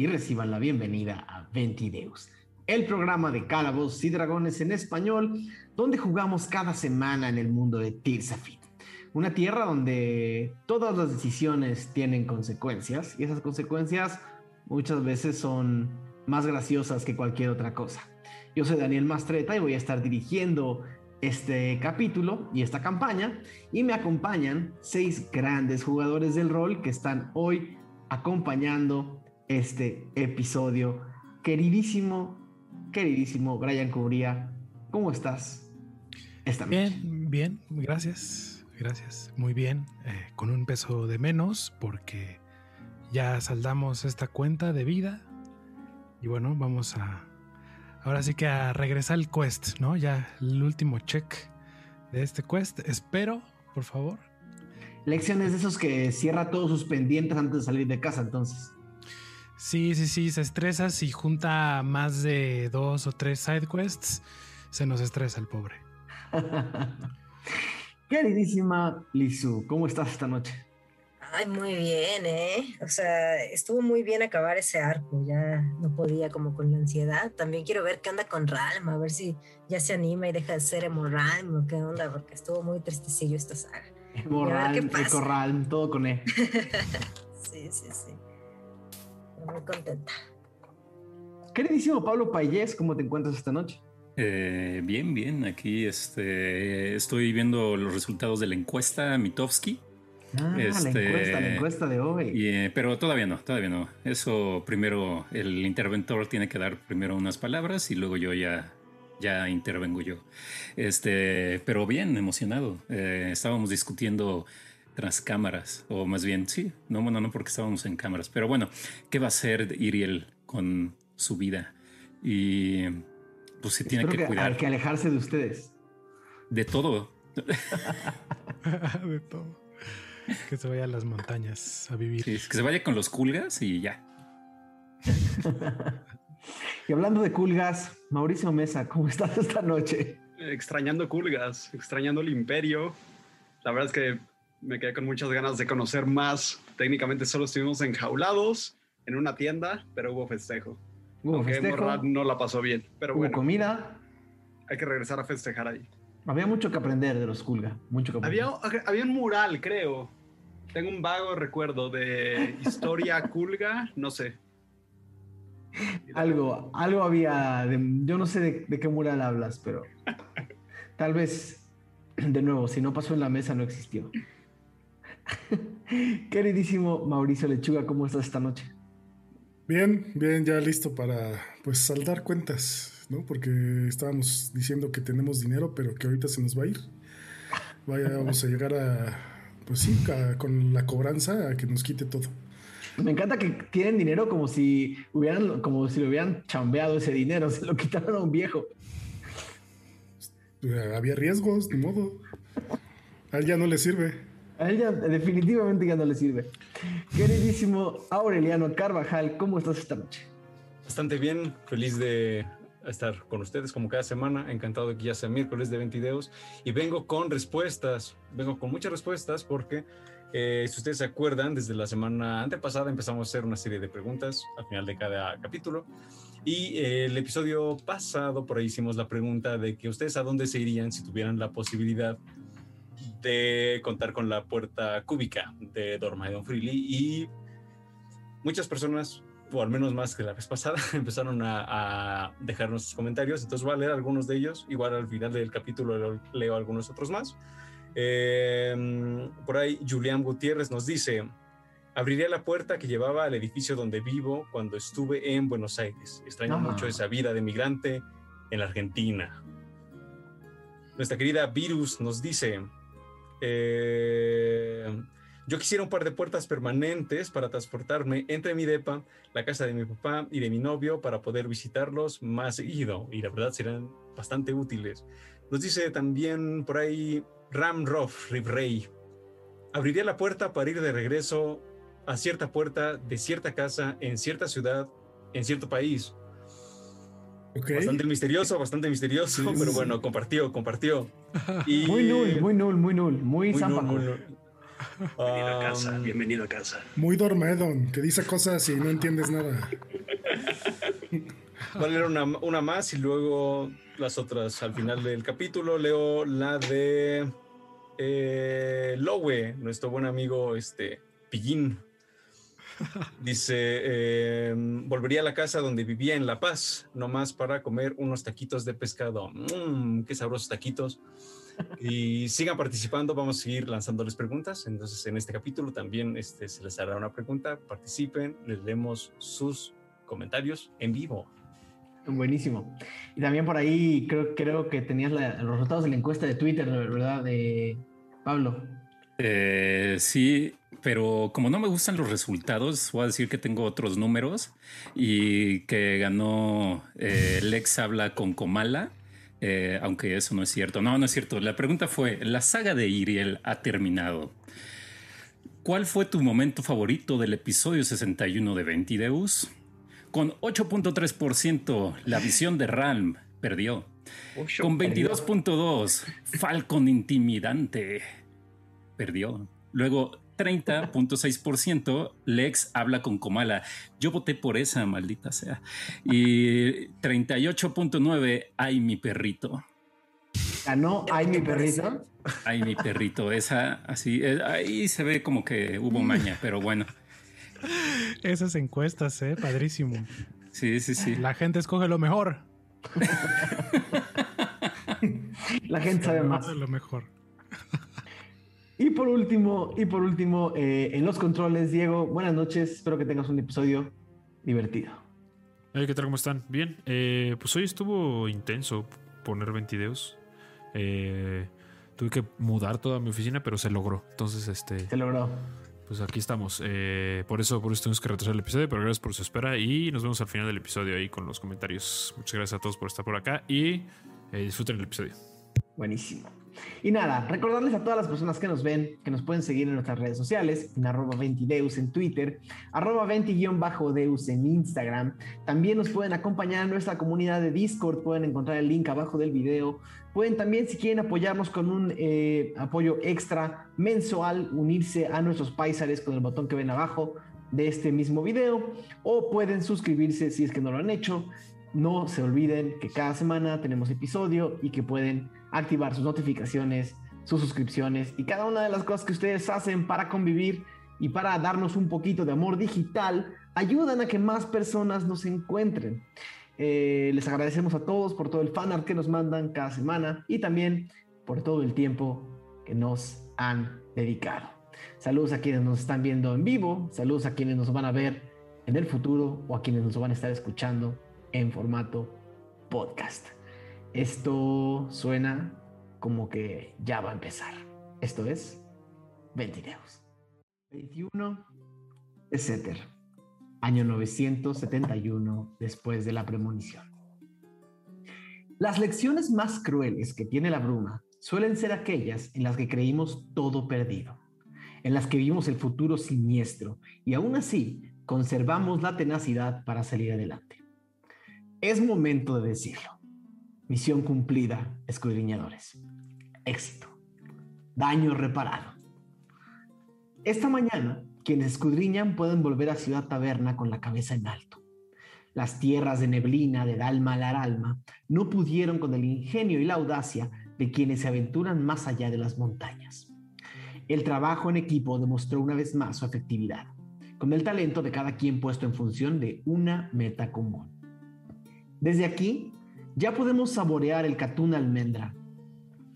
y reciban la bienvenida a Ventideus, el programa de Calabozos y Dragones en español, donde jugamos cada semana en el mundo de Tirsafit. Una tierra donde todas las decisiones tienen consecuencias y esas consecuencias muchas veces son más graciosas que cualquier otra cosa. Yo soy Daniel Mastreta y voy a estar dirigiendo este capítulo y esta campaña y me acompañan seis grandes jugadores del rol que están hoy acompañando este episodio. Queridísimo, queridísimo Brian Cubría, ¿cómo estás esta Bien, bien, gracias, gracias, muy bien, eh, con un peso de menos porque ya saldamos esta cuenta de vida y bueno, vamos a, ahora sí que a regresar al quest, ¿no? Ya el último check de este quest, espero, por favor, lecciones de esos que cierra todos sus pendientes antes de salir de casa, entonces. Sí, sí, sí, se estresa si junta más de dos o tres side quests, se nos estresa el pobre. Queridísima Lizu, ¿cómo estás esta noche? Ay, muy bien, ¿eh? O sea, estuvo muy bien acabar ese arco, ya no podía como con la ansiedad. También quiero ver qué onda con Ralm, a ver si ya se anima y deja de ser emo Ralm o qué onda, porque estuvo muy tristecillo esta saga. Morral, corral, todo con E. sí, sí, sí. Muy contenta. Queridísimo Pablo Payés, ¿cómo te encuentras esta noche? Eh, bien, bien. Aquí este, estoy viendo los resultados de la encuesta Mitofsky. Ah, la este, encuesta, la encuesta de hoy. Eh, pero todavía no, todavía no. Eso primero, el interventor tiene que dar primero unas palabras y luego yo ya ya intervengo yo. Este, pero bien emocionado. Eh, estábamos discutiendo tras cámaras, o más bien, sí, no, bueno, no porque estábamos en cámaras, pero bueno, ¿qué va a hacer Iriel con su vida? Y pues se tiene que, cuidar. Hay que alejarse de ustedes. De todo. de todo. Que se vaya a las montañas a vivir. que se vaya con los culgas y ya. Y hablando de culgas, Mauricio Mesa, ¿cómo estás esta noche? Extrañando culgas, extrañando el imperio. La verdad es que me quedé con muchas ganas de conocer más. Técnicamente solo estuvimos enjaulados en una tienda, pero hubo festejo. Hubo Aunque festejo. no la pasó bien. Pero hubo comida. Hay que regresar a festejar ahí. Había mucho que aprender de los Kulga. Mucho que aprender. Había, había un mural, creo. Tengo un vago recuerdo de historia Kulga. No sé algo, algo había, yo no sé de, qué mural hablas, pero tal vez, de nuevo, si no pasó en la mesa, no existió. Queridísimo Mauricio Lechuga, ¿cómo estás esta noche? Bien, bien, ya listo para pues saldar cuentas, ¿no? Porque estábamos diciendo que tenemos dinero, pero que ahorita se nos va a ir. Vaya, vamos a llegar a, pues sí, con la cobranza a que nos quite todo. Me encanta que tienen dinero como si hubieran, como si le hubieran chambeado ese dinero, se lo quitaron a un viejo. Eh, había riesgos, ni modo. A él ya no le sirve. A él ya definitivamente ya no le sirve. Queridísimo Aureliano Carvajal, ¿cómo estás esta noche? Bastante bien, feliz de estar con ustedes como cada semana, encantado de que ya sea miércoles de 20 videos y vengo con respuestas, vengo con muchas respuestas porque eh, si ustedes se acuerdan, desde la semana antepasada empezamos a hacer una serie de preguntas al final de cada capítulo. Y eh, el episodio pasado, por ahí hicimos la pregunta de que ustedes a dónde se irían si tuvieran la posibilidad de contar con la puerta cúbica de Dormaidon Freely. Y muchas personas, o al menos más que la vez pasada, empezaron a, a dejarnos sus comentarios. Entonces voy a leer algunos de ellos. Igual al final del capítulo leo algunos otros más. Em, por ahí Julián Gutiérrez nos dice, abriría la puerta que llevaba al edificio donde vivo cuando estuve en Buenos Aires. Extraño mucho esa vida de migrante en la Argentina. Nuestra querida Virus nos dice, eh, yo quisiera un par de puertas permanentes para transportarme entre mi depa, la casa de mi papá y de mi novio para poder visitarlos más seguido y la verdad serán bastante útiles. Nos dice también por ahí Ram Roth Rivrey. Abriría la puerta para ir de regreso a cierta puerta de cierta casa en cierta ciudad en cierto país. Bastante misterioso, bastante misterioso, pero bueno, compartió, compartió. muy null, muy null, muy null, muy, muy Bienvenido a casa, bienvenido a casa. Muy dormedon, que dice cosas y no entiendes nada. Voy a leer una, una más y luego las otras al final del capítulo. Leo la de eh, Lowe, nuestro buen amigo este, Pillín. Dice, eh, volvería a la casa donde vivía en La Paz, nomás para comer unos taquitos de pescado. Mmm, qué sabrosos taquitos. Y sigan participando, vamos a seguir lanzándoles preguntas. Entonces, en este capítulo también este, se les hará una pregunta. Participen, les leemos sus comentarios en vivo. Buenísimo. Y también por ahí creo, creo que tenías los resultados de la encuesta de Twitter, ¿verdad? De Pablo. Eh, sí, pero como no me gustan los resultados, voy a decir que tengo otros números y que ganó eh, Lex habla con Comala, eh, aunque eso no es cierto. No, no es cierto. La pregunta fue, la saga de Iriel ha terminado. ¿Cuál fue tu momento favorito del episodio 61 de Ventideus? Con 8.3%, la visión de Ralm perdió. Con 22.2, Falcon Intimidante. Perdió. Luego 30.6%, Lex habla con Comala. Yo voté por esa, maldita sea. Y 38.9, ay mi perrito. Ganó Ay mi perrito. Ay mi perrito. Esa así, eh, ahí se ve como que hubo maña, pero bueno. Esas encuestas, ¿eh? Padrísimo. Sí, sí, sí. La gente escoge lo mejor. La gente sabe más. Lo mejor. Y por último, y por último, eh, en los controles, Diego, buenas noches. Espero que tengas un episodio divertido. Hey, ¿Qué tal? ¿Cómo están? Bien. Eh, pues hoy estuvo intenso poner 20 videos. Eh, tuve que mudar toda mi oficina, pero se logró. Entonces, este, Se logró. pues aquí estamos. Eh, por eso, por eso tuvimos que retrasar el episodio, pero gracias por su espera y nos vemos al final del episodio ahí con los comentarios. Muchas gracias a todos por estar por acá y disfruten el episodio. Buenísimo. Y nada, recordarles a todas las personas que nos ven que nos pueden seguir en nuestras redes sociales, en arroba 20deus en Twitter, arroba 20-deus en Instagram. También nos pueden acompañar en nuestra comunidad de Discord, pueden encontrar el link abajo del video. Pueden también, si quieren apoyarnos con un eh, apoyo extra mensual, unirse a nuestros paisares con el botón que ven abajo de este mismo video, o pueden suscribirse si es que no lo han hecho. No se olviden que cada semana tenemos episodio y que pueden activar sus notificaciones, sus suscripciones y cada una de las cosas que ustedes hacen para convivir y para darnos un poquito de amor digital ayudan a que más personas nos encuentren. Eh, les agradecemos a todos por todo el fanart que nos mandan cada semana y también por todo el tiempo que nos han dedicado. Saludos a quienes nos están viendo en vivo, saludos a quienes nos van a ver en el futuro o a quienes nos van a estar escuchando en formato podcast. Esto suena como que ya va a empezar. Esto es 20 videos. 21 de Setter, año 971 después de la premonición. Las lecciones más crueles que tiene la bruma suelen ser aquellas en las que creímos todo perdido, en las que vimos el futuro siniestro y aún así conservamos la tenacidad para salir adelante. Es momento de decirlo. Misión cumplida, escudriñadores. Éxito. Daño reparado. Esta mañana, quienes escudriñan pueden volver a Ciudad Taberna con la cabeza en alto. Las tierras de neblina de Dalma al Aralma no pudieron con el ingenio y la audacia de quienes se aventuran más allá de las montañas. El trabajo en equipo demostró una vez más su efectividad, con el talento de cada quien puesto en función de una meta común. Desde aquí, ya podemos saborear el catún almendra,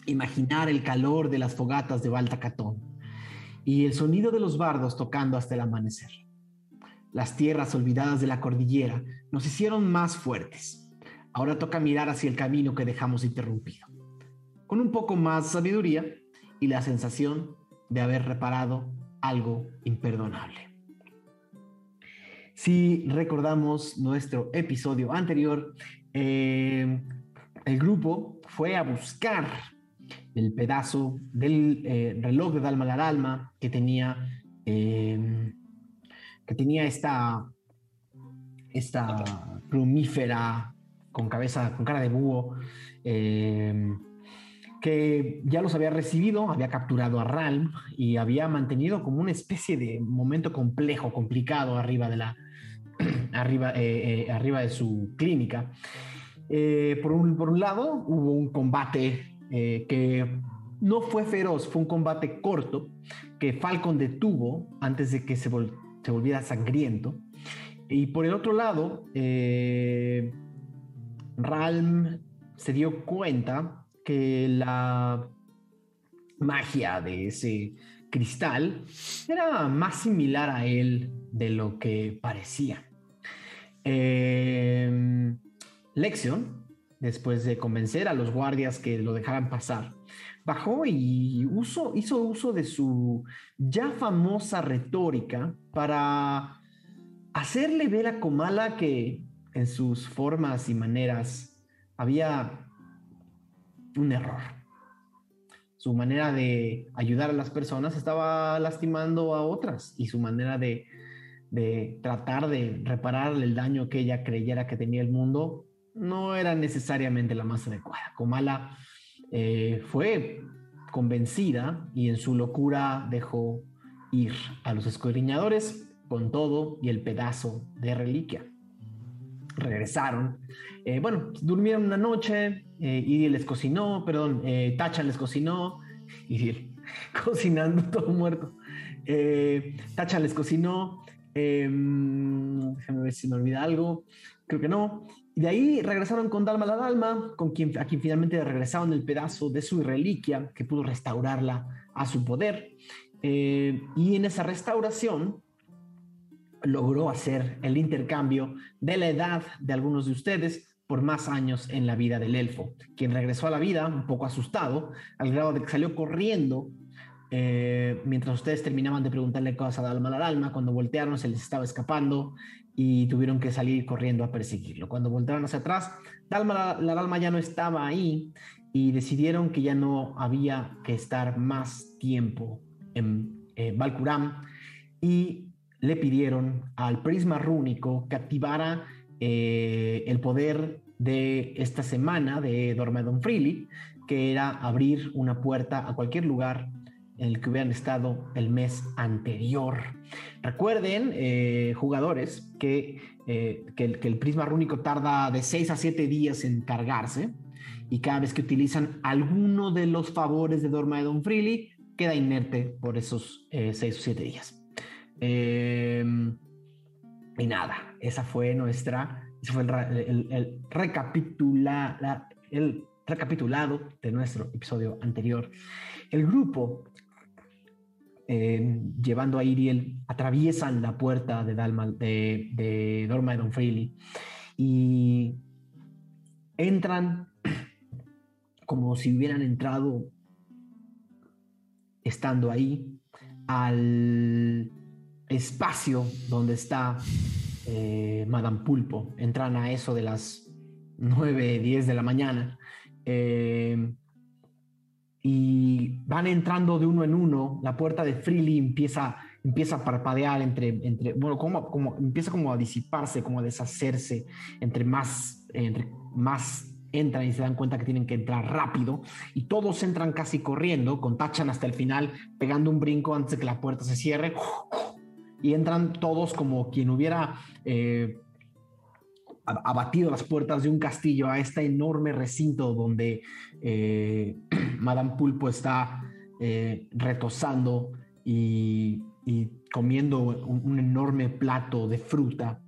imaginar el calor de las fogatas de Baltacatón y el sonido de los bardos tocando hasta el amanecer. Las tierras olvidadas de la cordillera nos hicieron más fuertes. Ahora toca mirar hacia el camino que dejamos interrumpido, con un poco más sabiduría y la sensación de haber reparado algo imperdonable. Si recordamos nuestro episodio anterior, eh, el grupo fue a buscar el pedazo del eh, reloj de Dalma la Dalma que tenía, eh, que tenía esta, esta plumífera con cabeza, con cara de búho, que ya los había recibido, había capturado a Ralm y había mantenido como una especie de momento complejo, complicado arriba de la arriba, eh, eh, arriba de su clínica. Eh, por, un, por un lado, hubo un combate que no fue feroz, fue un combate corto que Falcon detuvo antes de que se, se volviera sangriento. Y por el otro lado, Ralm se dio cuenta que la magia de ese cristal era más similar a él de lo que parecía. Eh, Lexion, después de convencer a los guardias que lo dejaran pasar, bajó y hizo uso de su ya famosa retórica para hacerle ver a Komala que en sus formas y maneras había un error. Su manera de ayudar a las personas estaba lastimando a otras y su manera de, tratar de reparar el daño que ella creyera que tenía el mundo no era necesariamente la más adecuada. Komala eh, fue convencida y en su locura dejó ir a los escudriñadores con todo y el pedazo de reliquia regresaron. Eh, bueno, durmieron una noche, eh, les cocinó, perdón, eh, Tacha les cocinó, y cocinando todo muerto. Tacha les cocinó, em, déjame ver si me olvida algo, creo que no. Y de ahí regresaron con Dalma la Dalma, con quien, a quien finalmente regresaron el pedazo de su reliquia que pudo restaurarla a su poder. y en esa restauración, logró hacer el intercambio de la edad de algunos de ustedes por más años en la vida del elfo, quien regresó a la vida un poco asustado, al grado de que salió corriendo eh, mientras ustedes terminaban de preguntarle cosas a Dalma la Alma, cuando voltearon se les estaba escapando y tuvieron que salir corriendo a perseguirlo. Cuando voltearon hacia atrás, Dalma la, Alma ya no estaba ahí y decidieron que ya no había que estar más tiempo en eh, y le pidieron al prisma rúnico que activara eh, el poder de esta semana de Dormedon Freely, que era abrir una puerta a cualquier lugar en el que hubieran estado el mes anterior. Recuerden, eh, jugadores, que, eh, que, el, prisma rúnico tarda de 6 a 7 días en cargarse y cada vez que utilizan alguno de los favores de Dormedon Freely, queda inerte por esos 6 o 7 días. Em, y nada, esa fue nuestra, ese fue el, el, el recapitulado de nuestro episodio anterior. El grupo, llevando a Iriel, atraviesan la puerta de, Dalma, de, de Dorma Freely y entran como si hubieran entrado estando ahí al espacio donde está eh, Madame Pulpo. Entran a eso de las 9, 10 de la mañana. Eh, y van entrando de uno en uno. La puerta de Freely empieza, empieza a parpadear entre, entre bueno, como, como, empieza como a disiparse, como a deshacerse, entre más, entre más entran y se dan cuenta que tienen que entrar rápido y todos entran casi corriendo, con tachan hasta el final, pegando un brinco antes de que la puerta se cierre y entran todos como quien hubiera eh, abatido las puertas de un castillo a este enorme recinto donde eh, Madame Pulpo está eh, retosando y, comiendo un, enorme plato de fruta.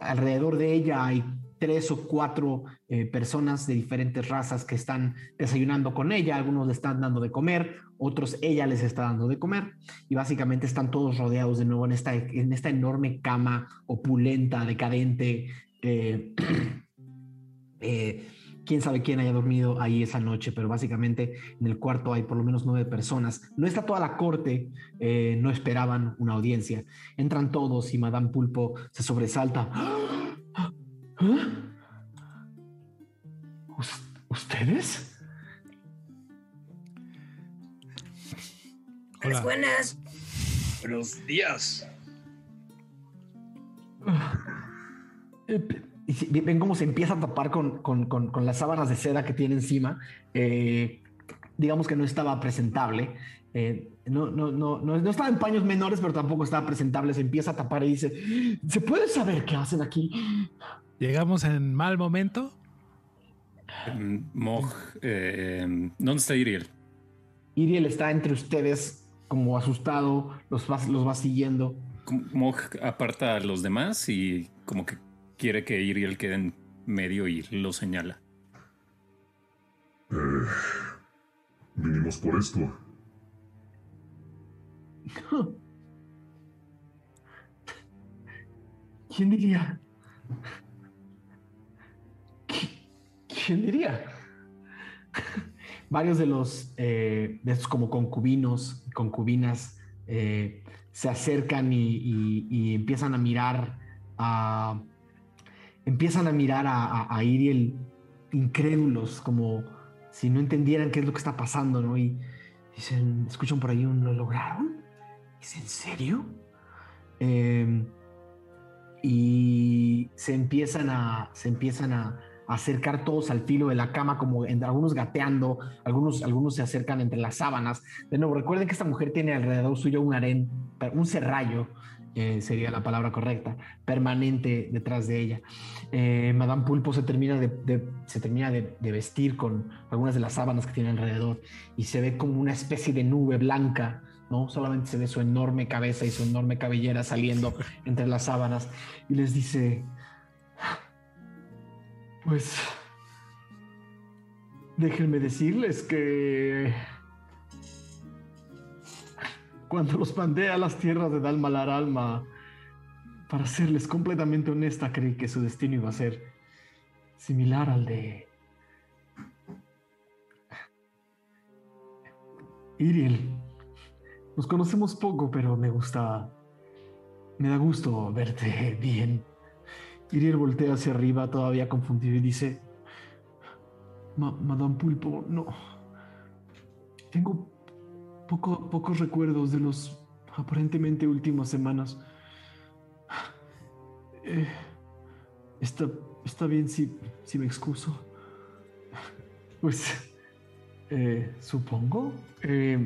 alrededor de ella hay tres o cuatro eh, personas de diferentes razas que están desayunando con ella, algunos le están dando de comer, otros ella les está dando de comer y básicamente están todos rodeados de nuevo en esta, en esta enorme cama opulenta, decadente. Eh, eh, quién sabe quién haya dormido ahí esa noche, pero básicamente en el cuarto hay por lo menos nueve personas. No está toda la corte, no esperaban una audiencia. Entran todos y Madame Pulpo se sobresalta. ¿Ah? ¿Ustedes? Hola. Buenas. Buenos días. Eh, y si- ven cómo se empieza a tapar con, con- con- con las sábanas de seda que tiene encima. Eh, digamos que no estaba presentable. Eh, no, no, no, no, no estaba en paños menores, pero tampoco estaba presentable. Se empieza a tapar y dice: ¿Se puede saber qué hacen aquí? Llegamos en mal momento. Moj, eh, ¿dónde está Iriel? Iriel está entre ustedes, como asustado, los va, los va siguiendo. Moj aparta a los demás y como que quiere que Iriel quede en medio y lo señala. Eh, vinimos por esto. ¿Quién diría? ¿Qui- ¿Quién diría? Varios de los eh, de estos como concubinos, concubinas, eh, se acercan y, empiezan a mirar a empiezan a mirar a, a- Iriel incrédulos, como si no entendieran qué es lo que está pasando, ¿no? Y dicen, escuchan por ahí un ¿lo lograron? ¿Es en serio? Em, y se empiezan a se empiezan a acercar todos al filo de la cama como entre algunos gateando algunos algunos se acercan entre las sábanas de nuevo recuerden que esta mujer tiene alrededor suyo un harén un serrallo sería la palabra correcta permanente detrás de ella Eh, Madame Pulpo se termina de, se termina de vestir con algunas de las sábanas que tiene alrededor y se ve como una especie de nube blanca ¿no? Solamente se ve su enorme cabeza y su enorme cabellera saliendo entre las sábanas y les dice, pues, déjenme decirles que cuando los mandé a las tierras de Dalmalar Alma, para serles completamente honesta, creí que su destino iba a ser similar al de Iriel. Nos conocemos poco, pero me gusta. Me da gusto verte bien. Iriel voltea hacia arriba, todavía confundido, y dice: "Ma- Madame Pulpo, no. Tengo poco- pocos recuerdos de los aparentemente últimas semanas. Eh, está, está bien si, si me excuso. Pues. eh, supongo. Eh,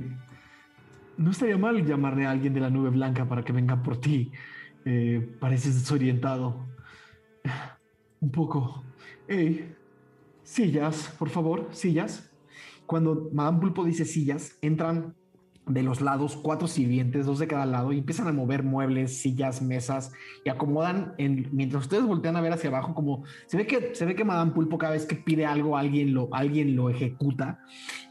no estaría mal llamarle a alguien de la nube blanca para que venga por ti. Pareces desorientado. Un poco. Ey, sillas, por favor, sillas. Cuando Madame Pulpo dice sillas, entran de los lados cuatro sirvientes, dos de cada lado, y empiezan a mover muebles, sillas, mesas, y acomodan en, mientras ustedes voltean a ver hacia abajo, como se ve que se ve que Madame Pulpo cada vez que pide algo, alguien lo, alguien lo ejecuta,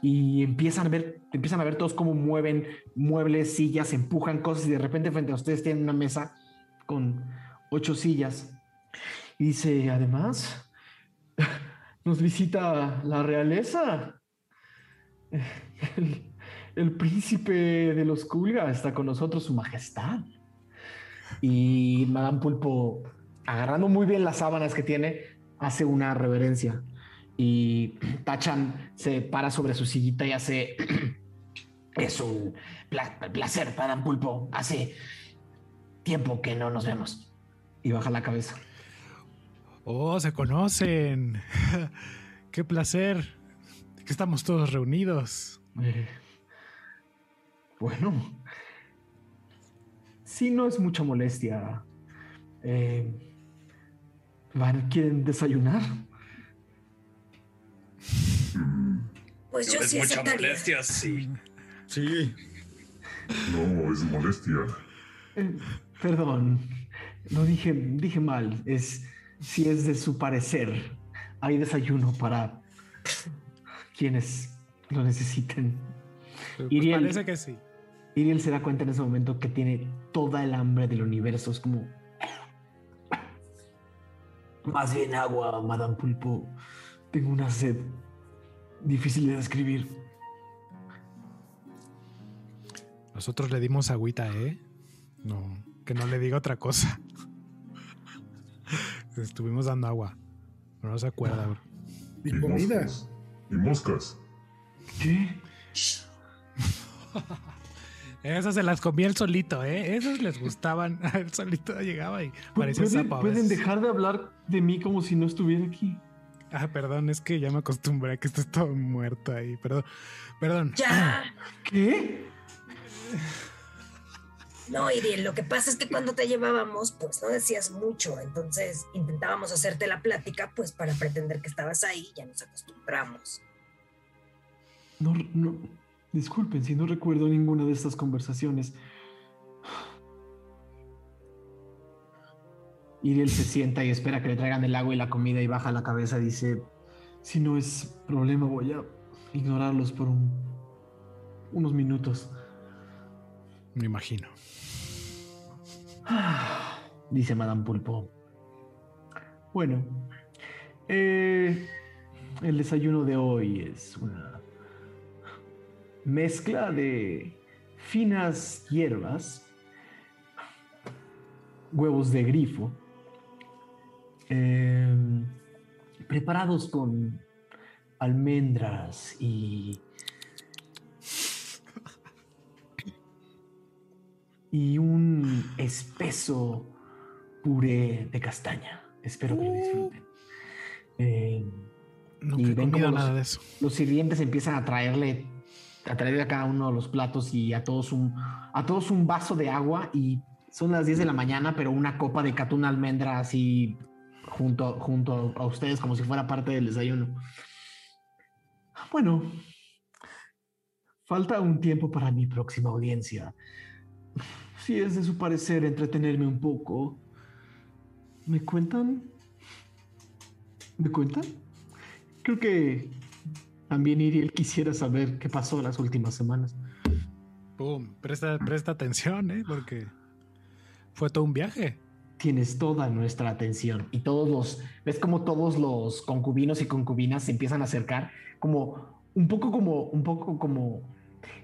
y empiezan a ver, empiezan a ver todos cómo mueven muebles, sillas, empujan cosas, y de repente frente a ustedes tienen una mesa con ocho sillas. Y dice, además, nos visita la realeza. El, el príncipe de los Kulga está con nosotros, su majestad. Y Madame Pulpo, agarrando muy bien las sábanas que tiene, hace una reverencia. Y Tachan se para sobre su sillita y hace... Es un pla- placer, Madame Pulpo. Hace tiempo que no nos vemos. Y baja la cabeza. Oh, se conocen. Qué placer que estamos todos reunidos. Eh, bueno, si no es mucha molestia, eh, ¿van- ¿quieren desayunar? Pues yo es sí mucha aceptaría. molestia, sí. Sí. No, es molestia. Eh, perdón, lo dije, dije mal. Es si es de su parecer, hay desayuno para quienes lo necesiten. Pues Iriel. parece que sí. Iriel se da cuenta en ese momento que tiene toda el hambre del universo. Es como. Más bien agua, Madame Pulpo. Tengo una sed difícil de describir. Nosotros le dimos agüita, ¿eh? No, que no le diga otra cosa. Estuvimos dando agua. No se acuerda, bro. Y comida. moscas. Y moscas. ¿Qué? Esas se las comía él solito, ¿eh? Esas les gustaban. Él solito llegaba y parecía ¿Pueden, sapo. a pueden veces. dejar de hablar de mí como si no estuviera aquí. Ah, perdón, es que ya me acostumbré a que estés todo muerto ahí. Perdón, perdón. Ya. ¿Qué? No, Iriel, lo que pasa es que cuando te llevábamos, pues no decías mucho, entonces intentábamos hacerte la plática, pues para pretender que estabas ahí, ya nos acostumbramos. No, no. Disculpen si no recuerdo ninguna de estas conversaciones. Iriel se sienta y espera que le traigan el agua y la comida y baja la cabeza. Dice: Si no es problema, voy a ignorarlos por un- unos minutos. Me imagino. Dice Madame Pulpo. Bueno, eh, el desayuno de hoy es una mezcla de finas hierbas, huevos de grifo, em, preparados con almendras y y un espeso puré de castaña. Espero que lo disfruten. Eh, Nunca Y ven los- nada de eso. los sirvientes empiezan a traerle a traerle a cada uno de los platos y a todos un a todos un vaso de agua y son las 10 de la mañana pero una copa de catún almendra así junto junto a ustedes como si fuera parte del desayuno. Bueno, falta un tiempo para mi próxima audiencia. Si es de su parecer entretenerme un poco, ¿me cuentan? ¿Me cuentan? Creo que también Iriel quisiera saber qué pasó las últimas semanas. Pum, presta, presta atención, ¿eh? Porque fue todo un viaje. Tienes toda nuestra atención y todos los, ves como todos los concubinos y concubinas se empiezan a acercar, como un poco como, un poco como,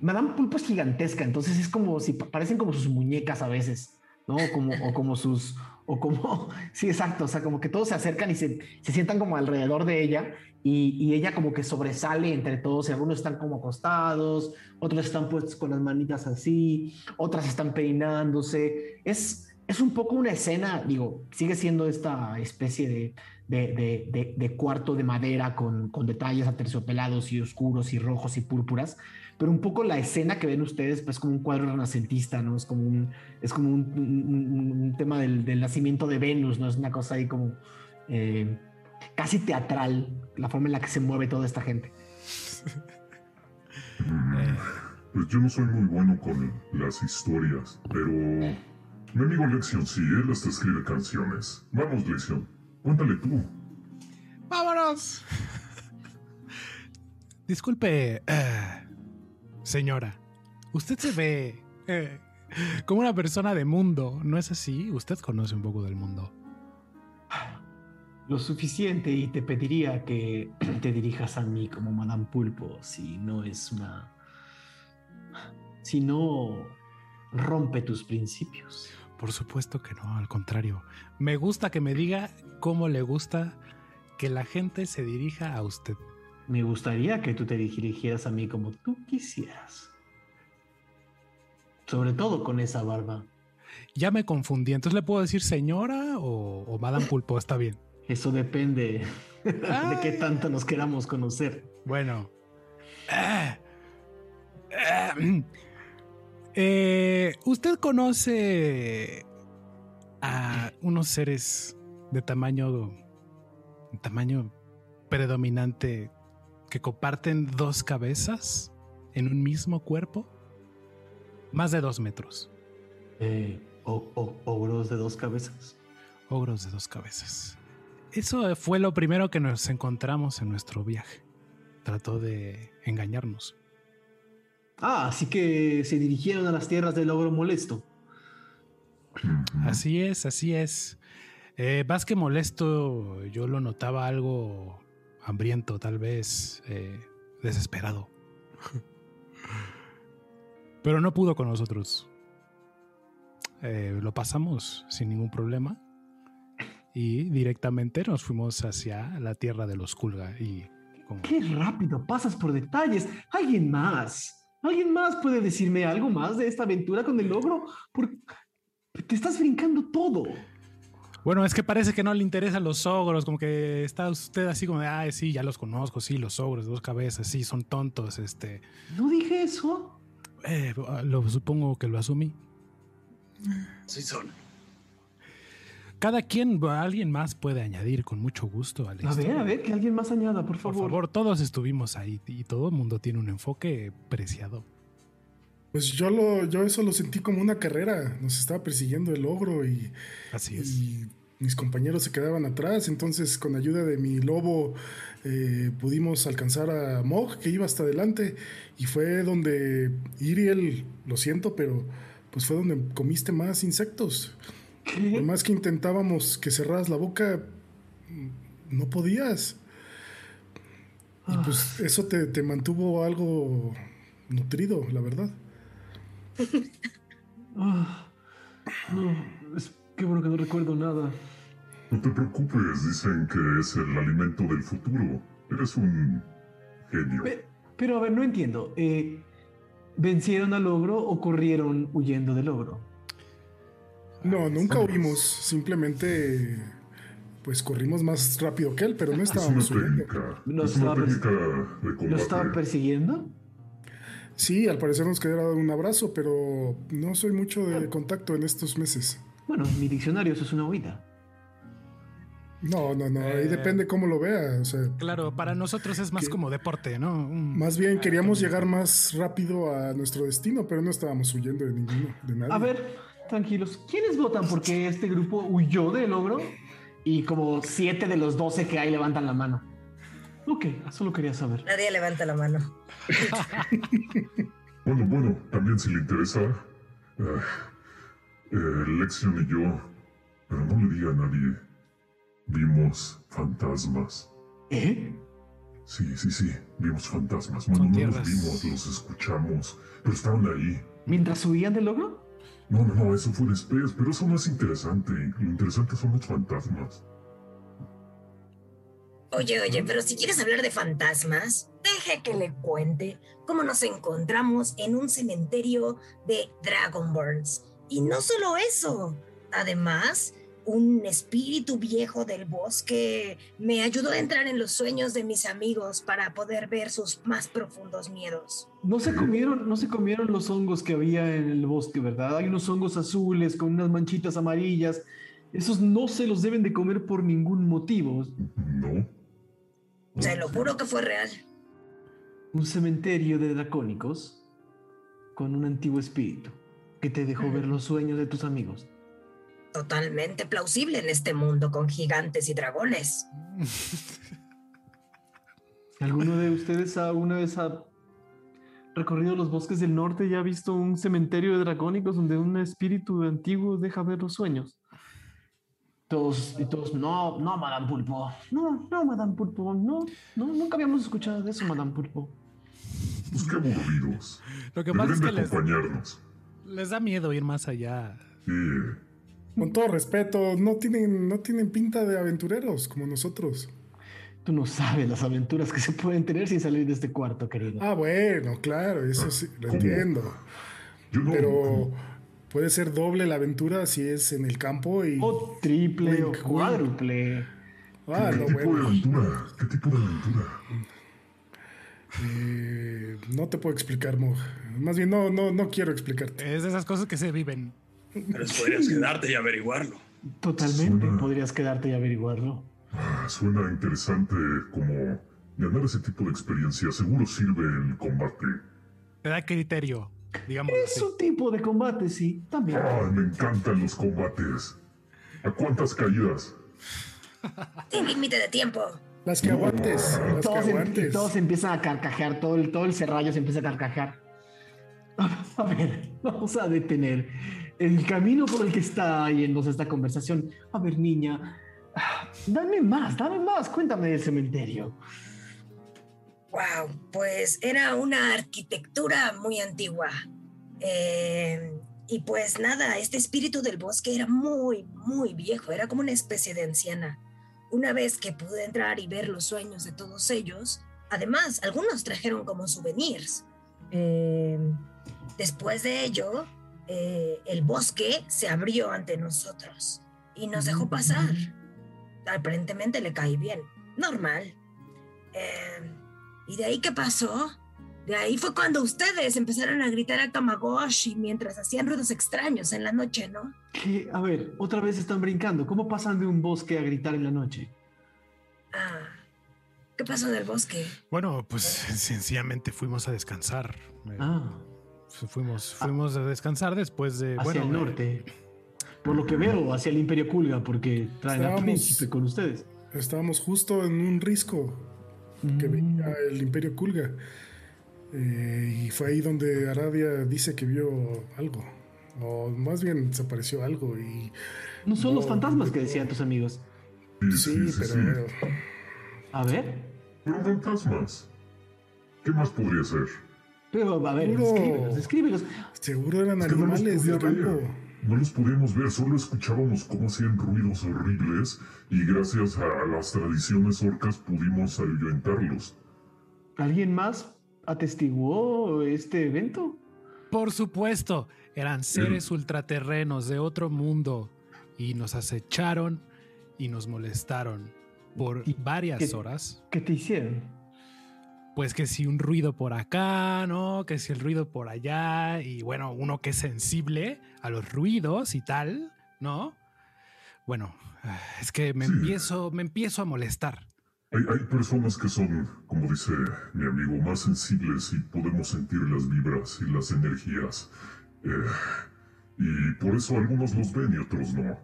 Madame Pulpo es gigantesca, entonces es como si pa- parecen como sus muñecas a veces, ¿no? O como, sus, o como, sí, exacto, o sea, como que todos se acercan y se, se sientan como alrededor de ella y, y ella como que sobresale entre todos y algunos están como acostados, otros están puestos con las manitas así, otras están peinándose. Es, es un poco una escena, digo, sigue siendo esta especie de, de, de- de- de cuarto de madera con, con detalles aterciopelados y oscuros y rojos y púrpuras, pero un poco la escena que ven ustedes pues como un cuadro renacentista, ¿no? Es como un, es como un, un- un- un tema del, del nacimiento de Venus, ¿no? Es una cosa ahí como eh, casi teatral, la forma en la que se mueve toda esta gente. Mm, Pues yo no soy muy bueno con las historias, pero mi amigo Lexion sí, él hasta escribe canciones. Vamos, Lexion, cuéntale tú. ¡Vámonos! Disculpe, eh, señora. Usted se ve eh, como una persona de mundo, ¿no es así? Usted conoce un poco del mundo. Lo suficiente y te pediría que te dirijas a mí como Madame Pulpo si no es una... si no rompe tus principios. Por supuesto que no, al contrario. Me gusta que me diga cómo le gusta que la gente se dirija a usted. Me gustaría que tú te dirigieras a mí como tú quisieras. Sobre todo con esa barba. Ya me confundí, entonces le puedo decir señora o, o Madame Pulpo, está bien. Eso depende de qué tanto nos queramos conocer. Bueno. Ah. Ah, mm. Eh, ¿Usted conoce a unos seres de tamaño, tamaño predominante que comparten dos cabezas en un mismo cuerpo? Más de dos metros. Eh, o- o- ogros de dos cabezas. Ogros de dos cabezas. Eso fue lo primero que nos encontramos en nuestro viaje. Trató de engañarnos. Ah, así que se dirigieron a las tierras del ogro molesto. Así es, así es. Eh, más que molesto, yo lo notaba algo hambriento, tal vez eh, desesperado. Pero no pudo con nosotros. Eh, lo pasamos sin ningún problema y directamente nos fuimos hacia la tierra de los Kulga y como- ¡Qué rápido! Pasas por detalles. Alguien más. ¿Alguien más puede decirme algo más de esta aventura con el ogro? Porque te estás brincando todo. Bueno, es que parece que no le interesan los ogros, como que está usted así como de, ay, sí, ya los conozco, sí, los ogros, dos cabezas, sí, son tontos, este. No dije eso. Eh, lo supongo que lo asumí. Sí son. Cada quien, alguien más puede añadir con mucho gusto. A, a ver, a ver, que alguien más añada, por favor. Por favor, todos estuvimos ahí y todo el mundo tiene un enfoque preciado. Pues yo lo, yo eso lo sentí como una carrera. Nos estaba persiguiendo el ogro y. Así es. Y mis compañeros se quedaban atrás. Entonces, con ayuda de mi lobo, eh, pudimos alcanzar a Mog, que iba hasta adelante. Y fue donde Iriel, lo siento, pero pues fue donde comiste más insectos. Por más que intentábamos que cerraras la boca, no podías. Y pues ah. eso te, te mantuvo algo nutrido, la verdad. Ah. no, es que bueno que no recuerdo nada. No te preocupes, dicen que es el alimento del futuro. Eres un genio. pero a ver, no entiendo. Eh, ¿Vencieron al ogro o corrieron huyendo del ogro? No, nunca huimos. Simplemente, pues corrimos más rápido que él, pero no estábamos huyendo. ¿Nos estaba persiguiendo? Sí, al parecer nos quedaron un abrazo, pero no soy mucho de contacto en estos meses. Bueno, mi diccionario eso es una huida. No, no, no, ahí eh, depende cómo lo vea. claro, para nosotros es más como deporte, ¿no? Más bien queríamos llegar más rápido a nuestro destino, pero no estábamos huyendo de ninguno, de nadie. A ver, tranquilos, ¿quiénes votan porque este grupo huyó del logro? Y como siete de los doce que hay levantan la mano. Ok, solo quería saber. Nadie levanta la mano. bueno, bueno, también si le interesa, eh, eh, Lexion y yo, pero no le diga a nadie, vimos fantasmas. ¿Eh? Sí, sí, sí, vimos fantasmas. Bueno, no los vimos, los escuchamos, pero estaban ahí. ¿Mientras subían del logro? No, no, no, eso fue después, pero eso no es interesante. Lo interesante son los fantasmas. Oye, oye, pero si quieres hablar de fantasmas, deje que le cuente cómo nos encontramos en un cementerio de Dragonborns. Y no solo eso, además, un espíritu viejo del bosque me ayudó a entrar en los sueños de mis amigos para poder ver sus más profundos miedos. No se comieron, no se comieron los hongos que había en el bosque, ¿verdad? Hay unos hongos azules con unas manchitas amarillas. Esos no se los deben de comer por ningún motivo. No. Se lo juro que fue real. Un cementerio de dracónicos con un antiguo espíritu que te dejó ver los sueños de tus amigos. Totalmente plausible en este mundo con gigantes y dragones. ¿Alguno de ustedes alguna vez ha recorrido los bosques del norte y ha visto un cementerio de dracónicos donde un espíritu antiguo deja ver los sueños? Todos, y todos, no, no, Madame Pulpo. No, no, Madame Pulpo. No, no, nunca habíamos escuchado de eso, Madame Pulpo. Pues qué aburridos. Lo que pasa es que les, les, da miedo ir más allá. Sí. Con todo respeto, no tienen, no tienen pinta de aventureros como nosotros. Tú no sabes las aventuras que se pueden tener sin salir de este cuarto, querido. Ah, bueno, claro, eso sí, lo entiendo. Pero Puede ser doble la aventura si es en el campo y. O triple o cuádruple. Ah, ¿Qué, tipo de aventura? ¿Qué tipo de aventura? Eh, no te puedo explicar, Mog. Más bien, no, no, no quiero explicarte. Es de esas cosas que se viven. Pero podrías quedarte y averiguarlo. Totalmente, podrías quedarte y averiguarlo. Ah, suena interesante como ganar ese tipo de experiencia. Seguro sirve el combate. Te da criterio. Es un tipo de combate, sí, también. Ay, me encantan los combates. ¿A cuántas caídas? Sin límite de tiempo. Las que aguantes. Las todos, que em- aguantes. todos empiezan a carcajear, todo el, todo el serrallo se empieza a carcajear. A ver, vamos a detener el camino por el que está yéndose esta conversación. A ver, niña, dame más, dame más, cuéntame del cementerio. Wow, pues era una arquitectura muy antigua. Eh, y pues nada, este espíritu del bosque era muy, muy viejo, era como una especie de anciana. Una vez que pude entrar y ver los sueños de todos ellos, además, algunos trajeron como souvenirs. Eh, después de ello, eh, el bosque se abrió ante nosotros y nos dejó pasar. Aparentemente le caí bien. Normal. Eh, ¿Y de ahí qué pasó? De ahí fue cuando ustedes empezaron a gritar a Tamagotchi mientras hacían ruidos extraños en la noche, ¿no? ¿Qué? A ver, otra vez están brincando. ¿Cómo pasan de un bosque a gritar en la noche? Ah, ¿qué pasó del bosque? Bueno, pues sencillamente fuimos a descansar. Eh, Ah, Fuimos, fuimos a descansar después de. hacia bueno, el eh, norte. Por lo que veo, hacia el Imperio Kulga, porque traen a Estábamos- Príncipe con ustedes. Estábamos justo en un risco que Mm. venía el Imperio Kulga. Eh, y fue ahí donde Aradia dice que vio algo. O más bien desapareció algo. Y No son los fantasmas que decían tus amigos. Sí, sí, sí, pero sí. A ver, Pero fantasmas. ¿Qué más podría ser? pero a ver, escríbelos, escríbelos. seguro eran Es que animales del campo. No los podíamos ver, solo escuchábamos cómo hacían ruidos horribles y gracias a las tradiciones orcas pudimos ayudarlos. ¿Alguien más atestiguó este evento? Por supuesto, eran seres ultraterrenos de otro mundo y nos acecharon y nos molestaron por ¿Y varias qué- horas. ¿Qué te hicieron? Pues que si un ruido por acá, ¿no? Que si el ruido por allá y bueno, uno que es sensible a los ruidos y tal, ¿no? Bueno, es que me Sí. empiezo, me empiezo a molestar. Hay, hay personas que son, como dice mi amigo, más sensibles y podemos sentir las vibras y las energías. Eh, y por eso algunos los ven y otros no.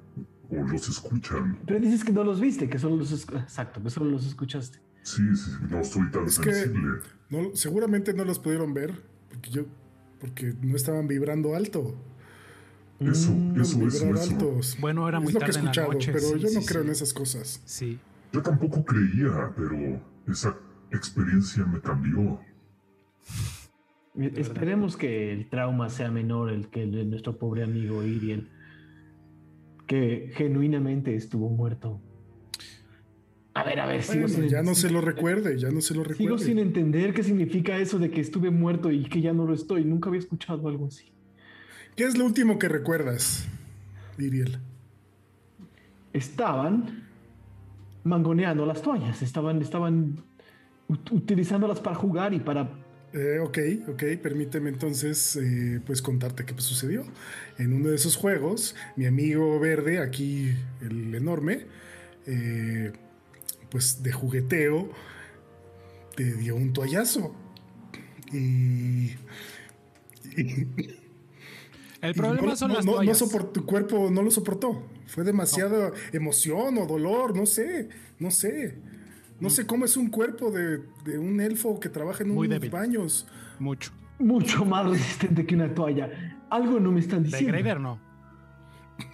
O los escuchan. Pero dices que no los viste, que solo los... Exacto, que solo los escuchaste. Sí, sí, no soy tan Es sensible. No, seguramente no los pudieron ver porque yo porque no estaban vibrando alto. Eso, Mm, eso, eso, eso. altos. Bueno, era es muy lo que he tarde en la noche. pero sí, yo no sí, creo sí. en esas cosas. Sí. Yo tampoco creía, pero esa experiencia me cambió. Esperemos que el trauma sea menor el que el de nuestro pobre amigo Iriel, que genuinamente estuvo muerto. A ver, a ver, sigo sin, ya no se lo recuerde, ya no se lo sigo recuerde. sin entender qué significa eso de que estuve muerto y que ya no lo estoy. Nunca había escuchado algo así. ¿Qué es lo último que recuerdas, Iriel? Estaban mangoneando las toallas, estaban, estaban ut- utilizándolas para jugar y para Eh, ok, ok, permíteme entonces eh, pues contarte qué sucedió. En uno de esos juegos, mi amigo verde, aquí el enorme, eh, pues de jugueteo, te dio un toallazo. Y... y- El y problema no, son no- las no- no toallas. sopor- tu cuerpo no lo soportó. Fue demasiada emoción o dolor, no sé, no sé. No sé cómo es un cuerpo de, de un elfo que trabaja en Muy unos débil. baños. Mucho. mucho más resistente que una toalla. Algo no me están De diciendo. Grader no.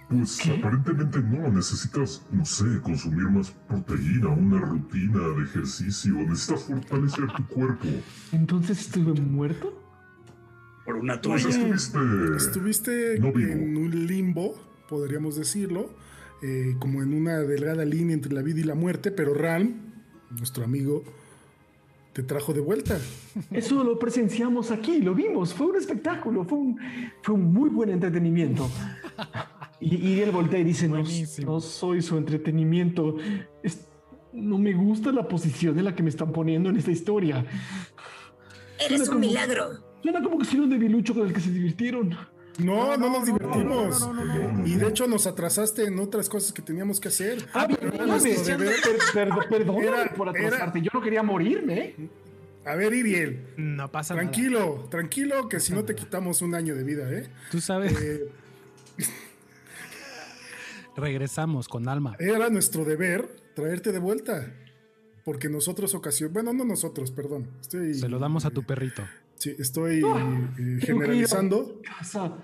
Pues ¿Qué? aparentemente no, necesitas, no sé, consumir más proteína, una rutina de ejercicio, necesitas fortalecer tu cuerpo. Entonces estuve muerto. Por una Pues toalla. estuviste... Estuviste No vivo. en un limbo, podríamos decirlo, eh, como en una delgada línea entre la vida y la muerte, pero Ram, nuestro amigo, te trajo de vuelta. Eso lo presenciamos aquí, lo vimos, fue un espectáculo, fue un, fue un muy buen entretenimiento. Y, y él voltea y dice, no, no soy su entretenimiento, Es- no me gusta la posición en la que me están poniendo en esta historia. Eres Suena un como- milagro. Suena como que soy un debilucho con el que se divirtieron. No, no, nos divertimos. no, no, no, no, y de hecho nos atrasaste en otras cosas que teníamos que hacer. Ah, perdóname, nuestro deber. per- per- perdóname Era- por era- atrasarte, yo no quería morirme. ¿eh? A ver, Iriel, No pasa nada. tranquilo, tranquilo, que si no te quitamos un año de vida, ¿eh? Tú sabes, Eh, regresamos con alma. Era nuestro deber traerte de vuelta. Porque nosotros ocasión, bueno, no nosotros, perdón. Estoy, Se lo damos a tu perrito. Sí, estoy Ah, eh, generalizando. casa.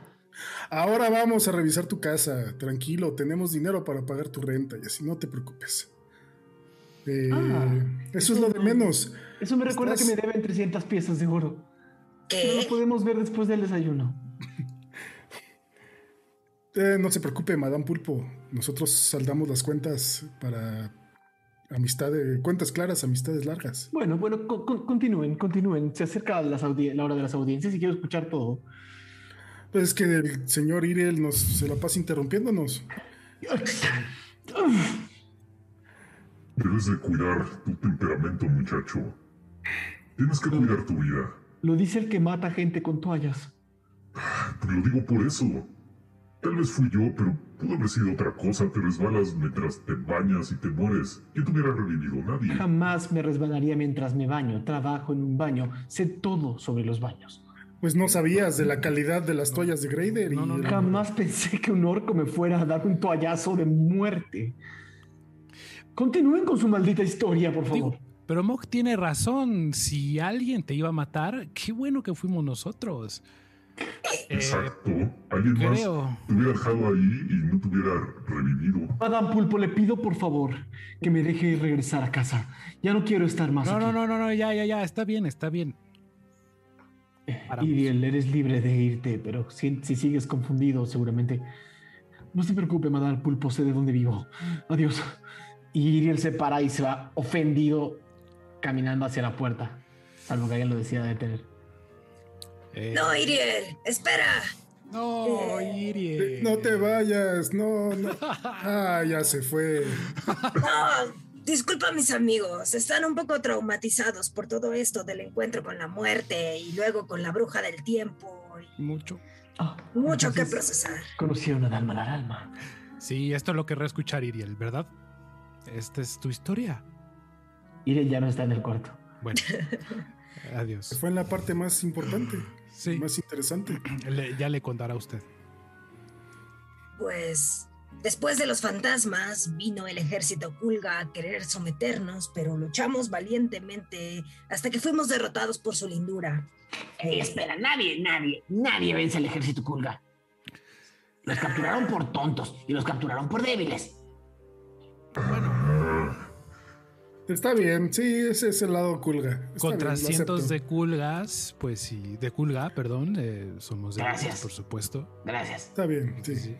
Ahora vamos a revisar tu casa. Tranquilo, tenemos dinero para pagar tu renta y así no te preocupes. Eh, Ah, eso es lo de menos. Eso me recuerda Estás- que me deben 300 piezas de oro. Pero lo podemos ver después del desayuno. Eh, no se preocupe, Madame Pulpo. Nosotros saldamos las cuentas para Amistades, cuentas claras, amistades largas. Bueno, bueno, con- con- continúen, continúen. Se acerca las la hora de las audiencias y quiero escuchar todo. Pues es que el señor Iriel nos se la pasa interrumpiéndonos. Debes de cuidar tu temperamento, muchacho. Tienes que cuidar tu vida. Lo dice el que mata gente con toallas. Te lo digo por eso. Tal vez fui yo, pero pudo haber sido otra cosa. Te resbalas mientras te bañas y te mueres. ¿Quién te hubiera revivido? Nadie. Jamás me resbalaría mientras me baño. Trabajo en un baño. Sé todo sobre los baños. Pues no sabías de la calidad de las toallas de Grader. y No, no, Jamás pensé que un orco me fuera a dar un toallazo de muerte. Continúen con su maldita historia, por favor. Digo, pero Mog tiene razón. Si alguien te iba a matar, qué bueno que fuimos nosotros. Eh, Exacto. Alguien más te hubiera dejado ahí y no te hubiera revivido. Madame Pulpo, le pido por favor que me deje regresar a casa. Ya no quiero estar más No, aquí. no, no, no, no, ya, ya, ya, está bien, está bien. Paramos. Iriel, eres libre de irte, pero si, si sigues confundido, seguramente. No se preocupe, Madame Pulpo, sé de dónde vivo. Adiós. Y Iriel se para y se va ofendido caminando hacia la puerta, salvo que alguien lo decida detener. Eh, No, Iriel, espera. No, Eh, Iriel. No te vayas, no, no. Ah, ya se fue. No, disculpa mis amigos, están un poco traumatizados por todo esto del encuentro con la muerte y luego con la bruja del tiempo. y Mucho. Ah, Mucho que procesar. Conocieron a Dalma la alma. Sí, esto lo querrá escuchar Iriel, ¿verdad? Esta es tu historia. Iriel ya no está en el cuarto. Bueno, adiós. Fue en la parte más importante, Sí, más interesante. le- ya le contará usted. Pues después de los fantasmas vino el ejército Kulga a querer someternos, pero luchamos valientemente hasta que fuimos derrotados por su lindura. Ey, espera, nadie, nadie, nadie vence al ejército Kulga. Los capturaron por tontos y los capturaron por débiles. Está bien, sí, ese es el lado culga. Está Contra bien, cientos acepto. de culgas, pues sí, de culga, perdón, eh, somos de Gracias. por supuesto. Gracias. Está bien, sí. Sí.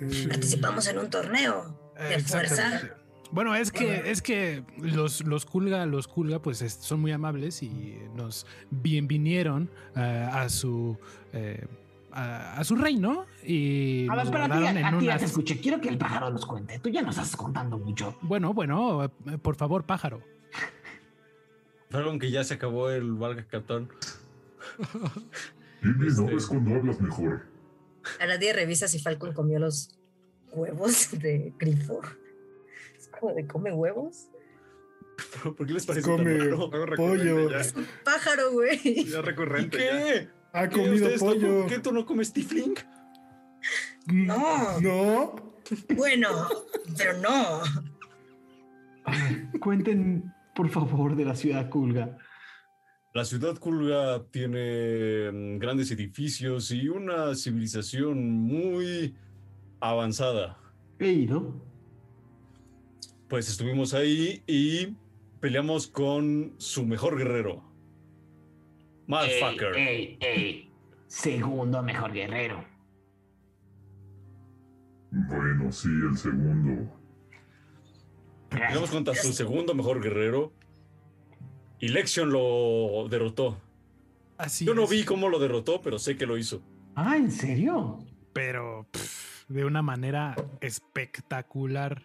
Eh, Participamos en un torneo de Eh, fuerza. Bueno, es que, es que los, los Kulga, los Kulga, pues es- son muy amables y nos bien vinieron eh, a su eh, a, a su reino y A ver, espera, a a en ti ya unas- te escuché. Quiero que el pájaro nos cuente. Tú ya nos estás contando mucho. Bueno, bueno, eh, por favor, pájaro. Perdón que ya se acabó el valga cartón. Bien, bien, Este- ahora es cuando hablas mejor. A nadie revisa si Falcon comió los huevos de grifo. Es como de come huevos. ¿Por qué les parece Come tan raro? Pollo. Ya, Pájaro, güey. ya recurrente. ¿Qué? Ha ¿Qué? comido ¿Ustedes no pollo. com- ¿Qué tú no comes tifling? No. No. Bueno, pero no. Cuenten, por favor, de la ciudad Kulga. La ciudad Kulga tiene mm, grandes edificios y una civilización muy avanzada. He ido. Pues estuvimos ahí y peleamos con su mejor guerrero. Motherfucker. Ey, ey, ey. Segundo mejor guerrero. Bueno, sí, el segundo. Gracias. contra su segundo mejor guerrero y Lexion lo derrotó. Así Yo no es. vi cómo lo derrotó, pero sé que lo hizo. Ah, ¿en serio? pero pff, de una manera espectacular.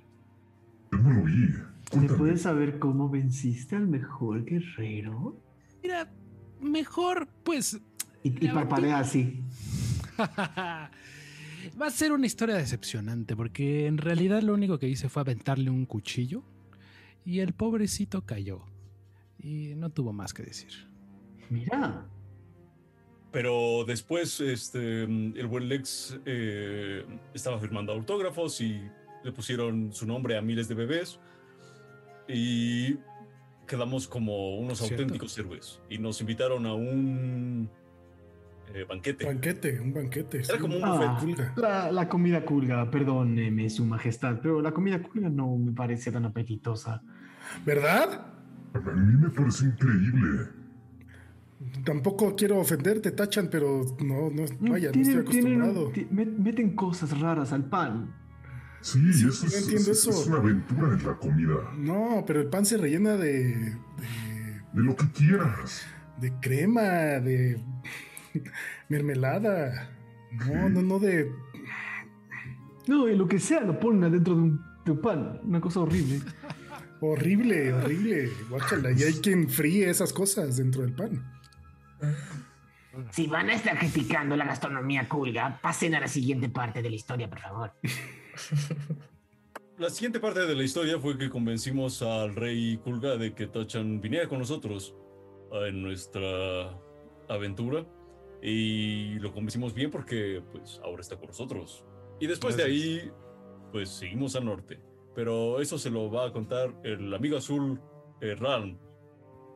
Yo no lo vi. ¿Se puede saber cómo venciste al mejor guerrero? Mira, mejor, pues Y, y parpadea así. Va a ser una historia decepcionante porque en realidad lo único que hice fue aventarle un cuchillo y el pobrecito cayó y no tuvo más que decir. Mira. Pero después, este, el buen Lex eh, estaba firmando autógrafos y le pusieron su nombre a miles de bebés. Y quedamos como unos Cierto. auténticos héroes. Y nos invitaron a un eh, banquete. Banquete, un banquete. Era como un Ah, buffet. La, la comida Kulga, perdóneme, su majestad, pero la comida Kulga no me parece tan apetitosa. ¿Verdad? A mí me parece increíble. Tampoco quiero ofenderte, Tachan, pero no, no, vaya, no Tienen- estoy tienen- acostumbrado. meten cosas raras al pan. Sí, Sí, eso no es, entiendo es- eso. es una aventura en la comida. No, pero el pan se rellena de, de, De lo que quieras. de crema, de mermelada. No, no, no de... No, y lo que sea lo ponen adentro de un, de un pan. Una cosa horrible. Horrible, horrible. Guácala. Y hay quien fríe esas cosas dentro del pan. Si van a estar criticando la gastronomía culga, pasen a la siguiente parte de la historia, por favor. La siguiente parte de la historia fue que convencimos al rey Kulga de que Tachan viniera con nosotros en nuestra aventura y lo convencimos bien porque pues ahora está con nosotros. Y después de ahí pues seguimos al norte. Pero eso se lo va a contar el amigo azul eh, Ralm.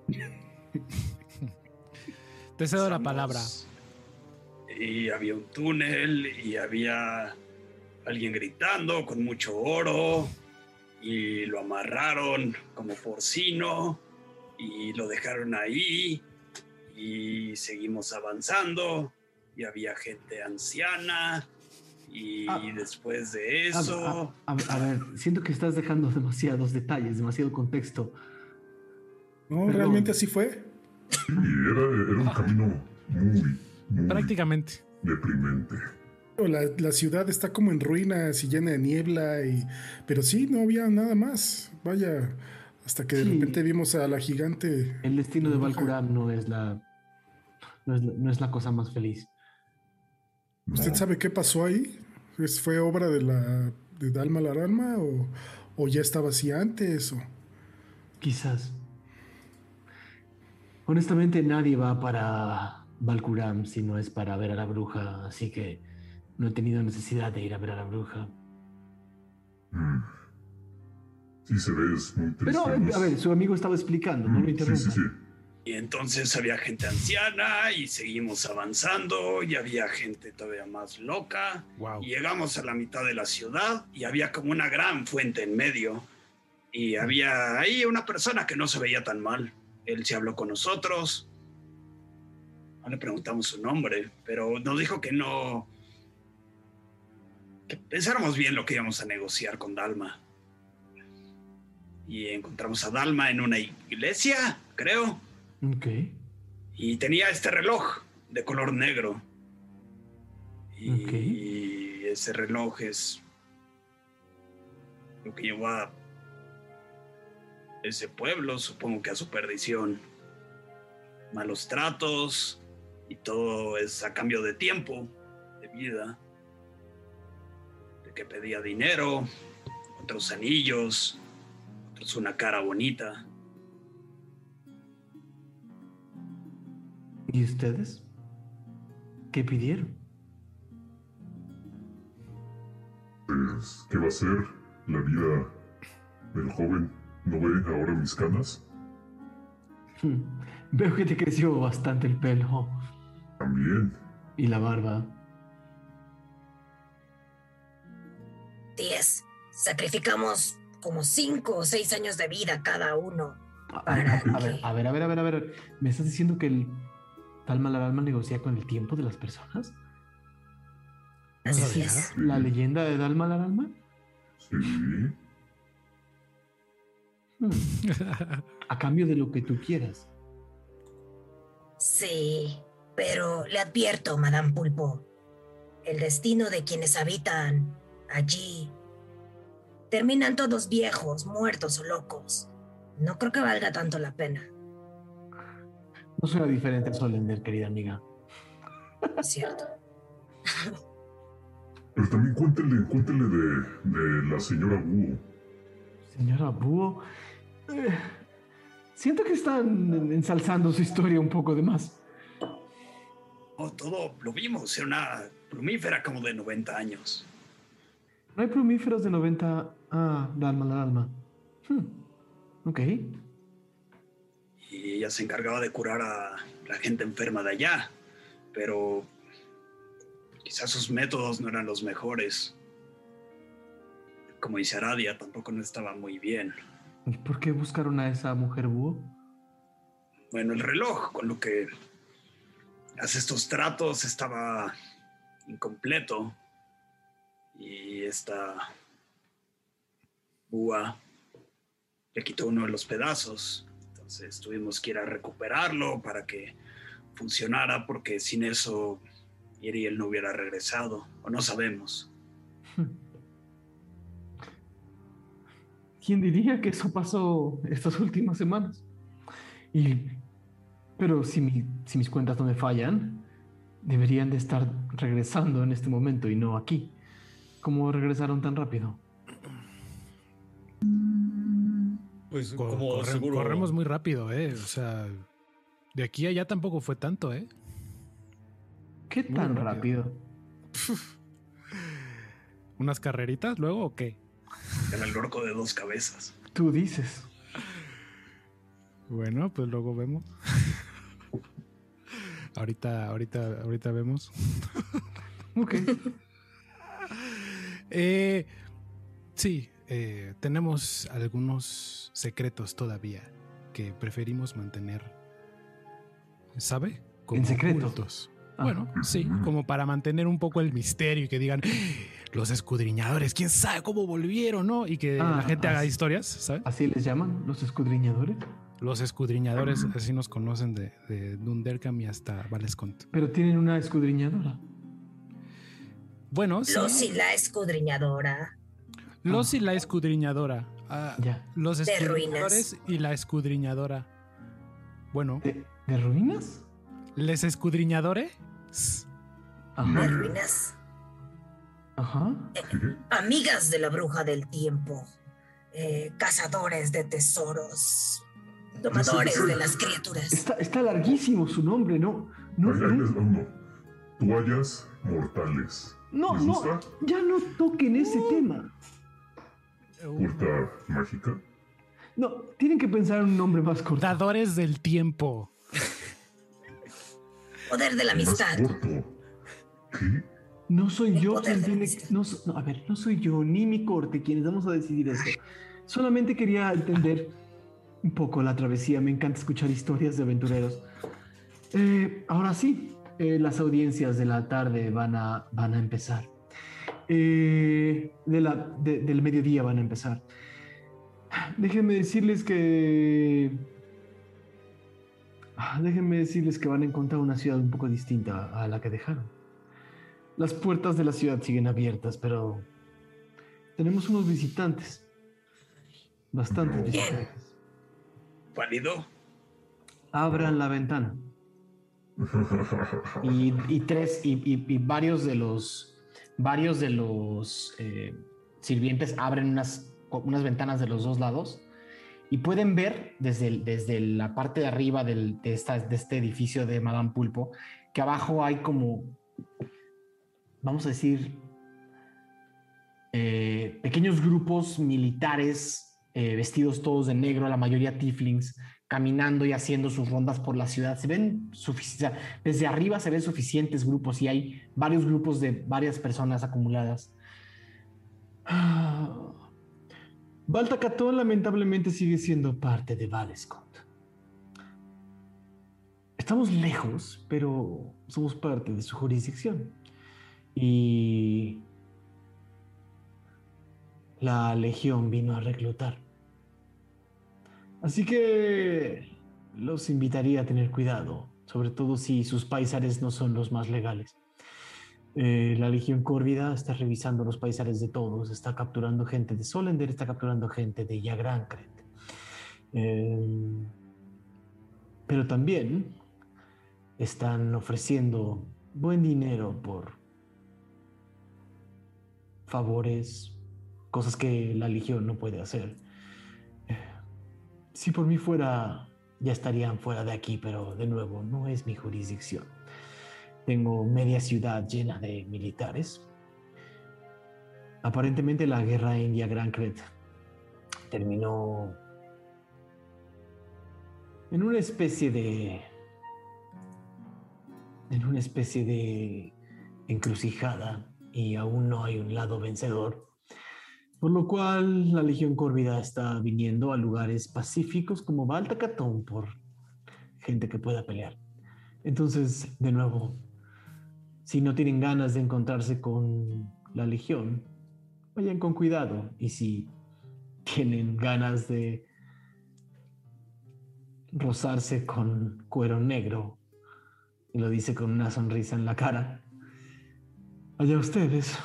Te cedo la palabra. Y había un túnel y había alguien gritando con mucho oro y lo amarraron como porcino y lo dejaron ahí y seguimos avanzando y había gente anciana y Ah. después de A, eso... a- a- a ver, siento que estás dejando demasiados detalles, demasiado contexto. No, Perdón. realmente así fue. Sí, era, era un camino muy, muy Prácticamente. deprimente. La, la ciudad está como en ruinas y llena de niebla, y, pero sí, no había nada más. Vaya, hasta que de Sí. repente vimos a la gigante. El destino de. Valkuram no es la, no es no es la cosa más feliz. ¿Usted sabe qué pasó ahí? ¿Es- ¿Fue obra de la de Dalma Laralma o, o ya estaba así antes? O... Quizás. Honestamente, nadie va para Valkuram si no es para ver a la bruja, así que no he tenido necesidad de ir a ver a la bruja. Mm. Sí se ve, es muy triste. Pero, eh, ¿no? a ver, su amigo estaba explicando, no Mm, lo sí, sí, sí. Y entonces había gente anciana y seguimos avanzando y había gente todavía más loca. Wow. Y llegamos a la mitad de la ciudad y había como una gran fuente en medio. Y había ahí una persona que no se veía tan mal. Él se habló con nosotros. No le preguntamos su nombre, pero nos dijo que no... Que pensáramos bien lo que íbamos a negociar con Dalma. Y encontramos a Dalma en una iglesia, creo. Ok. Y tenía este reloj de color negro. Y ese reloj es lo que llevó a ese pueblo, supongo que a su perdición. Malos tratos y todo es a cambio de tiempo, de vida. Que pedía dinero, otros anillos, otros una cara bonita. ¿Y ustedes? ¿Qué pidieron? Pues, ¿qué va a ser la vida del joven? ¿No ve ahora mis canas? Veo que te creció bastante el pelo También. y la barba. Diez. Sacrificamos como cinco o seis años de vida cada uno. A ver, Para a ver, que- a ver, a ver, a ver, a ver. ¿Me estás diciendo que el tal Malaralma negocia con el tiempo de las personas? Así es. ¿La leyenda de Dalma Laralma? Sí. Hmm. A cambio de lo que tú quieras. Sí, pero le advierto, Madame Pulpo, el destino de quienes habitan allí terminan todos viejos, muertos o locos. No creo que valga tanto la pena, No suena diferente a Solender, querida amiga. ¿cierto? Pero también cuéntele, cuéntele de, de la señora Wu. Señora Búho. eh, siento que están ensalzando su historia un poco de más. Oh, todo lo vimos, era una plumífera como de 90 años. No hay plumíferos de 90. Ah, Dalma Laralma. Hmm. Ok. Y ella se encargaba de curar a la gente enferma de allá, pero quizás sus métodos no eran los mejores. Como dice Aradia, tampoco no estaba muy bien. ¿Y por qué buscaron a esa mujer búho? Bueno, el reloj con lo que hace estos tratos estaba incompleto y esta Ua le quitó uno de los pedazos. Entonces tuvimos que ir a recuperarlo para que funcionara, porque sin eso Iriel no hubiera regresado, o no sabemos. ¿Quién diría que eso pasó estas últimas semanas? Y, pero si, si mis cuentas no me fallan, deberían de estar regresando en este momento y no aquí. ¿Cómo regresaron tan rápido? Pues Co- como corre- seguro. Corremos muy rápido, ¿eh? O sea, de aquí a allá tampoco fue tanto, ¿eh? ¿Qué Muy tan rápido. rápido? ¿Unas carreritas luego o qué? Era el orco de dos cabezas. Tú dices. Bueno, pues luego vemos. ahorita, ahorita, ahorita vemos. Ok. Eh, sí, eh, tenemos algunos secretos todavía que preferimos mantener, ¿sabe? En secreto. ocultos. Ah. Bueno, sí, como para mantener un poco el misterio y que digan los escudriñadores, quién sabe cómo volvieron, ¿no? Y que Ah, la gente haga historias, ¿sabe? ¿Así les llaman los escudriñadores? Los escudriñadores así nos conocen de, de Dundercam y hasta Valescont. Pero tienen una escudriñadora. Bueno, sí, Los y la escudriñadora. los y la escudriñadora. Ah, Ya. los De escudriñadores y la escudriñadora. Bueno, ¿De, de ruinas? les escudriñadores. de Ajá. ruinas. Ajá. Amigas de la bruja del tiempo. eh, cazadores de tesoros. Domadores de las criaturas. Está, está larguísimo su nombre, ¿no? No, Ahí- ahí les no, uno. Toallas mortales. No, ¿Les no, gusta? ya no toquen ese tema. Puerta mágica. No, tienen que pensar en un nombre más corto. Dadores del tiempo. Poder de la amistad. ¿Qué? No soy El yo quien tiene. No, no, a ver, no soy yo ni mi corte quienes vamos a decidir eso. Solamente quería entender un poco la travesía. Me encanta escuchar historias de aventureros. Eh, ahora sí, eh, las audiencias de la tarde van a, van a empezar. Eh, de la, de- del mediodía van a empezar. Déjenme decirles que. Ah, Déjenme decirles que van a encontrar una ciudad un poco distinta a la que dejaron. Las puertas de la ciudad siguen abiertas, pero tenemos unos visitantes. Bastantes visitantes. ¿Válido? Abran la ventana. Y, tres, y, varios de los, varios de los eh, sirvientes abren unas, unas ventanas de los dos lados y pueden ver desde, desde la parte de arriba de, esta- de este edificio de Madame Pulpo que abajo hay como, vamos a decir, eh, pequeños grupos militares eh, vestidos todos de negro, la mayoría tieflings, caminando y haciendo sus rondas por la ciudad. Se ven sufici- desde arriba se ven suficientes grupos y hay varios grupos de varias personas acumuladas. Ah. Baltacatón lamentablemente sigue siendo parte de Valescont. Estamos lejos, pero somos parte de su jurisdicción. Y la legión vino a reclutar. Así que los invitaría a tener cuidado, sobre todo si sus paisares no son los más legales. Eh, la Legión Córvida está revisando los paisares de todos, está capturando gente de Solender, está capturando gente de Yagrancret. Eh, pero también están ofreciendo buen dinero por favores, cosas que la Legión no puede hacer. Si por mí fuera, ya estarían fuera de aquí, pero de nuevo, no es mi jurisdicción. Tengo media ciudad llena de militares. Aparentemente la guerra en Yagrancret terminó en una especie de en una especie de encrucijada y aún no hay un lado vencedor. Por lo cual la Legión Córvida está viniendo a lugares pacíficos como Baltacatón por gente que pueda pelear. Entonces, de nuevo, si no tienen ganas de encontrarse con la Legión, vayan con cuidado. Y si tienen ganas de rozarse con cuero negro. Y lo dice con una sonrisa en la cara. Allá ustedes.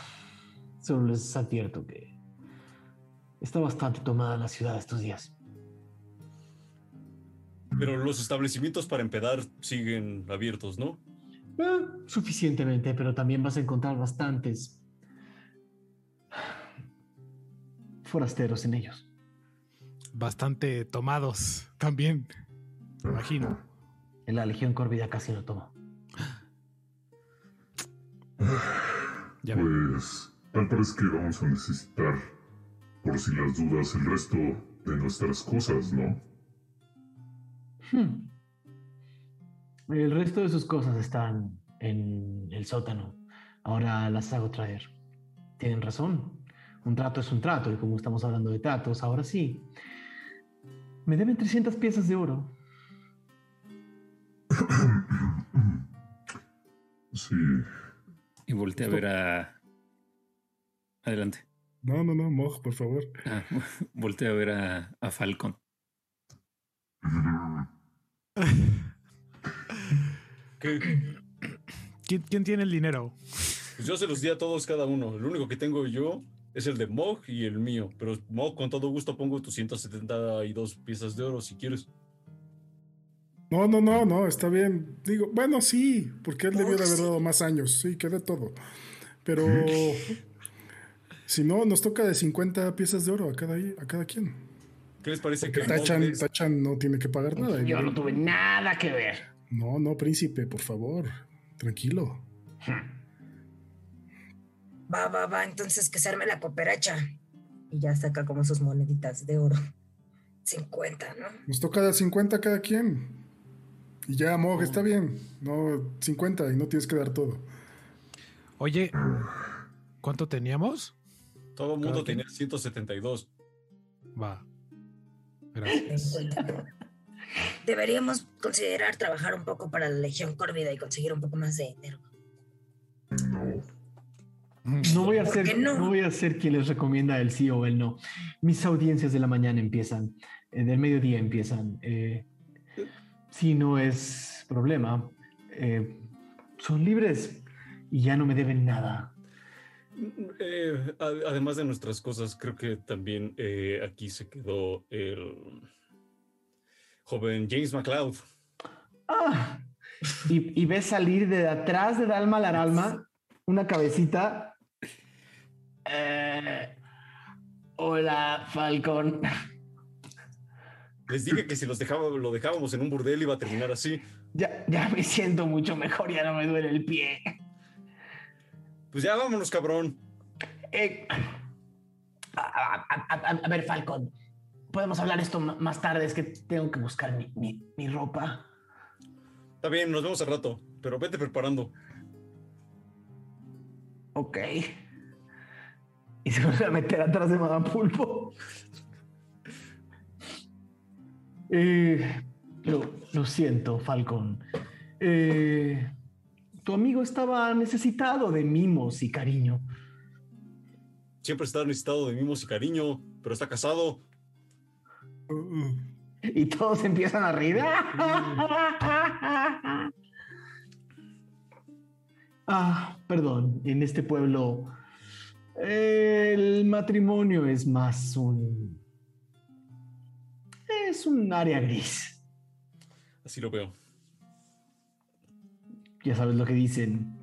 Solo les advierto que está bastante tomada la ciudad estos días. Pero los establecimientos para empedar siguen abiertos, ¿no? Eh, suficientemente, pero también vas a encontrar bastantes forasteros en ellos. Bastante tomados también, me imagino. En la Legión Corvida casi. Ya veo. Pues tal parece que vamos a necesitar, por si las dudas, el resto de nuestras cosas, ¿no? Hmm. El resto de sus cosas están en el sótano. Ahora las hago traer. Tienen razón. Un trato es un trato y como estamos hablando de tratos, ahora sí. Me deben 300 piezas de oro. Sí. Y volteé a ver a. Adelante. No, no, no, Moj, por favor. Ah, volteé a ver a, a Falcon. ¿Qué? ¿Quién, quién tiene el dinero? Pues yo se los di a todos cada uno. El único que tengo yo es el de Mog y el mío. Pero Mog, con todo gusto pongo tus 172 piezas de oro si quieres. No, no, no, no, está bien. Digo, bueno, sí, porque él debió de haber dado más años. Sí, queda todo. Pero si no, nos toca de 50 piezas de oro a cada, a cada quien. ¿Qué les parece Que Tachan, Tachan no tiene que pagar nada. Yo no tuve nada que ver. No, no, príncipe, por favor. Tranquilo. Va, va, va, entonces que se arme la cooperacha. Y ya saca como sus moneditas de oro. 50, ¿no? Nos toca de 50 a cada quien. Y ya, Mog, está bien. No, 50 y no tienes que dar todo. Oye, ¿cuánto teníamos? Todo el mundo Cada tenía 172. Va. Gracias. 50. Deberíamos considerar trabajar un poco para la Legión Córvida y conseguir un poco más de dinero. No voy a ¿Por ser, no voy a ser quien les recomienda el sí o el no. Mis audiencias de la mañana empiezan, eh, del mediodía empiezan. eh, si no es problema, eh, son libres y ya no me deben nada. Eh, además de nuestras cosas, creo que también eh, aquí se quedó el joven James McLeod. Ah, y, y ves salir de atrás de Dalma Laralma una cabecita. Eh, hola, Falcon. Les dije que si los dejaba, lo dejábamos en un burdel iba a terminar así. Ya, ya me siento mucho mejor, ya no me duele el pie. Pues ya vámonos, cabrón. Eh, a, a- a- a- a ver, Falcon, podemos hablar esto más tarde. Es que tengo que buscar mi, mi- mi ropa. Está bien, nos vemos al rato, pero vete preparando. Ok. Y se van a meter atrás de Madame Pulpo. Eh, lo, lo siento, Falcon. Eh, tu amigo estaba necesitado de mimos y cariño. Siempre está necesitado de mimos y cariño, pero está casado. Y todos empiezan a reír. Ah, perdón, en este pueblo el matrimonio es más un... Es un área gris. Así lo veo. Ya sabes lo que dicen.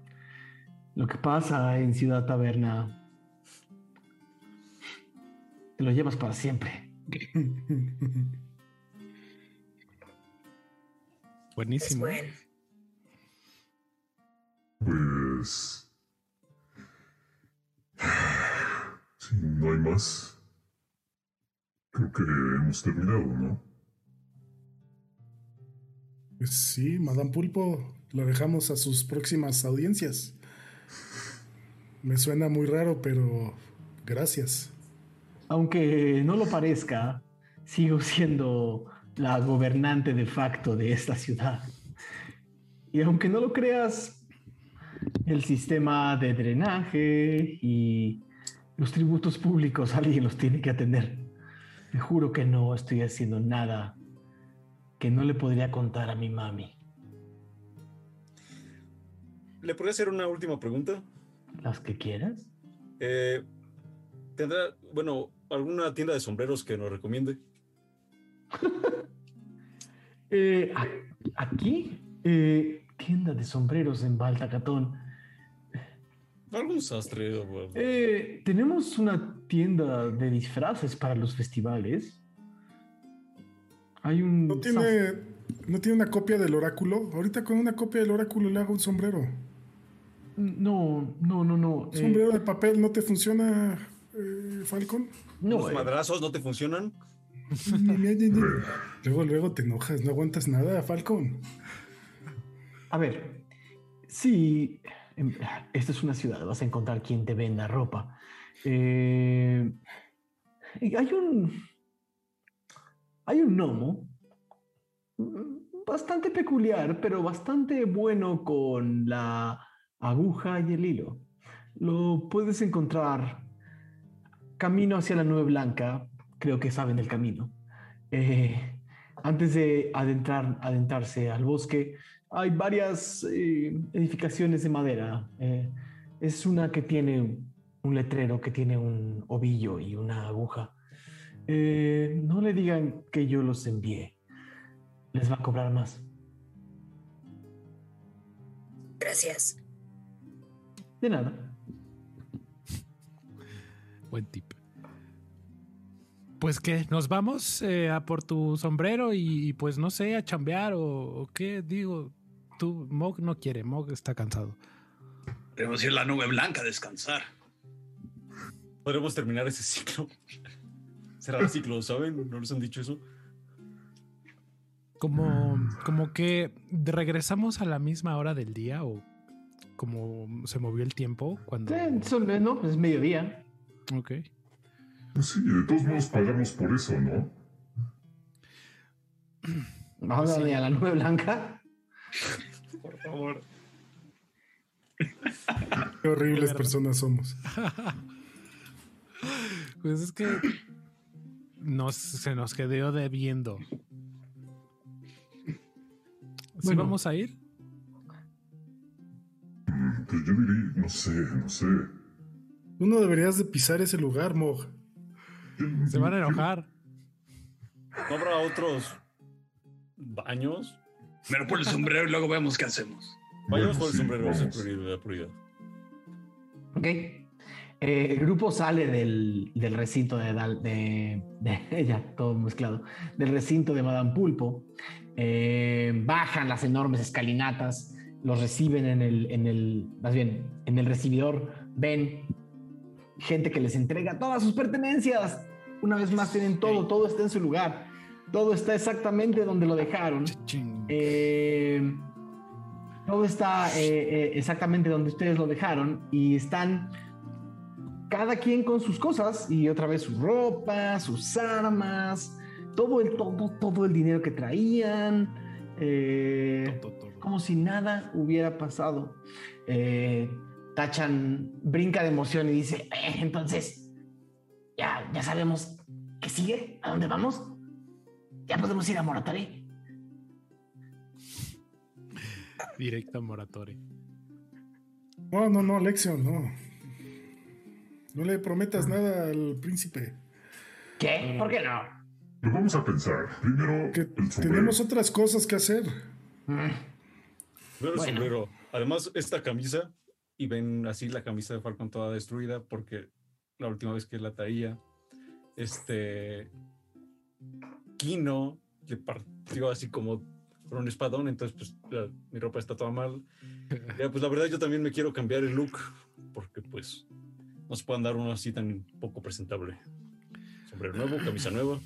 Lo que pasa en Ciudad Taberna. Te lo llevas para siempre. Buenísimo. bueno. Pues... Si no hay más, creo que hemos terminado, ¿no? Sí, Madame Pulpo, lo dejamos a sus próximas audiencias. Me suena muy raro, pero gracias. Aunque no lo parezca, sigo siendo la gobernante de facto de esta ciudad. Y aunque no lo creas, el sistema de drenaje y los tributos públicos alguien los tiene que atender. Te juro que no estoy haciendo nada que no le podría contar a mi mami. ¿Le podría hacer una última pregunta? ¿Las que quieras? Eh, ¿Tendrá, bueno, alguna tienda de sombreros que nos recomiende? Eh, aquí, eh, tienda de sombreros en Baltacatón. Algún sastre. tenemos una tienda de disfraces para los festivales. Hay un. ¿No tiene, ¿No tiene una copia del oráculo? Ahorita con una copia del oráculo le hago un sombrero. No, no, no, no. eh, ¿Sombrero de papel no te funciona, eh, Falcon? no, ¿Los eh, madrazos no te funcionan? luego, luego te enojas, no aguantas nada, Falcon. A ver, si em, esta es una ciudad, vas a encontrar quien te venda ropa. Eh, hay un. Hay un gnomo bastante peculiar, pero bastante bueno con la aguja y el hilo. Lo puedes encontrar camino hacia la nube blanca, creo que saben el camino. Eh, antes de adentrar, adentrarse al bosque, hay varias eh, edificaciones de madera. Eh, es una que tiene un letrero, que tiene un ovillo y una aguja. Eh, no le digan que yo los envié. Les va a cobrar más. Gracias. De nada. Buen tip. Pues que nos vamos eh, a por tu sombrero y, y pues no sé, a chambear o, o qué digo. Tú, Mog no quiere, Mog está cansado. Podemos ir a la nube blanca a descansar. Podremos terminar ese ciclo. Será el ciclo, ¿saben? ¿No les han dicho eso? Como, como que regresamos a la misma hora del día o como se movió el tiempo cuando... Eh, son- no, es mediodía. Ok. Pues sí, de todos modos pagamos por eso, ¿no? Vamos a a la nube blanca. Por favor. Qué horribles personas somos. Pues es que nos, se nos quedó debiendo. ¿Sí Bueno. vamos a ir? Pues yo diría, no sé, no sé. Tú no deberías de pisar ese lugar, Mog. Se van a enojar. ¿No habrá otros baños? Primero por el sombrero y luego vemos qué hacemos. Vayamos Bueno, por el sí, sombrero, es vamos. prioridad. prioridad. Ok. Eh, el grupo sale del, del recinto de, Dal- de, de- ya todo mezclado, del recinto de Madame Pulpo. Eh, bajan las enormes escalinatas, los reciben en el, en el, más bien, en el recibidor. Ven gente que les entrega todas sus pertenencias. Una vez más tienen todo, todo está en su lugar. Todo está exactamente donde lo dejaron. Eh, todo está exactamente donde ustedes lo dejaron y están cada quien con sus cosas y otra vez su ropa, sus armas, todo el todo todo el dinero que traían, eh, Todo, todo. como si nada hubiera pasado. Eh, Tachan brinca de emoción y dice, "Eh, entonces ya ya sabemos qué sigue, a dónde vamos, ya podemos ir a Moratori. Directo a Moratori. No, no, no, Lexion, no. No le prometas nada al príncipe. ¿Qué? ¿Por qué no? Lo vamos a pensar. Primero, Que el sombrero. tenemos otras cosas que hacer. Mm. Primero el Bueno. sombrero. Además, esta camisa, y ven así la camisa de Falcon toda destruida, porque la última vez que la traía, este. Kino le partió así como con un espadón, entonces, pues la- mi ropa está toda mal. Ya, pues la verdad, yo también me quiero cambiar el look, porque pues no se puede andar uno así tan poco presentable. Sombrero nuevo, camisa nueva.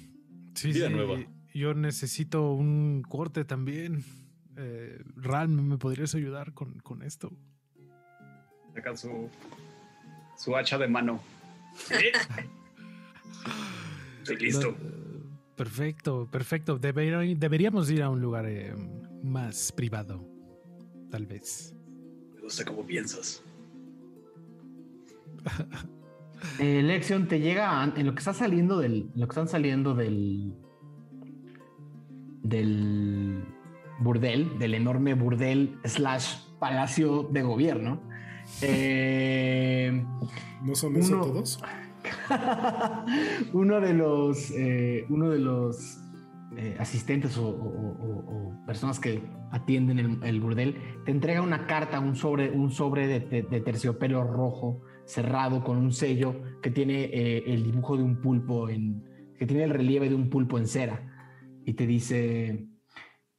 Sí, Vida sí, nueva. Yo necesito un corte también. Eh, Ral, ¿me podrías ayudar con, con esto? Saca su, su hacha de mano. Estoy listo. Perfecto, perfecto. Deber- deberíamos ir a un lugar eh, más privado, tal vez. Me gusta cómo piensas. Eh, Lexion te llega a- en lo que está saliendo del. en lo que están saliendo del. del burdel, del enorme burdel slash palacio de gobierno. Eh, ¿No son eso Uno- todos? uno de los eh, uno de los eh, asistentes o, o- o- o personas que atienden el, el burdel te entrega una carta, un sobre, un sobre de, de- de terciopelo rojo cerrado con un sello que tiene eh, el dibujo de un pulpo en que tiene el relieve de un pulpo en cera y te dice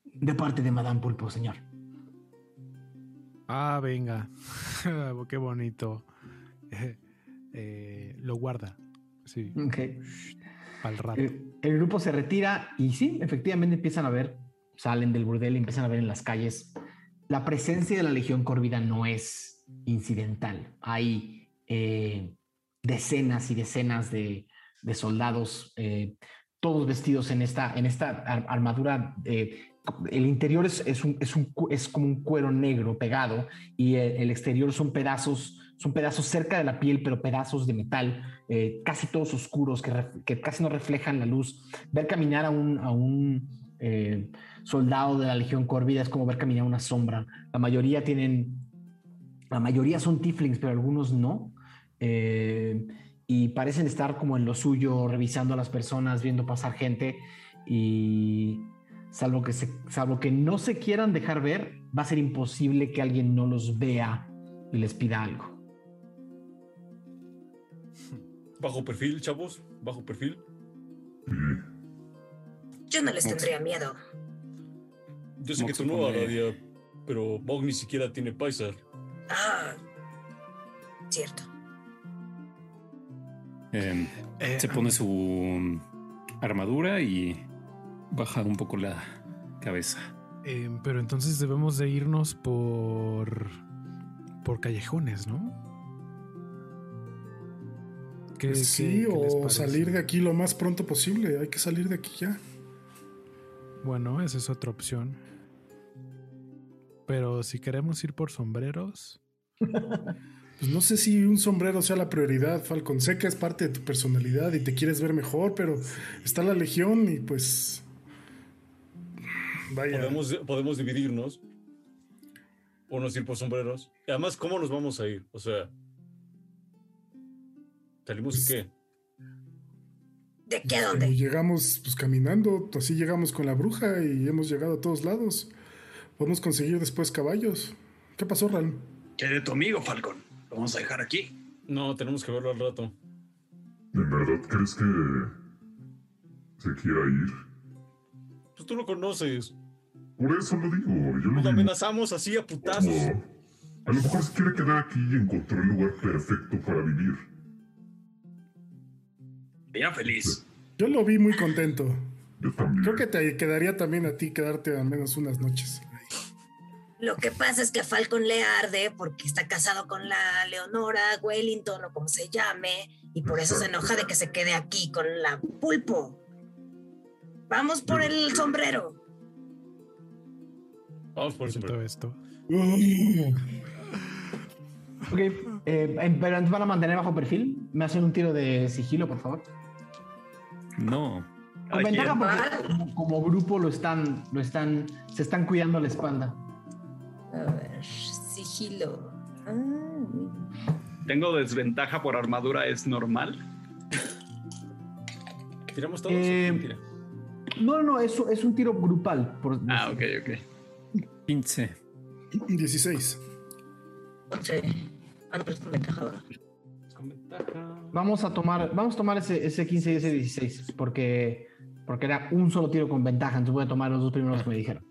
de parte de Madame Pulpo, señor. Ah, venga. Qué bonito. Eh, lo guarda. Sí. Ok. Al rato. El, el grupo se retira y sí, efectivamente empiezan a ver, salen del burdel y empiezan a ver en las calles. La presencia de la Legión Córvida no es incidental. Hay eh, decenas y decenas de, soldados, eh, todos vestidos en esta, armadura. eh, el interior es, como un cuero negro pegado y el, exterior son pedazos, son pedazos cerca de la piel, pero pedazos de metal, casi todos oscuros, que, casi no reflejan la luz. Ver caminar a un, soldado de la Legión Corvida es como ver caminar una sombra. La mayoría tienen, la mayoría son tieflings, pero algunos no. Eh, y parecen estar como en lo suyo, revisando a las personas, viendo pasar gente y salvo que, se, salvo que no se quieran dejar ver, va a ser imposible que alguien no los vea y les pida algo. Bajo perfil, chavos. Bajo perfil. Yo no les tendría miedo. Yo sé que tú no, Aradia, pero Bog ni siquiera tiene paisa. Ah, cierto. Em, Eh, se pone su armadura y baja un poco la cabeza. eh, pero entonces debemos de irnos por por callejones, ¿no? ¿Qué- Pues sí, qué o salir de aquí lo más pronto posible. Hay que salir de aquí ya. Bueno, esa es otra opción. Pero si queremos ir por sombreros, Pues no sé si un sombrero sea la prioridad, Falcon. Sé que es parte de tu personalidad y te quieres ver mejor, pero está la legión y pues. Vaya. Podemos, podemos dividirnos. Unos ir por sombreros. Y además, ¿cómo nos vamos a ir? O sea. ¿Salimos y qué? ¿De qué a Como dónde? llegamos pues caminando, así llegamos con la bruja y hemos llegado a todos lados. Podemos conseguir después caballos. ¿Qué pasó, Ran? ¿Qué de tu amigo, Falcon? ¿Lo vamos a dejar aquí? No, tenemos que verlo al rato. ¿En verdad crees que se quiera ir? Pues tú lo conoces. Por eso lo digo, yo lo Nos amenazamos así a putazos. como- A lo mejor se quiere quedar aquí y encontró el lugar perfecto para vivir. Ella feliz. Yo lo vi muy contento. Yo también. Creo que te quedaría también a ti quedarte al menos unas noches. Lo que pasa es que a Falcon le arde porque está casado con la Leonora Wellington o como se llame, y por eso se enoja de que se quede aquí con la pulpo. Vamos por el sombrero. Vamos por el sombrero. esto. Ok, eh, pero entonces van a mantener bajo perfil. Me hacen un tiro de sigilo, por favor. No. Con ventaja porque como, como grupo lo están, lo están, se están cuidando la espalda. A ver, sigilo. Ah. Tengo desventaja por armadura, ¿es normal? ¿Tiramos todos? Eh. No, no, no, es, es un tiro grupal. Por, Ah, ok, ok. 15. 16. Once. Ah, no, pero es con ventaja ahora. Con ventaja. Vamos a tomar, vamos a tomar ese, ese 15 y ese 16, porque, porque era un solo tiro con ventaja, entonces voy a tomar los dos primeros que me dijeron.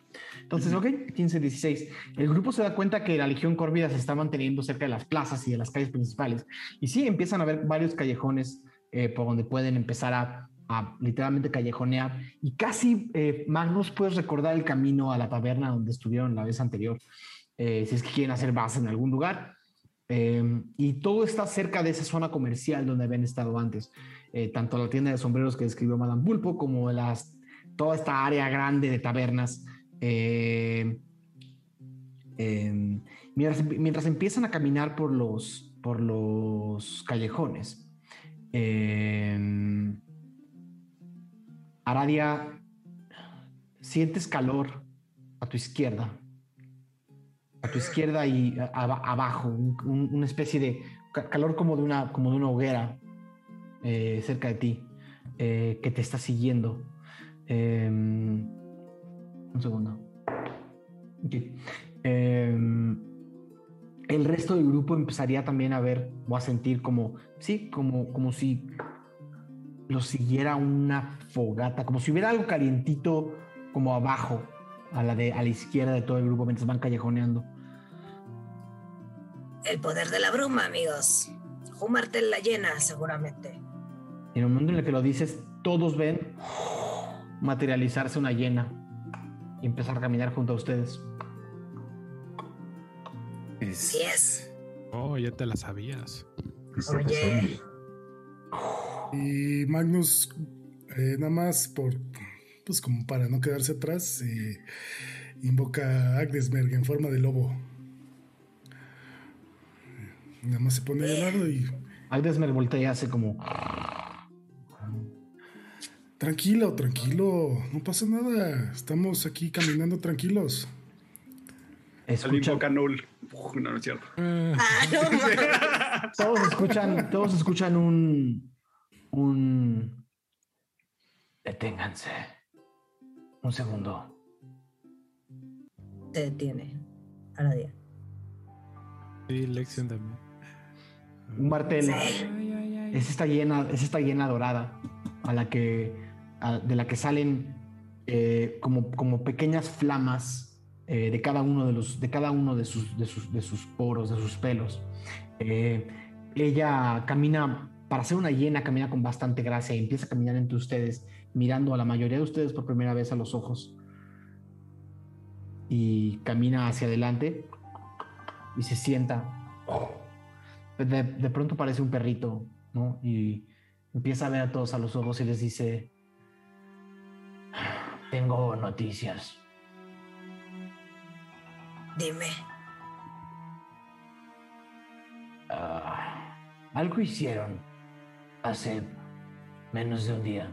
Entonces, ok, 15, 16. El grupo se da cuenta que la Legión Córvida se está manteniendo cerca de las plazas y de las calles principales. Y sí, empiezan a haber varios callejones eh, por donde pueden empezar a, a literalmente callejonear. Y casi, eh, Magnus, puedes recordar el camino a la taberna donde estuvieron la vez anterior, eh, si es que quieren hacer base en algún lugar. Eh, y todo está cerca de esa zona comercial donde habían estado antes. Eh, tanto la tienda de sombreros que describió Madame Pulpo como las, toda esta área grande de tabernas. Eh, eh, mientras, mientras empiezan a caminar por los, por los callejones, Eh, Aradia, sientes calor a tu izquierda. A tu izquierda y abajo, un- un- una especie de ca- calor como de una, como de una hoguera eh, cerca de ti, eh, que te está siguiendo. Un segundo. Ok. Eh, el resto del grupo empezaría también a ver o a sentir como, sí, como, como si lo siguiera una fogata, como si hubiera algo calientito como abajo, a la, de, a la izquierda de todo el grupo mientras van callejoneando. El poder de la bruma, amigos. Jumarte en la llena, seguramente. En el momento en el que lo dices, todos ven materializarse una hiena y empezar a caminar junto a ustedes. Sí es. Oh, ya te la sabías. ¿Qué está Oye. Y Magnus, eh, nada más por, pues como para no quedarse atrás, eh, invoca a Agnesberg en forma de lobo. Nada más se pone de lado y Agdesmer voltea y hace como... tranquilo, tranquilo, no pasa nada. Estamos aquí caminando tranquilos. Escucha. Uf, no, no es cierto. Ah, no, mames. todos escuchan, todos escuchan un... Un... Deténganse. Un segundo. Se detiene. Aradia. Sí, Lexion también. Un martel. Sí. Es esta hiena, es esta hiena dorada a la que, de la que salen eh, como, como pequeñas flamas eh, de cada uno de los, de cada uno de sus, de sus, de sus poros, de sus pelos. Eh, ella camina, para ser una hiena, camina con bastante gracia y empieza a caminar entre ustedes, mirando a la mayoría de ustedes por primera vez a los ojos. Y camina hacia adelante y se sienta de, de pronto parece un perrito, ¿no? Y empieza a ver a todos a los ojos y les dice, tengo noticias. Dime. Ah, algo hicieron hace menos de un día.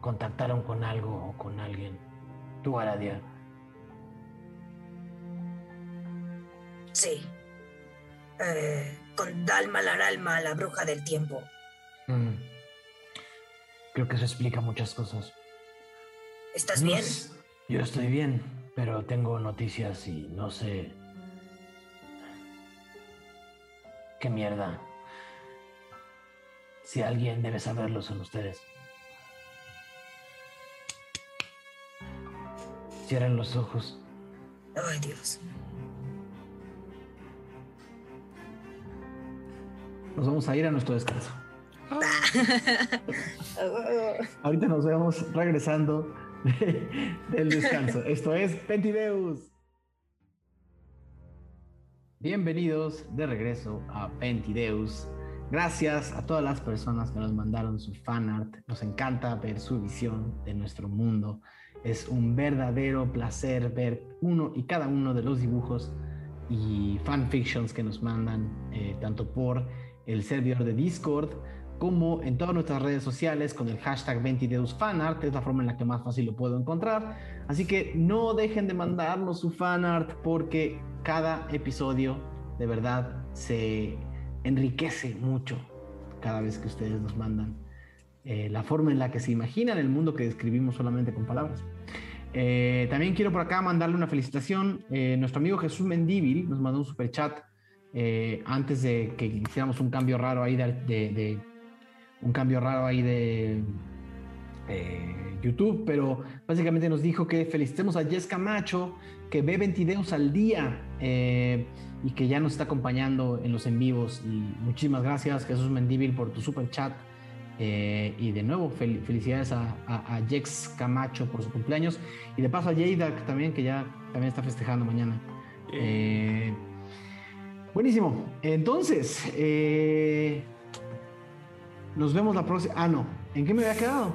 Contactaron con algo o con alguien. Tú, Aradia. Sí. Eh, con Dalma Laralma, la bruja del tiempo. Mm. Creo que eso explica muchas cosas. ¿Estás No bien? Yo estoy bien, pero tengo noticias y no sé. ¿Qué mierda? Si alguien debe saberlo, son ustedes. Cierren los ojos. Ay, Dios. Nos vamos a ir a nuestro descanso. Ahorita nos vemos regresando de- del descanso. Esto es Pentideus. Bienvenidos de regreso a Pentideus. Gracias a todas las personas que nos mandaron su fanart. Nos encanta ver su visión de nuestro mundo. Es un verdadero placer ver uno y cada uno de los dibujos y fanfictions que nos mandan, eh, tanto por el servidor de Discord como en todas nuestras redes sociales con el hashtag 20deusfanart, es la forma en la que más fácil lo puedo encontrar. Así que no dejen de mandarnos su fanart porque cada episodio de verdad se enriquece mucho cada vez que ustedes nos mandan eh, la forma en la que se imaginan el mundo que describimos solamente con palabras. Eh, también quiero por acá mandarle una felicitación. Eh, nuestro amigo Jesús Mendívil nos mandó un super chat eh, antes de que hiciéramos un cambio raro ahí de, un cambio raro ahí de eh, YouTube, pero básicamente nos dijo que felicitemos a Jess Camacho, que ve 20 videos al día eh, y que ya nos está acompañando en los en vivos. Y muchísimas gracias, Jesús Mendívil, por tu super chat. Eh, y de nuevo, fel- felicidades a, a, a Jex Camacho por su cumpleaños. Y de paso a Jada también, que ya también está festejando mañana. Eh, buenísimo. Entonces, eh, nos vemos la próxima. Ah, no. ¿En qué me había quedado?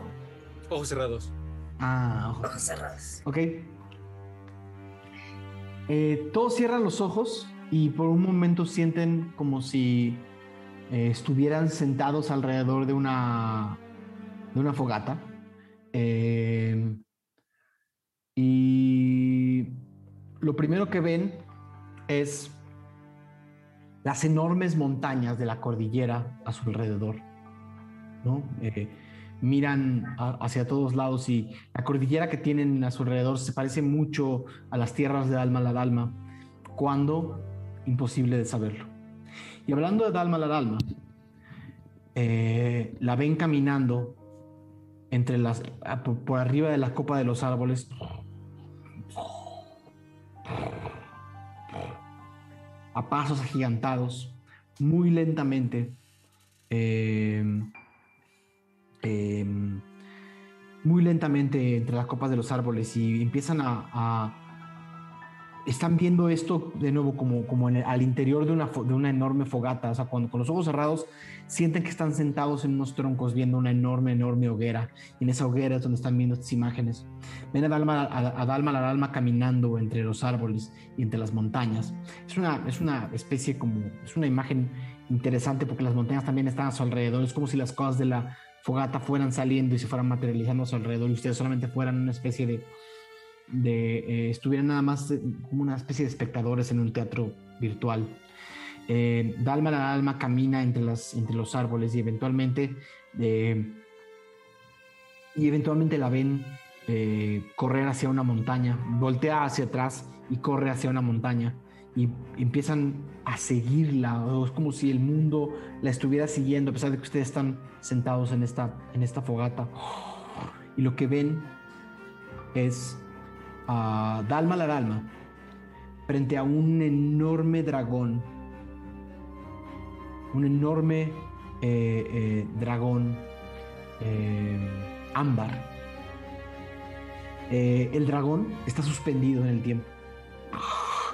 Ojos cerrados. Ah, ojos. Ojos cerrados. Ok. Eh, todos cierran los ojos y por un momento sienten como si eh, estuvieran sentados alrededor de una, de una fogata. Eh, y lo primero que ven es las enormes montañas de la cordillera a su alrededor. ¿No? Eh, miran a- hacia todos lados y la cordillera que tienen a su alrededor se parece mucho a las tierras de Dalma la Dalma. ¿Cuándo? Imposible de saberlo. Y hablando de Dalma la Dalma, eh, la ven caminando entre las, por arriba de la copa de los árboles. A pasos agigantados, muy lentamente. eh, eh, muy lentamente entre las copas de los árboles y empiezan a, a- están viendo esto de nuevo como, como en el- al interior de una, de una enorme fogata, o sea, cuando, con los ojos cerrados sienten que están sentados en unos troncos viendo una enorme, enorme hoguera. Y en esa hoguera es donde están viendo estas imágenes. Ven a Dalma, a, a Dalma la Dalma caminando entre los árboles y entre las montañas. Es una, es una especie como, es una imagen interesante porque las montañas también están a su alrededor. Es como si las cosas de la fogata fueran saliendo y se fueran materializando a su alrededor y ustedes solamente fueran una especie de, de eh, estuvieran nada más eh, como una especie de espectadores en un teatro virtual. Eh, Dalma la Dalma camina entre, las, entre los árboles y eventualmente eh, y eventualmente la ven correr hacia una montaña, voltea hacia atrás y corre hacia una montaña y empiezan a seguirla. o Es como si el mundo la estuviera siguiendo, a pesar de que ustedes están sentados en esta, en esta fogata. Y lo que ven es a Dalma la Dalma frente a un enorme dragón. Un enorme eh, eh, dragón eh, ámbar. El dragón está suspendido en el tiempo.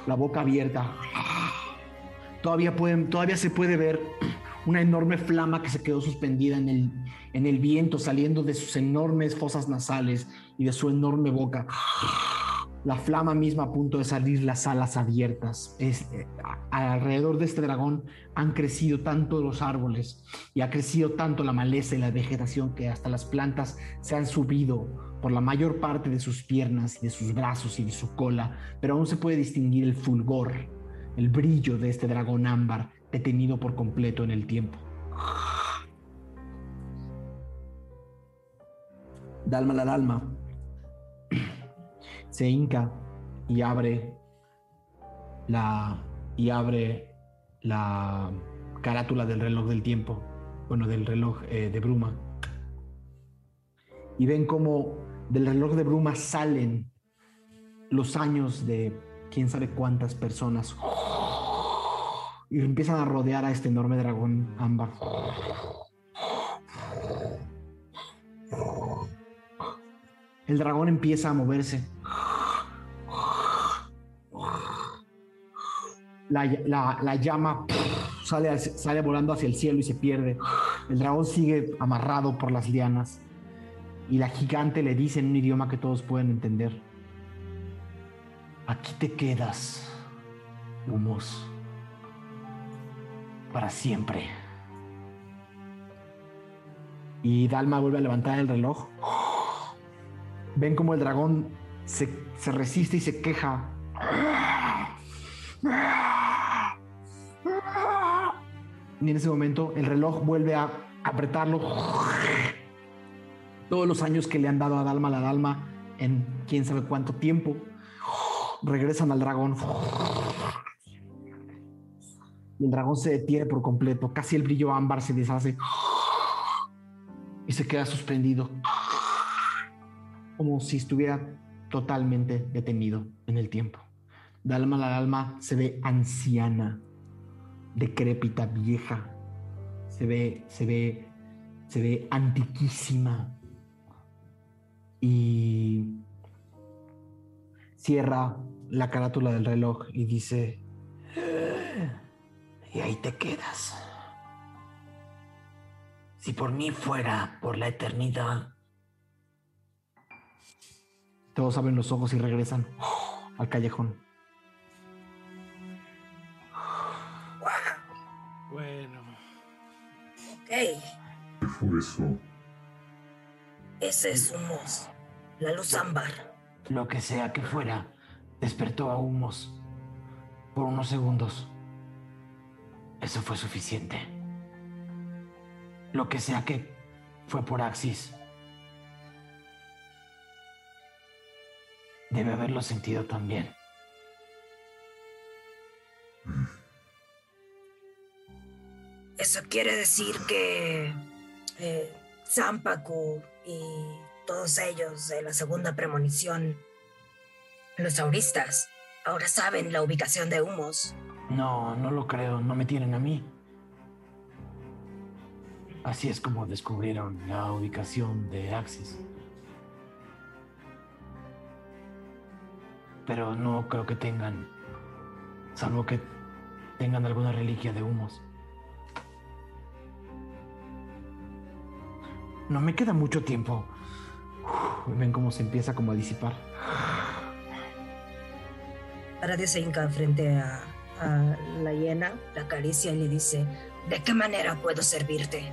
La boca abierta. Todavía, pueden, todavía se puede ver una enorme flama que se quedó suspendida en el, en el viento, saliendo de sus enormes fosas nasales y de su enorme boca. La flama misma a punto de salir, las alas abiertas. Es, eh, alrededor de este dragón han crecido tanto los árboles y ha crecido tanto la maleza y la vegetación que hasta las plantas se han subido por la mayor parte de sus piernas y de sus brazos y de su cola, pero aún se puede distinguir el fulgor, el brillo de este dragón ámbar detenido por completo en el tiempo. Dalma la Dalma se hinca y abre la y abre la carátula del reloj del tiempo, bueno, del reloj eh, de bruma. Y ven cómo del reloj de bruma salen los años de quién sabe cuántas personas y empiezan a rodear a este enorme dragón ámbar. El dragón empieza a moverse. La, la- la llama sale, al- sale volando hacia el cielo y se pierde. El dragón sigue amarrado por las lianas. Y la gigante le dice en un idioma que todos pueden entender. Aquí te quedas, Humos. Para siempre. Y Dalma vuelve a levantar el reloj. Ven como el dragón se, se resiste y se queja. Y en ese momento el reloj vuelve a apretarlo. Todos los años que le han dado a Dalma la Dalma en quién sabe cuánto tiempo regresan al dragón. Y el dragón se detiene por completo. Casi el brillo ámbar se deshace y se queda suspendido. Como si estuviera totalmente detenido en el tiempo. Dalma la Dalma se ve anciana, decrépita, vieja. Se ve, se ve, se ve antiquísima. Y cierra la carátula del reloj y dice, y ahí te quedas. Si por mí fuera por la eternidad. Todos abren los ojos y regresan al callejón. Bueno, Hey, ¿Qué fue eso? Ese es Humos. La luz ámbar. Lo que sea que fuera, despertó a Humos por unos segundos. Eso fue suficiente. Lo que sea que fue por Axis. Debe haberlo sentido también. Eso quiere decir que eh, Zampacu y todos ellos de la segunda premonición, los auristas, ahora saben la ubicación de Humos. No, no lo creo, no me tienen a mí. Así es como descubrieron la ubicación de Axis. Pero no creo que tengan, salvo que tengan alguna reliquia de humos. No me queda mucho tiempo. Uf, ven cómo se empieza como a disipar. Aradio se hinca frente a, a la hiena, la acaricia y le dice, ¿de qué manera puedo servirte?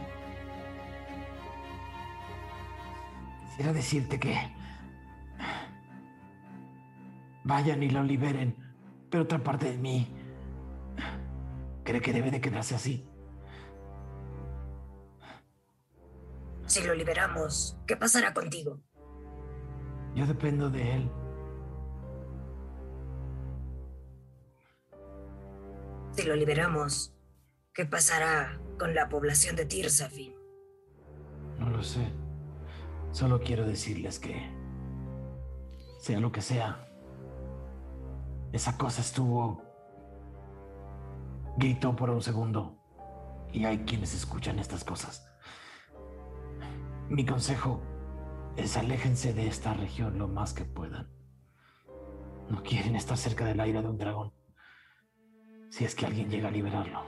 Quisiera decirte que vayan y lo liberen, pero otra parte de mí cree que debe de quedarse así. Si lo liberamos, ¿qué pasará contigo? Yo dependo de él. Si lo liberamos, ¿qué pasará con la población de Tirsafin? No lo sé. Solo quiero decirles que, sea lo que sea, esa cosa estuvo... Gritó por un segundo. Y hay quienes escuchan estas cosas. Mi consejo es aléjense de esta región lo más que puedan. No quieren estar cerca del aire de un dragón. Si es que alguien llega a liberarlo.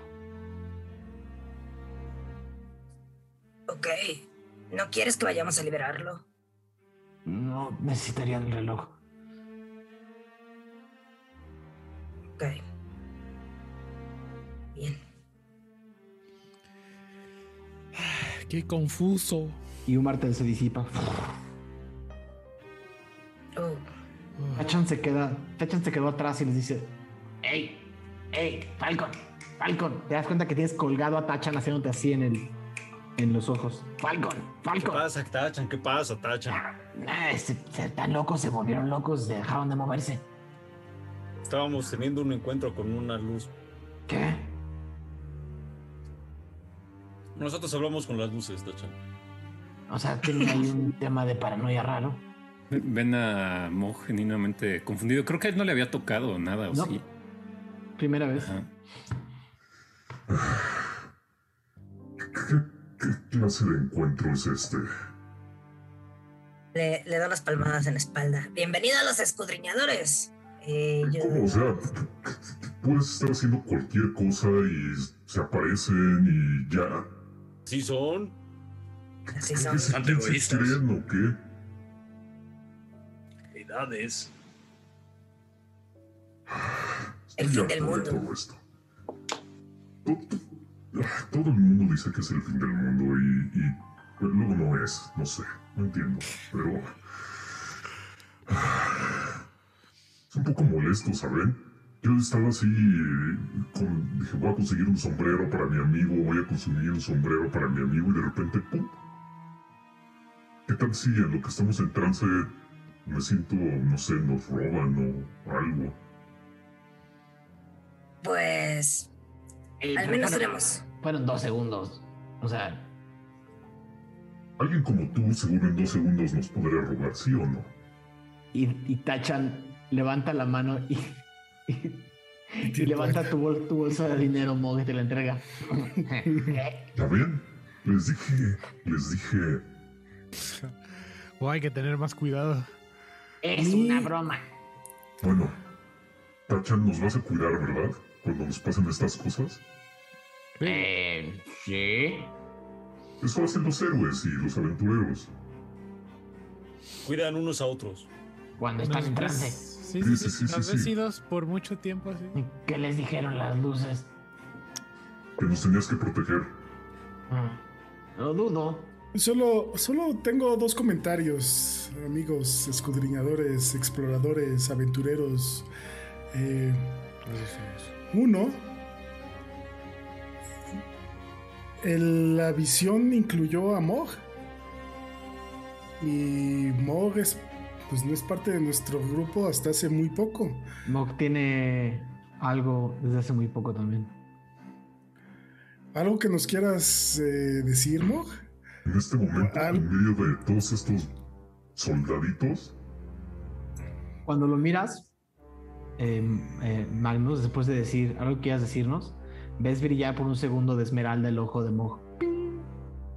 Ok, ¿no quieres que vayamos a liberarlo? No necesitarían el reloj. Ok. Bien. Qué confuso. Y un martel se disipa. Oh, Tachan se queda, Tachan se quedó atrás y les dice, ¡Ey! ¡Ey! ¡Falcon! ¡Falcon! te das cuenta que tienes colgado a Tachan haciéndote así en el, en los ojos. ¡Falcon! ¿Qué ¡Falcon! pasa, Tachan? ¿Qué pasa, Tachan? Ah, se, se- tan locos, se volvieron locos, dejaron de moverse. Estábamos teniendo un encuentro con una luz. ¿Qué? Nosotros hablamos con las luces, Tachan. O sea, tienen ahí un tema de paranoia raro. Ven a Mo genuinamente confundido. Creo que a él no le había tocado nada, ¿o No. sí? Primera vez. Ajá. ¿Qué, qué clase de encuentro es este? le, le da unas palmadas en la espalda. Bienvenido a los escudriñadores. Eh, yo- ¿Cómo? O sea, puedes estar haciendo cualquier cosa y se aparecen y ya. ¿Sí son? Así ¿Qué son. se, Bastante egoístas. creen o qué? Edades. El Estoy fin harto del de mundo. Todo, esto. To- to- todo el mundo dice que es el fin del mundo y, y pero luego no es. No sé, no entiendo. Pero. Es un poco molesto, ¿saben? Yo estaba así. eh, Con, dije, voy a conseguir un sombrero para mi amigo, voy a consumir un sombrero para mi amigo y de repente, ¡pum! ¿Qué tal si en lo que estamos en trance me siento, no sé, nos roban o algo? Pues Eh, al menos fueron- tenemos. Fueron dos segundos. O sea, Alguien como tú seguro en dos segundos nos podría robar, ¿sí o no? Y, y Tachan levanta la mano y, y, y levanta tu, bol- tu bolsa de dinero, Mog, y te la entrega. ¿Ya ven? Les dije, les dije, O hay que tener más cuidado. es una broma. bueno, Tachan, nos vas a cuidar, ¿verdad? Cuando nos pasen estas cosas. Eh, sí. Eso hacen los héroes y los aventureros. Cuidan unos a otros. Cuando están en trance. Sí, Sí, sí, sí, sí. Nos ves por mucho tiempo así. ¿Qué les dijeron las luces? Que nos tenías que proteger. Mm. No dudo. Solo, solo tengo dos comentarios, amigos escudriñadores, exploradores, aventureros. Eh, uno, el- la visión incluyó a Mog. Y Mog es, pues no es parte de nuestro grupo hasta hace muy poco. Mog tiene algo desde hace muy poco también. ¿Algo que nos quieras eh, decir, Mog? En este momento, Al- en medio de todos estos soldaditos, Cuando lo miras, eh, eh, Magnus, después de decir algo que quieras decirnos, ves brillar por un segundo de esmeralda el ojo de Mog.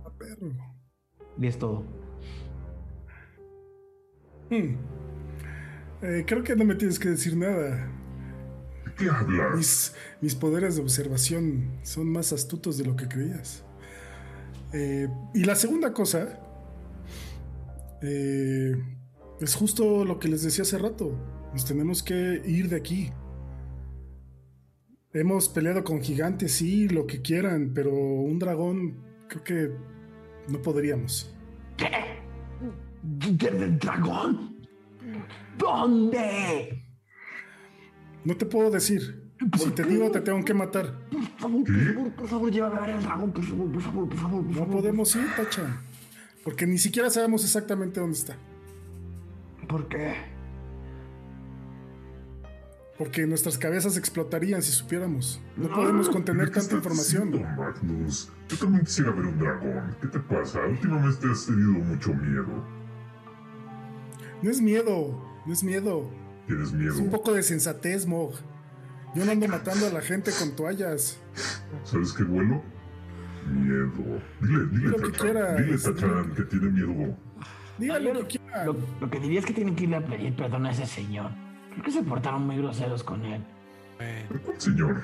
Ah, perro. Y es todo. Hmm. Eh, creo que no me tienes que decir nada. ¿de qué hablas? Mis, mis poderes de observación son más astutos de lo que creías. Eh, y la segunda cosa eh, es justo lo que les decía hace rato. Nos tenemos que ir de aquí. Hemos peleado con gigantes, sí, lo que quieran, pero un dragón creo que no podríamos. ¿Qué? ¿Del dragón? ¿Dónde? No te puedo decir. Si te digo, te tengo que matar. Por favor, por favor, por favor, llévame a ver el dragón, por favor, por favor, por favor, por No favor. podemos ir, Tacha. Porque ni siquiera sabemos exactamente dónde está. ¿Por qué? Porque nuestras cabezas explotarían si supiéramos. No podemos contener ¿Qué tanta estás información. diciendo, Magnus? Yo también quisiera ver un dragón. ¿Qué te pasa? Últimamente has tenido mucho miedo. No es miedo, no es miedo. Tienes Es un miedo. poco de sensatez, Mog. Yo no ando matando a la gente con toallas. ¿Sabes qué vuelo? Miedo. Dile, dile, Lo que quieras, Dile, dile. Tachan, que tiene miedo. Dígale lo que quiera. Lo, lo que diría es que tienen que irle a pedir perdón a ese señor. Creo que se portaron muy groseros con él. ¿Cuál señor?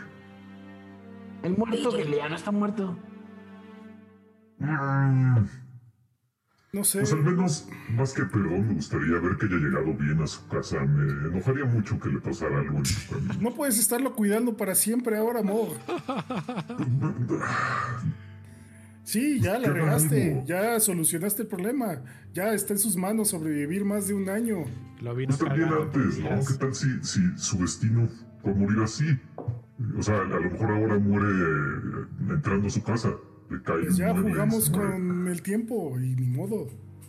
El muerto que ya no está muerto. Mm, No sé. Pues al menos, más que perdón, me gustaría ver que haya llegado bien a su casa. Me enojaría mucho que le pasara algo en su camino. No puedes estarlo cuidando para siempre ahora, Mog. Sí, ya la regaste. Ya solucionaste el problema. Ya está en sus manos sobrevivir más de un año. Lo vino Pues también antes, ¿no? ¿Qué tal si, si su destino fue morir así? O sea, a lo mejor ahora muere eh, entrando a su casa. Cae Pues ya jugamos con el tiempo y ni modo.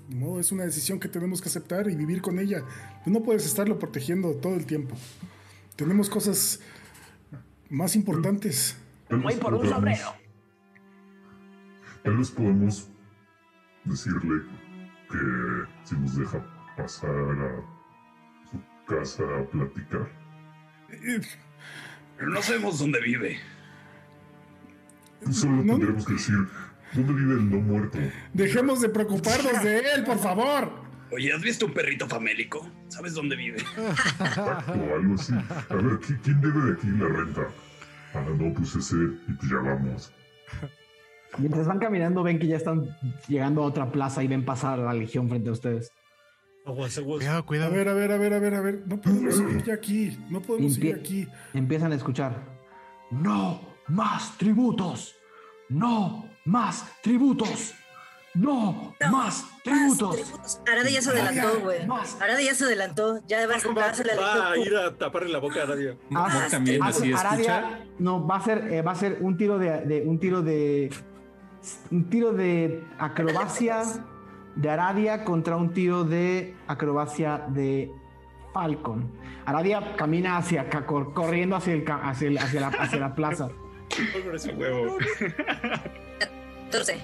Ni modo, es una decisión que tenemos que aceptar y vivir con ella. Tú no puedes estarlo protegiendo todo el tiempo. Tenemos cosas más importantes. Voy por un sombrero. Tal vez podamos decirle que si nos deja pasar a su casa a platicar. Eh, Pero no sabemos dónde vive. Solo No. tendremos que decir, ¿dónde vive el no muerto? Dejemos de preocuparnos de él, por favor. Oye, ¿has visto un perrito famélico? ¿Sabes dónde vive? O algo así. A ver, ¿qui- ¿quién debe de aquí la renta? Ah, no, pues ese, y pues ya vamos. Mientras van caminando, ven que ya están llegando a otra plaza y ven pasar a la legión frente a ustedes. Aguas, aguas. Cuidado, A cuidado. ver, a ver, a ver, a ver, a ver. No podemos seguir ya aquí. No podemos seguir Empie- aquí. Empiezan a escuchar. No más tributos. No más tributos. No, No, más tributos. tributos. Arada ya se adelantó, güey. Más. Arada ya se adelantó. Ya va, va a hacer la Va a lectura. ir a taparle la boca a. Mog Ah, también ah, así Aradia- escucha. No, va a ser, eh, va a ser un tiro de, de- un tiro de un tiro de acrobacia de Aradia contra un tiro de acrobacia de Falcon. Aradia camina hacia acá, corriendo hacia, el, ca- hacia, el- hacia la, hacia la plaza. Por ese huevo. 14.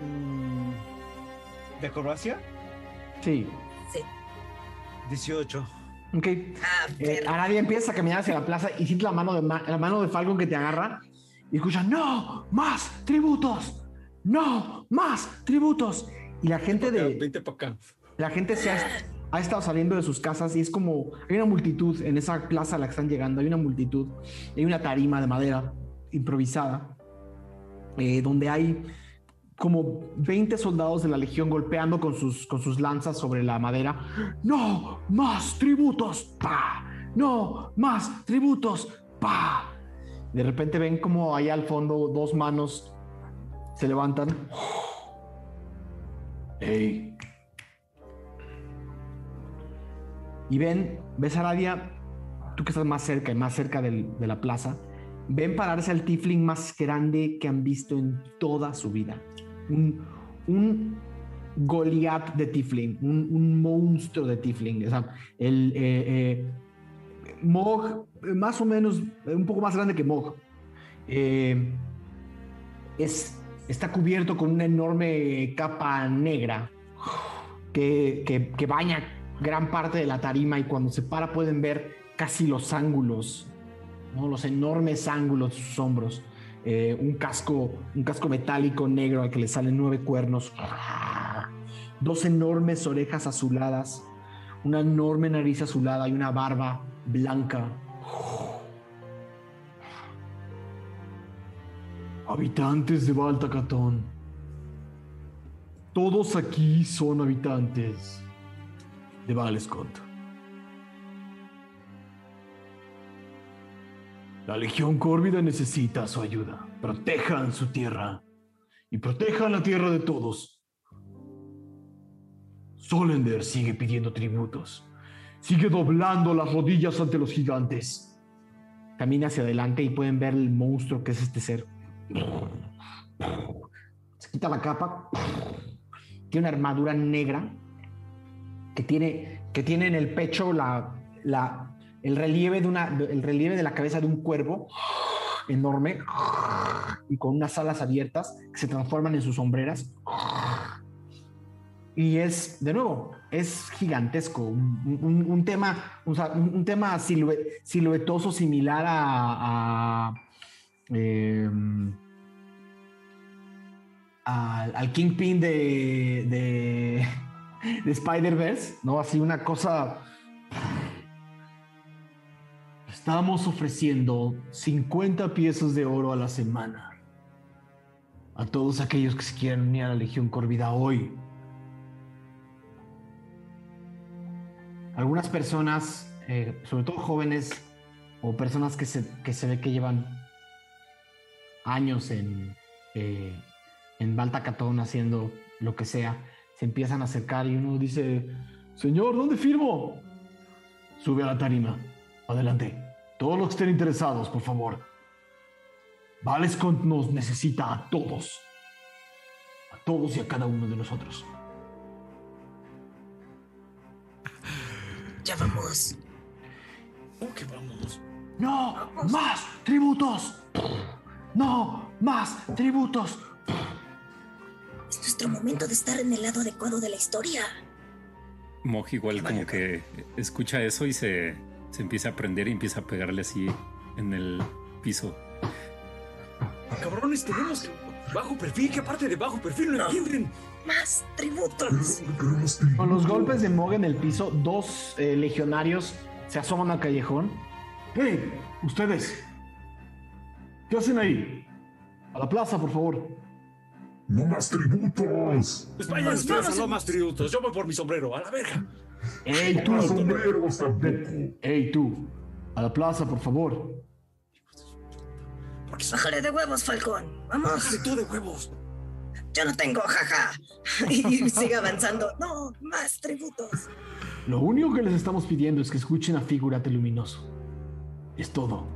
Mm, ¿De acrobacia? Sí. 18. Ok. Ah, Eh. Aradia empieza a caminar hacia la plaza y siente la mano de, Ma- la mano de Falcon que te agarra y escucha, ¡No! ¡Más tributos! ¡No! ¡Más tributos! Y la gente de... Vente para acá. La gente se ha, ha estado saliendo de sus casas y es como hay una multitud en esa plaza a la que están llegando, hay una multitud, hay una tarima de madera improvisada eh, donde hay como 20 soldados de la legión golpeando con sus, con sus lanzas sobre la madera. ¡No! ¡Más tributos! ¡Pa! ¡No! ¡Más tributos! ¡Pa! De repente ven como allá al fondo dos manos se levantan. ¡Ey! Y ven, ves a Aradia, tú que estás más cerca y más cerca de la plaza, ven pararse al tifling más grande que han visto en toda su vida. Un, un Goliath de tifling, un, monstruo de tifling. O sea, el eh, eh, Mog, más o menos, un poco más grande que Mog. Eh, es, está cubierto con una enorme capa negra que- que baña gran parte de la tarima y cuando se para pueden ver casi los ángulos, ¿no? los enormes ángulos de sus hombros. Eh, un, casco, un casco metálico negro al que le salen nueve cuernos, dos enormes orejas azuladas, una enorme nariz azulada y una barba blanca. Habitantes de Baltacatón. Todos aquí son habitantes de Valescont. La Legión Córvida necesita su ayuda. Protejan su tierra y protejan la tierra de todos. Solender sigue pidiendo tributos. Sigue doblando las rodillas ante los gigantes. Camina hacia adelante y pueden ver el monstruo que es este ser. Se quita la capa. Tiene una armadura negra que tiene, que tiene en el pecho la, la- el, relieve de una, el relieve de la cabeza de un cuervo enorme y con unas alas abiertas que se transforman en sus sombreras. Y es, de nuevo, es gigantesco. Un, un- tema, un, tema silhue- siluetoso similar a, em, al, Kingpin de, de Spider-Verse, ¿no? Así una cosa. Estamos ofreciendo 50 piezas de oro a la semana a todos aquellos que se quieran unir a la Legión Corvida hoy. Algunas personas, eh, sobre todo jóvenes o personas que se, que se ve que llevan años en, eh, en Baltacatón haciendo lo que sea, se empiezan a acercar y uno dice, Señor, ¿dónde firmo? Sube a la tarima. Adelante. Todos los que estén interesados, por favor. Valescont nos necesita a todos. A todos y a cada uno de nosotros. Ya vamos. ¿Cómo que vamos? ¡No! ¡Más tributos! ¡No! ¡Más tributos! Es nuestro momento de estar en el lado adecuado de la historia. Moj igual como que escucha eso y se, se empieza a prender y empieza a pegarle así en el piso. Cabrones, tenemos bajo perfil. ¿Qué parte de bajo perfil no, entienden? Más tributos. Con los golpes de Mog en el piso, dos eh, legionarios se asoman al callejón. ¡Hey! ¡Ustedes! ¿Qué hacen ahí? A la plaza, por favor. ¡No más tributos! España, ustedes no más tributos. Yo voy por mi sombrero. A la verga. ¡Ey, tú! ¡Más sombreros tampoco! ¡Ey, tú! A la plaza, por favor. Bájale de huevos, Falcón. Vamos. Bájale tú de huevos. Yo no tengo, jaja. Y sigue avanzando. No, más tributos. Lo único que les estamos pidiendo es que escuchen a Figurate Luminoso. Es todo.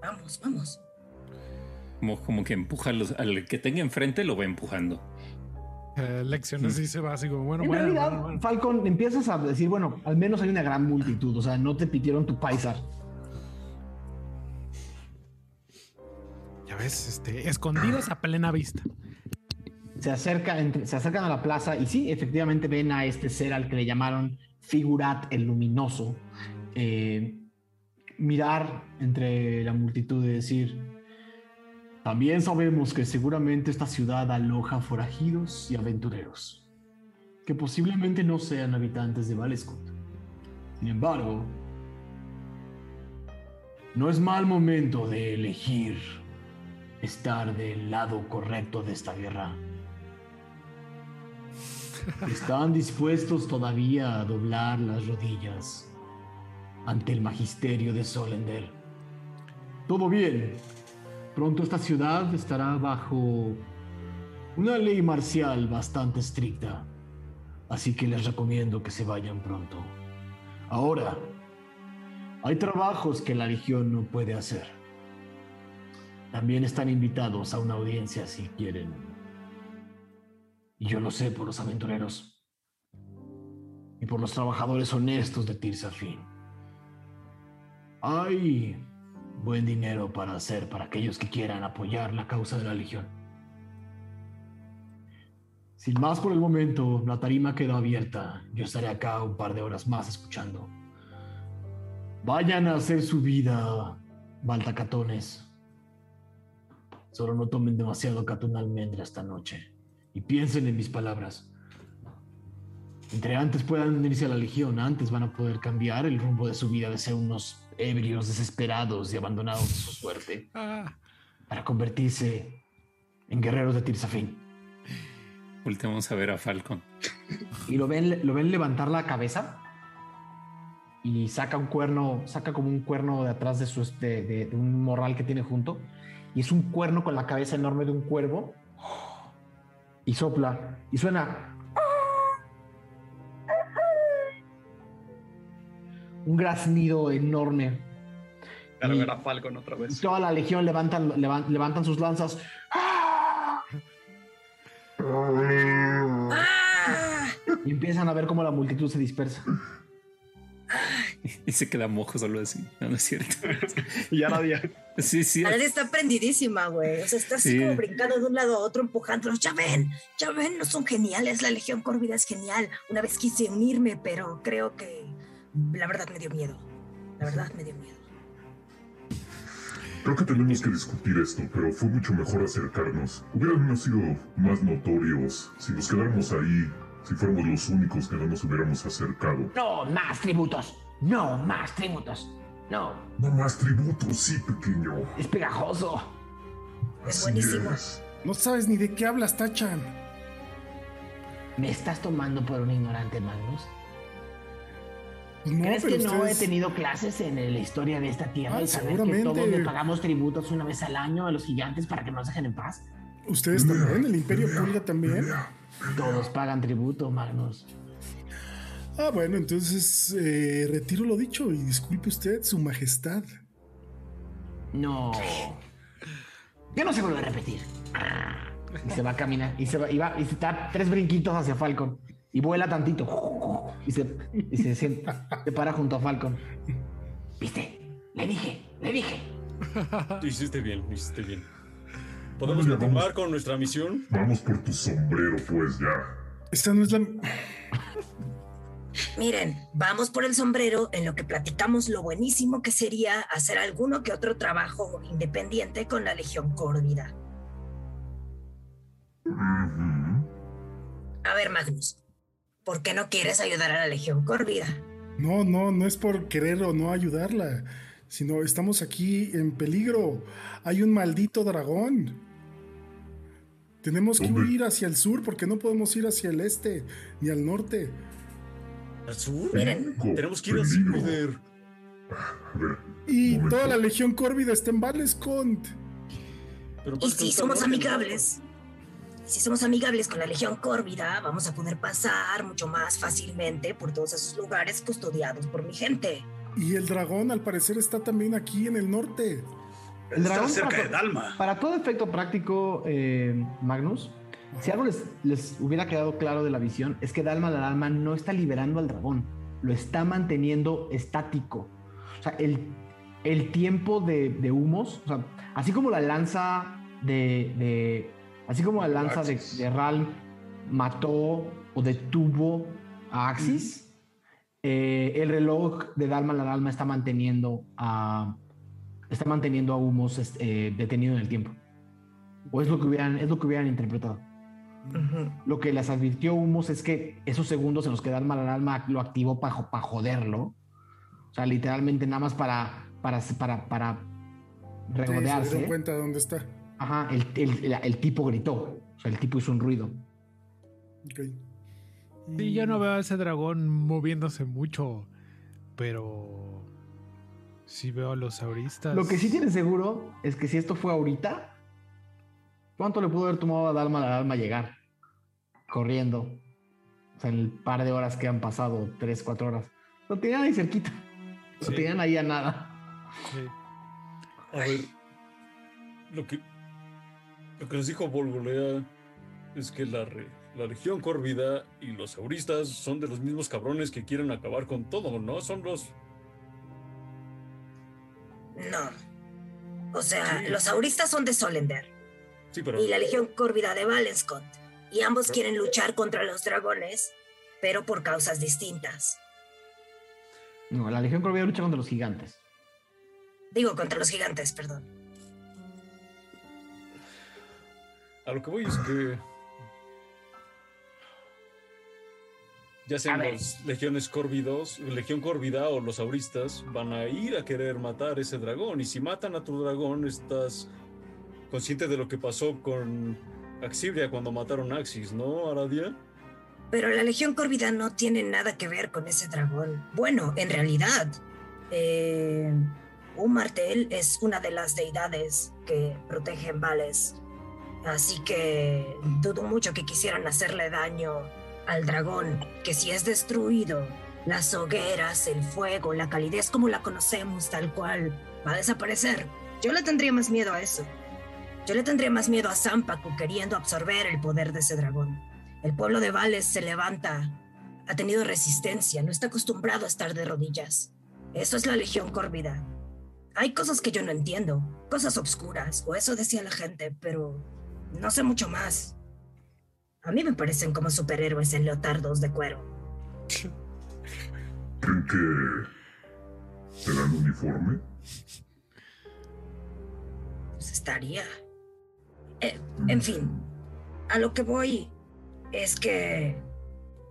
Vamos, vamos. Moj como que empuja los- al que tenga enfrente, lo va empujando. Eh, se va así como, bueno, En bueno, realidad, bueno, bueno. Falcon, empiezas a decir, bueno, al menos hay una gran multitud, o sea, no te pidieron tu paisar. Ya ves, este, escondidos a plena vista. Se, acerca, entre- se acercan a la plaza y sí, efectivamente ven a este ser al que le llamaron Figurat el Luminoso. eh, mirar entre la multitud y decir, también sabemos que seguramente esta ciudad aloja forajidos y aventureros, que posiblemente no sean habitantes de Valescont. Sin embargo, no es mal momento de elegir estar del lado correcto de esta guerra. ¿Están dispuestos todavía a doblar las rodillas ante el magisterio de Solender? todo bien. Pronto esta ciudad estará bajo una ley marcial bastante estricta. Así que les recomiendo que se vayan pronto. Ahora, hay trabajos que la Legión no puede hacer. También están invitados a una audiencia si quieren. Y yo lo sé por los aventureros. Y por los trabajadores honestos de Tirsafin. Hay buen dinero para hacer para aquellos que quieran apoyar la causa de la Legión. Sin más por el momento, la tarima quedó abierta. Yo estaré acá un par de horas más escuchando. Vayan a hacer su vida, baltacatones. Solo no tomen demasiado catón almendra esta noche. Y piensen en mis palabras. Entre antes puedan unirse a la Legión, antes van a poder cambiar el rumbo de su vida de ser unos ebrios desesperados y abandonados de su suerte para convertirse en guerreros de Tirsafin. Volteamos a ver a Falcon. Y lo ven, lo ven levantar la cabeza y saca un cuerno, saca como un cuerno de atrás de, su, de, de- de un morral que tiene junto. Y es un cuerno con la cabeza enorme de un cuervo. Y sopla. Y suena. Un graznido enorme. Para Y- ver a Falcon otra vez. toda la legión levantan, levan- levantan sus lanzas. Y empiezan a ver cómo la multitud se dispersa. Y se queda mojo solo así. No, no es cierto. y ya nadie. Sí, sí. Alex está prendidísima, güey. O sea, está así Sí. como brincando de un lado a otro, empujándolos. Ya ven, ya ven, no son geniales. La Legión Córvida es genial. Una vez quise unirme, pero creo que la verdad me dio miedo. La verdad me dio miedo. Creo que tenemos que discutir esto, pero fue mucho mejor acercarnos. Hubieran sido más notorios si nos quedáramos ahí, si fuéramos los únicos que no nos hubiéramos acercado. No más tributos. No más tributos. No. No más tributos, sí, pequeño. Es pegajoso. Es Así buenísimo. es. No sabes ni de qué hablas, Tachan. ¿Me estás tomando por un ignorante, Magnus? No, ¿Crees que no he tenido clases en la historia de esta tierra Ah, y saber seguramente. que todos le pagamos tributos una vez al año a los gigantes para que nos dejen en paz? Ustedes también, el Imperio Pulga también. Todos pagan tributo, Magnus. Ah, bueno, entonces eh, retiro lo dicho y disculpe usted, su majestad. No. Yo no se vuelve a repetir. Y se va a caminar. Y se va, y va, y se da tres brinquitos hacia Falcon. Y vuela tantito. Y se, y se, sienta- se para junto a Falcon. ¿Viste? Le dije, le dije. Lo hiciste bien, lo hiciste bien. ¿Podemos Vamos, continuar vamos. con nuestra misión? Vamos por tu sombrero, pues ya. Esta no es la. Miren, vamos por el sombrero en lo que platicamos lo buenísimo que sería hacer alguno que otro trabajo independiente con la Legión Córvida. Ujú. A ver, Magnus, ¿por qué no quieres ayudar a la Legión Córvida? No, no, no es por querer o no ayudarla, sino estamos aquí en peligro. Hay un maldito dragón. Tenemos que huir hacia el sur porque no podemos ir hacia el este ni al norte. ¿Al sur? Miren, Tenemos que ir al sur, peligro. líder. Y toda la legión córvida está en Valescont. Pero y pasa que si somos amigables, si somos amigables con la Legión Córvida, vamos a poder pasar mucho más fácilmente por todos esos lugares custodiados por mi gente. Y el dragón al parecer está también aquí en el norte. El dragón Está cerca para, de Dalma. para todo efecto práctico, eh, Magnus, si algo les, les hubiera quedado claro de la visión, es que Dalma la Dalma no está liberando al dragón, lo está manteniendo estático. O sea, el, el tiempo de, de humos, o sea, así como la lanza de. de- así como la lanza de, de Ral mató o detuvo a Axis, eh, el reloj de Dalma la Dalma está manteniendo a. Está manteniendo a Humos este, eh, detenido en el tiempo. O es lo que hubieran, es lo que hubieran interpretado. Lo que les advirtió Humos es que esos segundos en los que Dalma la Dalma lo activó para joderlo. O sea, literalmente nada más para, para, para, para Sí, se regodearse. dieron cuenta de dónde está. Ajá, el, el- el- el tipo gritó. O sea, el tipo hizo un ruido. Ok. Sí, yo no veo a ese dragón moviéndose mucho, pero Sí veo a los auristas. Lo que sí tienen seguro es que si esto fue ahorita, ¿cuánto le pudo haber tomado a Dalma a Dalma llegar? Corriendo. O sea, en el par de horas que han pasado, tres, cuatro horas. Lo tenían ahí cerquita. Lo Sí. tenían ahí a nada. Sí. A ver, lo que, lo que nos dijo Volgolea es que la, re- la Legión Córvida y los auristas son de los mismos cabrones que quieren acabar con todo, ¿no? Son los... No. O sea, Sí. los auristas son de Solender Sí, pero... y la Legión Córvida de Valenscott. Y ambos Pero- quieren luchar contra los dragones, pero por causas distintas. No, la Legión Corvida lucha contra los gigantes. Digo, contra los gigantes, perdón. A lo que voy es que... Ya sean los legiones córvidos, Legión Córvida o los auristas, van a ir a querer matar ese dragón. Y si matan a tu dragón, estás consciente de lo que pasó con Axibria cuando mataron a Axis, ¿no, Aradia? Pero la Legión Córvida no tiene nada que ver con ese dragón. Bueno, en realidad, eh, un martel es una de las deidades que protegen Vales. Así que dudo mucho que quisieran hacerle daño al dragón, que si es destruido, las hogueras, el fuego, la calidez como la conocemos tal cual, va a desaparecer. Yo le tendría más miedo a eso. Yo le tendría más miedo a Zampacu queriendo absorber el poder de ese dragón. El pueblo de Vales se levanta, ha tenido resistencia, no está acostumbrado a estar de rodillas. Eso es la Legión Córvida. Hay cosas que yo no entiendo, cosas obscuras, o eso decía la gente, pero no sé mucho más. A mí me parecen como superhéroes en leotardos de cuero. ¿Creen que te dan uniforme? Pues estaría. Eh, en fin, a lo que voy es que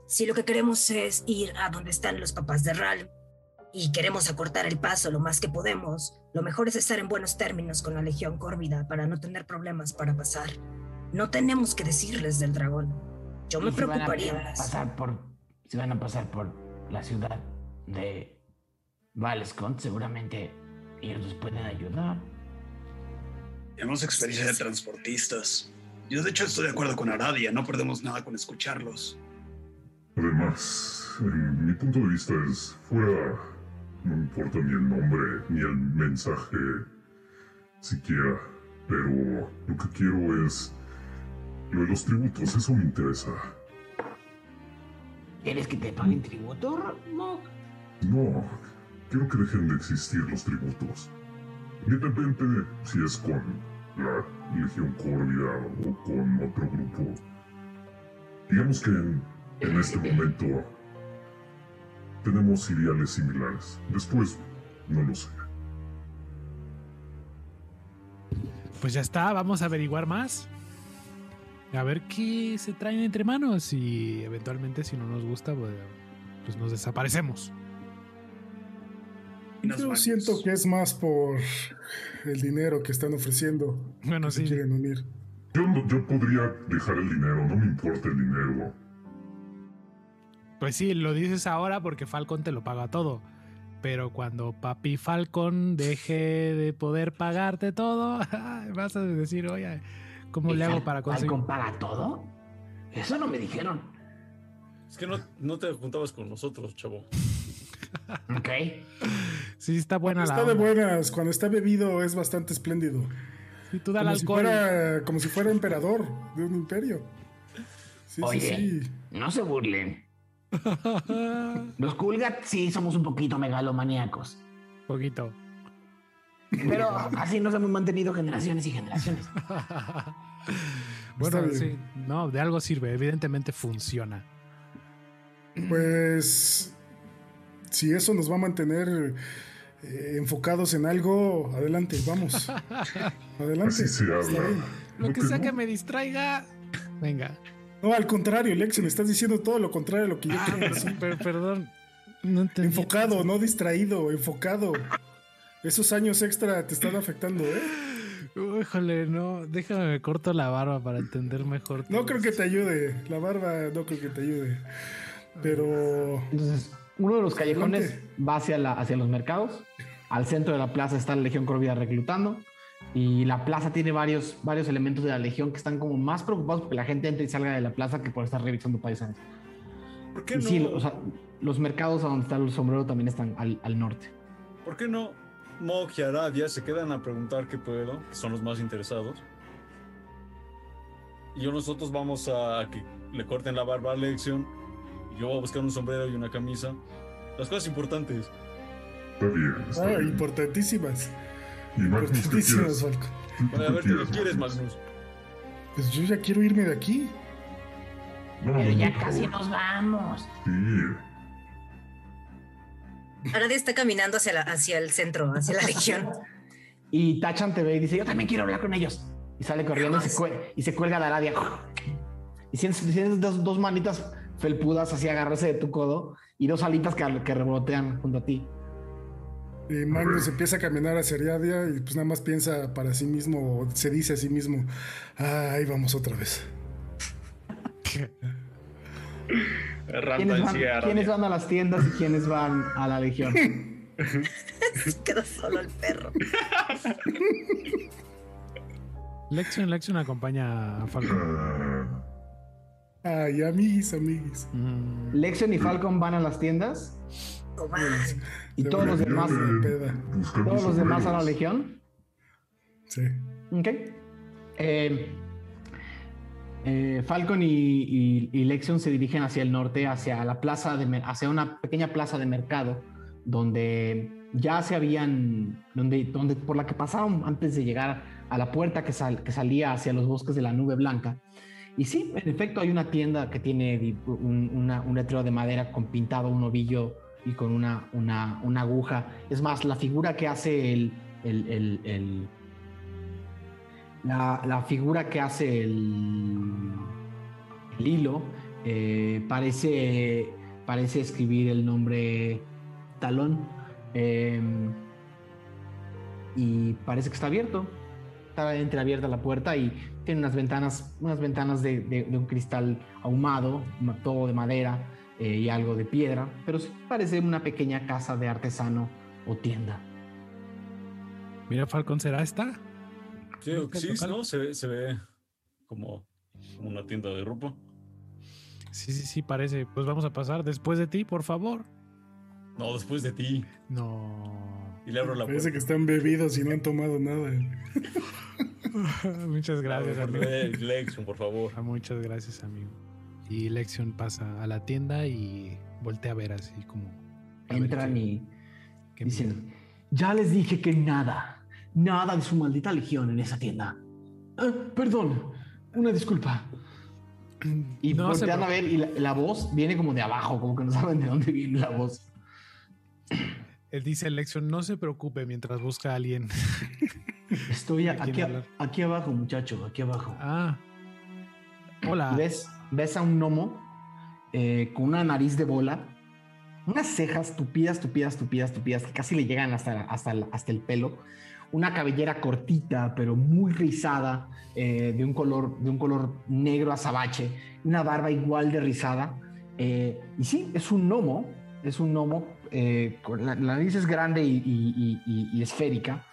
si lo que queremos es ir a donde están los papás de Ral y queremos acortar el paso lo más que podemos, lo mejor es estar en buenos términos con la Legión Córvida para no tener problemas para pasar. No tenemos que decirles del dragón. Yo me si van a preocuparía pasar por, si van a pasar por la ciudad de Valescont, seguramente ellos nos pueden ayudar. Tenemos experiencia de transportistas. Yo de hecho estoy de acuerdo con Aradia, no perdemos nada con escucharlos. Además, en mi punto de vista es fuera, no me importa ni el nombre ni el mensaje siquiera, pero lo que quiero es lo de los tributos, eso me interesa. ¿Quieres que te paguen tributo? No. No, quiero que dejen de existir los tributos. Independiente de si es con la Legión Córvida o con otro grupo. Digamos que en, en este momento tenemos ideales similares. Después, no lo sé. Pues ya está, vamos a averiguar más. A ver qué se traen entre manos y eventualmente si no nos gusta, pues, pues nos desaparecemos. Yo siento que es más por el dinero que están ofreciendo. Bueno, que se sí. quieren unir. Yo, no- yo podría dejar el dinero, no me importa el dinero. Pues sí, lo dices ahora porque Falcon te lo paga todo. Pero cuando papi Falcon deje de poder pagarte todo, vas a decir, oye, ¿cómo ¿Y le hago para conseguir? ¿Falcon paga todo? Eso no me dijeron. Es que no, no te juntabas con nosotros, chavo. Ok. Sí, está buena la Está de buenas. Cuando está bebido es bastante espléndido. Sí, tú dale Como si, alcohol. fuera, como si fuera emperador de un imperio. Sí, Oye, sí, sí. no se burlen. Los Kulgat sí somos un poquito megalomaníacos. Poquito. Pero así nos hemos mantenido generaciones y generaciones. Bueno, sí, no, de algo sirve, evidentemente funciona. Pues si eso nos va a mantener eh, enfocados en algo, adelante, vamos. Adelante. Así se habla. Lo que sea que me distraiga, venga. No, al contrario, Lex, me estás diciendo todo lo contrario a lo que yo Ah, quiero decir. per- perdón. No entendí. Enfocado, no distraído, enfocado. Esos años extra te están afectando, ¿eh? Híjole, no, déjame me corto la barba para entender mejor. No creo que te ayude. La barba no creo que te ayude. Pero Entonces, uno de los callejones va hacia, la, hacia los mercados Al centro de la plaza está la Legión Corvida reclutando. Y la plaza tiene varios, varios elementos de la Legión que están como más preocupados porque la gente entre y salga de la plaza que por estar revisando paisajes. ¿Por qué Y no? sí, o sea, los mercados a donde está el sombrero también están al, al norte. ¿Por qué no Mog y Aradia se quedan a preguntar qué puedo? Que son los más interesados. Y yo nosotros vamos a que le corten la barba a Lexion. Y yo voy a buscar un sombrero y una camisa. Las cosas importantes. Está bien, está Ah, bien. importantísimas. Y Magnus, ¿qué quieres? Falco. ¿Tú- tú Bueno, a ver, ¿tú quieres, qué quieres, Magnus? Pues yo ya quiero irme de aquí. No, Pero ya casi nos vamos. Sí. Aradia está caminando hacia, la- hacia el centro, hacia la legión. Y Tachan te ve y dice, yo también quiero hablar con ellos. Y sale corriendo y se, cue- y se cuelga de Aradia. Y sientes, sientes dos, dos manitas felpudas así agarrarse de tu codo y dos alitas que, que rebotean junto a ti. Y Magnus empieza a caminar hacia Ariadia y pues nada más piensa para sí mismo, o se dice a sí mismo, "Ah, ahí vamos otra vez. ¿Quiénes van, quiénes van a las tiendas y quiénes van a la legión? Quedó solo el perro. Lexion, Lexion acompaña a Falcon. Ay, amiguis, amiguis. Mm, Lexion y Falcon van a las tiendas Y todos los demás, de- todos los demás a la legión. Sí. Ok. Eh, eh, Falcon y, y- y Lexion se dirigen hacia el norte, hacia la plaza de, hacia una pequeña plaza de mercado, donde ya se habían, donde, donde por la que pasaron antes de llegar a la puerta que, sal- que salía hacia los bosques de la nube blanca. Y sí, en efecto, hay una tienda que tiene un, una- un letrero de madera con pintado un ovillo y con una, una, una aguja. Es más, la figura que hace el, el- el- la, la figura que hace el, hilo eh, parece, parece escribir el nombre Talón eh, y parece que está abierto. Está entreabierta la puerta y tiene unas ventanas, unas ventanas de, de- un cristal ahumado, ma- todo de madera eh, y algo de piedra, pero sí parece una pequeña casa de artesano o tienda. Mira, Falcon, ¿será esta? Sí, sí. ¿no? Se, ve- se ve como una tienda de ropa. Sí, sí, sí, parece. Pues vamos a pasar después de ti, por favor. No, después de ti. No. Y le abro la Parece puerta. que están bebidos y no han tomado nada. Muchas gracias, amigo. Le- Lexion, por favor. Ah, Muchas gracias, amigo. Y Lexion pasa a la tienda y voltea a ver así como. Entran qué- y qué dicen, ya les dije que nada, nada de su maldita legión en esa tienda. Ah, perdón, una disculpa. Y No voltean a ver y la, la voz viene como de abajo, como que no saben de dónde viene la voz. Él dice Lexion, no se preocupe mientras busca a alguien. Estoy ¿De quién aquí, aquí abajo, muchacho, aquí abajo. Ah. Hola. Ves, ves a un gnomo eh, con una nariz de bola, unas cejas tupidas, tupidas, tupidas, tupidas, que casi le llegan hasta, hasta, hasta el pelo, una cabellera cortita, pero muy rizada, eh, de, un color, de un color negro azabache, una barba igual de rizada. eh, y sí, es un gnomo, es un gnomo, eh, con la, la nariz es grande y- y- y- y esférica,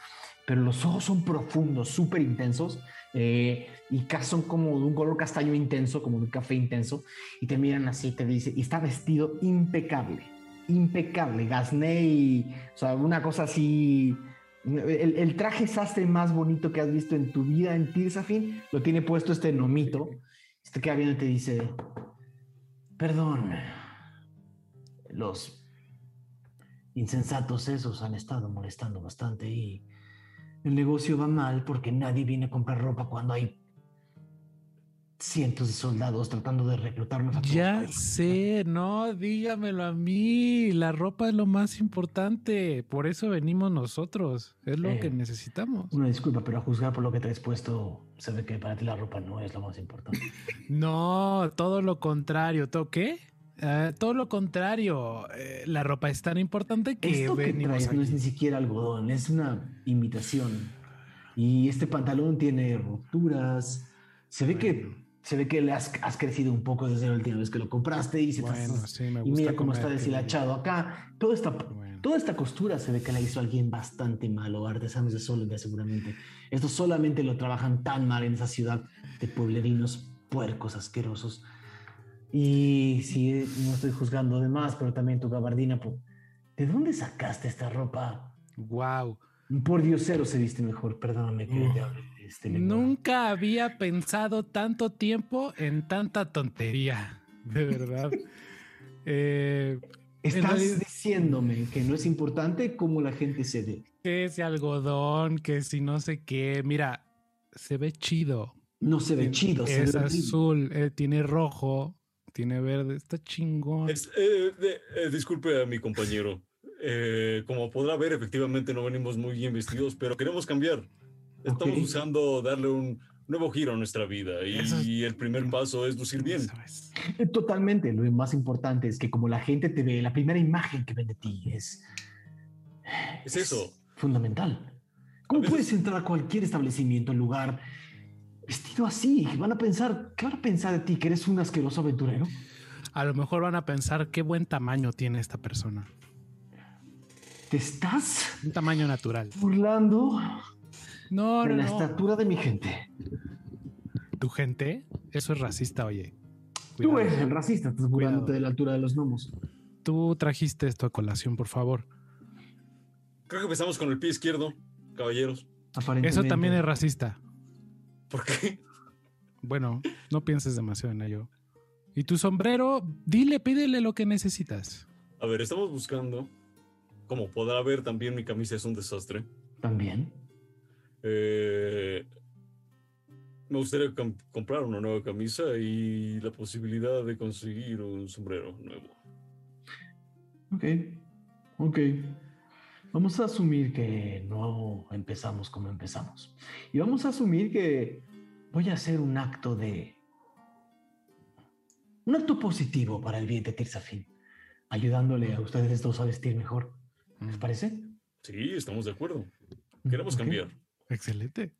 pero los ojos son profundos, súper intensos. Eh, y son como de un color castaño intenso, como de un café intenso, y te miran así, te dice, y está vestido impecable, impecable, Gasney, o sea, una cosa así, el, el traje sastre más bonito que has visto en tu vida en Tirsafin, lo tiene puesto este nomito, este queda viendo y te dice, perdón, los insensatos esos han estado molestando bastante y el negocio va mal porque nadie viene a comprar ropa cuando hay cientos de soldados tratando de reclutarnos a todos Ya sé, no, dígamelo a mí. La ropa es lo más importante. Por eso venimos nosotros. Es lo Eh. que necesitamos. Una disculpa, pero a juzgar por lo que traes puesto, se ve que para ti la ropa no es lo más importante. No, todo lo contrario. ¿Todo qué? Ah, todo lo contrario. Eh, la ropa es tan importante que Esto que venimos traes no es ni siquiera algodón, es una imitación. Y este pantalón tiene rupturas. Se ve que se ve que le has, has crecido un poco desde la última vez que lo compraste y se te Bueno, has- sí, me y gusta mira cómo está deshilachado acá. Todo está Bueno. Toda esta costura se ve que la hizo alguien bastante malo, artesanos de Solga seguramente. Esto solamente lo trabajan tan mal en esa ciudad de pueblerinos puercos asquerosos. Y si no estoy juzgando de más, pero también tu gabardina, ¿de dónde sacaste esta ropa? Wow. Por diosero se viste mejor, perdóname que Uf. te hable de este. Nunca había pensado tanto tiempo en tanta tontería, de verdad. Eh, Estás realidad- diciéndome que no es importante cómo la gente se ve. que ese algodón, que si no sé qué. Mira, se ve chido. No se ve chido, se Es ve horrible. azul, eh, tiene rojo, tiene verde, está chingón. Es- eh, de- eh, disculpe a mi compañero. Eh, como podrá ver, efectivamente no venimos muy bien vestidos, pero queremos cambiar. Estamos Ok. buscando darle un nuevo giro a nuestra vida y, es- el primer paso es lucir bien. Es. Eh, Totalmente, lo más importante es que como la gente te ve, la primera imagen que ven de ti es, Es eso. fundamental. ¿Cómo veces- puedes entrar a cualquier establecimiento, lugar, vestido así? Van a pensar, ¿qué van a pensar de ti? ¿Que eres un asqueroso aventurero? A lo mejor van a pensar qué buen tamaño tiene esta persona. ¿Te estás Un tamaño natural. burlando No, de no, la no. estatura de mi gente? Tu gente, eso es racista, oye. Tú eres el racista, estás burlándote Cuidado. de la altura de los gnomos. Tú trajiste esto a colación, por favor. Creo que empezamos con el pie izquierdo, caballeros. Eso también es racista. ¿Por qué? Bueno, no pienses demasiado en ello. Y tu sombrero, dile, pídele lo que necesitas. A ver, estamos buscando. Como podrá ver, también mi camisa es un desastre. También. Eh, me gustaría com- comprar una nueva camisa y la posibilidad de conseguir un sombrero nuevo. Ok, ok. Vamos a asumir que no empezamos como empezamos. Y vamos a asumir que voy a hacer un acto de... Un acto positivo para el bien de Tirzafin, ayudándole a ustedes dos a vestir mejor. ¿Les parece? Sí, estamos de acuerdo. Queremos Ok. cambiar. Excelente.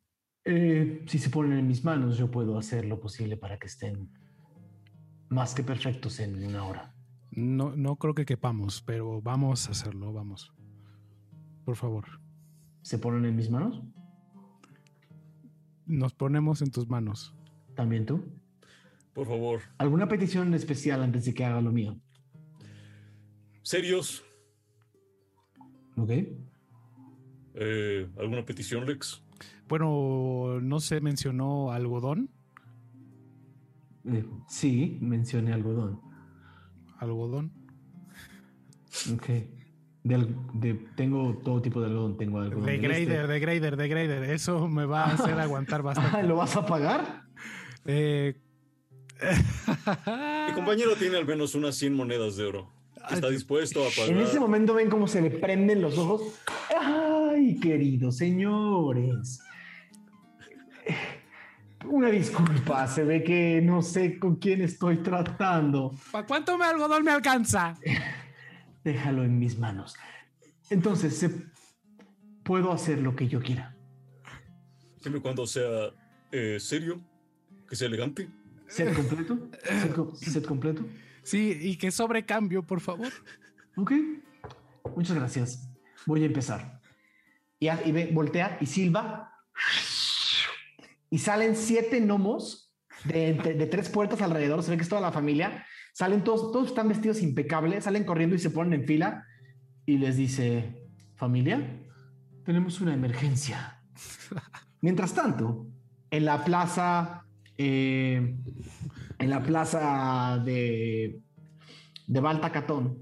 Eh, si se ponen en mis manos, yo puedo hacer lo posible para que estén más que perfectos en una hora. No, no creo que quepamos, pero vamos a hacerlo, vamos. Por favor. ¿Se ponen en mis manos? Nos ponemos en tus manos. ¿También tú? Por favor, ¿Alguna petición especial antes de que haga lo mío? serios. ¿Ok? Eh, ¿Alguna petición, Lex? Bueno, no se mencionó algodón. Eh, sí, mencioné algodón. Algodón. Ok. Del- de- tengo todo tipo de algodón. Tengo algodón. De grader, este. de grader, de grader. Eso me va a hacer aguantar bastante. ¿Lo vas a pagar? Eh, Mi compañero tiene al menos unas 100 monedas de oro. Está dispuesto a En ese pagar. momento ven cómo se le prenden los ojos. ¡Ay, queridos señores! Una disculpa, se ve que no sé con quién estoy tratando. ¿Para cuánto me algodón me alcanza? Déjalo en mis manos. Entonces, se- puedo hacer lo que yo quiera. Siempre y cuando sea eh, serio, que sea elegante. ¿Set completo? ¿Set, co- set completo? Sí, y que sobre cambio, por favor. Ok. Muchas gracias. Voy a empezar. Y, y ve- voltea y silba. Y salen siete gnomos de, entre- de tres puertas alrededor. Se ve que es toda la familia. Salen todos, todos están vestidos impecables. Salen corriendo y se ponen en fila. Y les dice: Familia, tenemos una emergencia. Mientras tanto, en la plaza, eh, en la plaza de, de Baltacatón,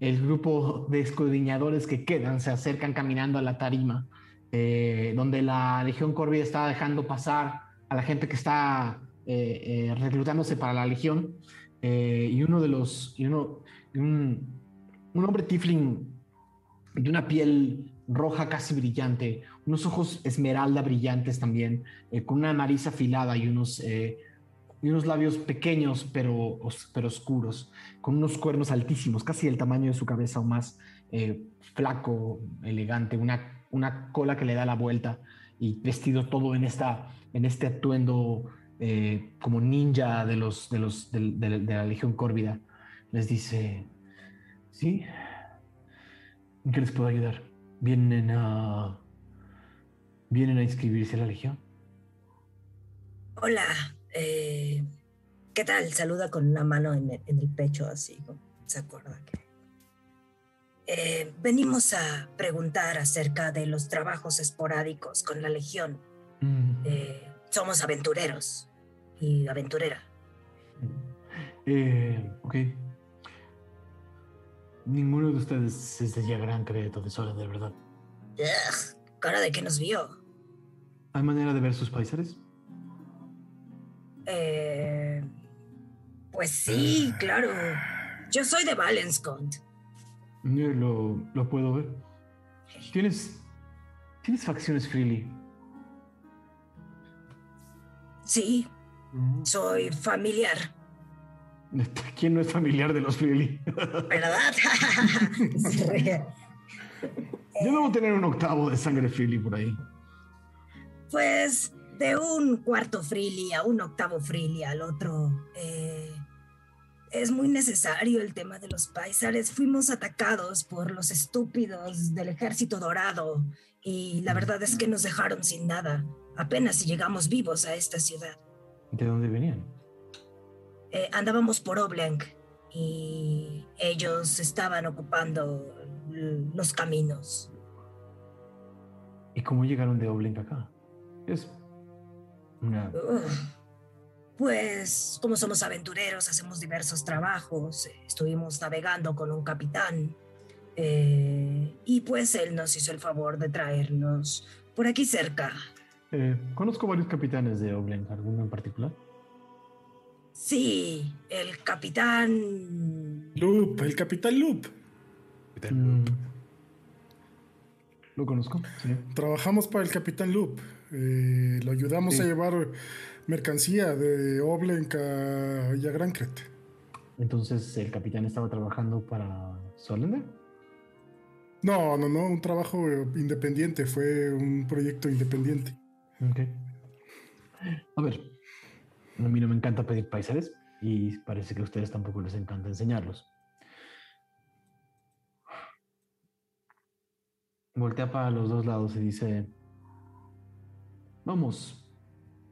el grupo de escudriñadores que quedan se acercan caminando a la tarima, eh, donde la Legión Corvida está dejando pasar a la gente que está eh, eh, reclutándose para la Legión. Eh, y uno de los. Y uno, un, un hombre tifling de una piel roja casi brillante, unos ojos esmeralda brillantes también, eh, con una nariz afilada y unos, eh, y unos labios pequeños pero, pero oscuros, con unos cuernos altísimos, casi el tamaño de su cabeza o más, flaco, elegante, una, una cola que le da la vuelta y vestido todo en, esta, en este atuendo eh, como ninja de, los, de, los, de, de la Legión Córvida. Les dice, sí, ¿En qué les puedo ayudar? ¿Vienen a. ¿Vienen a inscribirse a la Legión? Hola, eh, ¿qué tal? Saluda con una mano en el, en el pecho, así, se acuerda que. Eh, venimos a preguntar acerca de los trabajos esporádicos con la Legión. Mm, Eh, somos aventureros y aventurera. eh, ok. Ninguno de ustedes es de Yagran Creto de Sola, de verdad. Ugh, cara de que nos vio. ¿Hay manera de ver sus paisares? Eh, pues sí, claro. Yo soy de Valenscont. Lo, lo puedo ver. ¿Tienes. ¿Tienes facciones freely? Sí, soy familiar, ¿Quién no es familiar de los freely? ¿verdad? Yo debo tener un octavo de sangre freely por ahí. Pues de un cuarto freely a un octavo freely al otro. eh, es muy necesario el tema de los paisares. Fuimos atacados por los estúpidos del ejército dorado y la verdad es que nos dejaron sin nada. Apenas si llegamos vivos a esta ciudad. ¿De dónde venían? Eh, andábamos por Oblenk y ellos estaban ocupando los caminos. ¿Y cómo llegaron de Oblenk acá? Es una... Pues como somos aventureros, hacemos diversos trabajos, estuvimos navegando con un capitán eh, y pues él nos hizo el favor de traernos por aquí cerca. Eh, conozco varios capitanes de Oblenk, ¿alguno en particular? Sí, el capitán... Loop, el Capitán Loop. Mm. Lo conozco, sí. Trabajamos para el Capitán Loop. Eh, lo ayudamos Sí. a llevar mercancía de Oblenk a Yagrancret. Entonces, ¿el capitán estaba trabajando para Solender? No, no, no, un trabajo independiente, fue un proyecto independiente. Ok. A ver, a mí no me encanta pedir paisares y parece que a ustedes tampoco les encanta enseñarlos. Voltea para los dos lados y dice, vamos,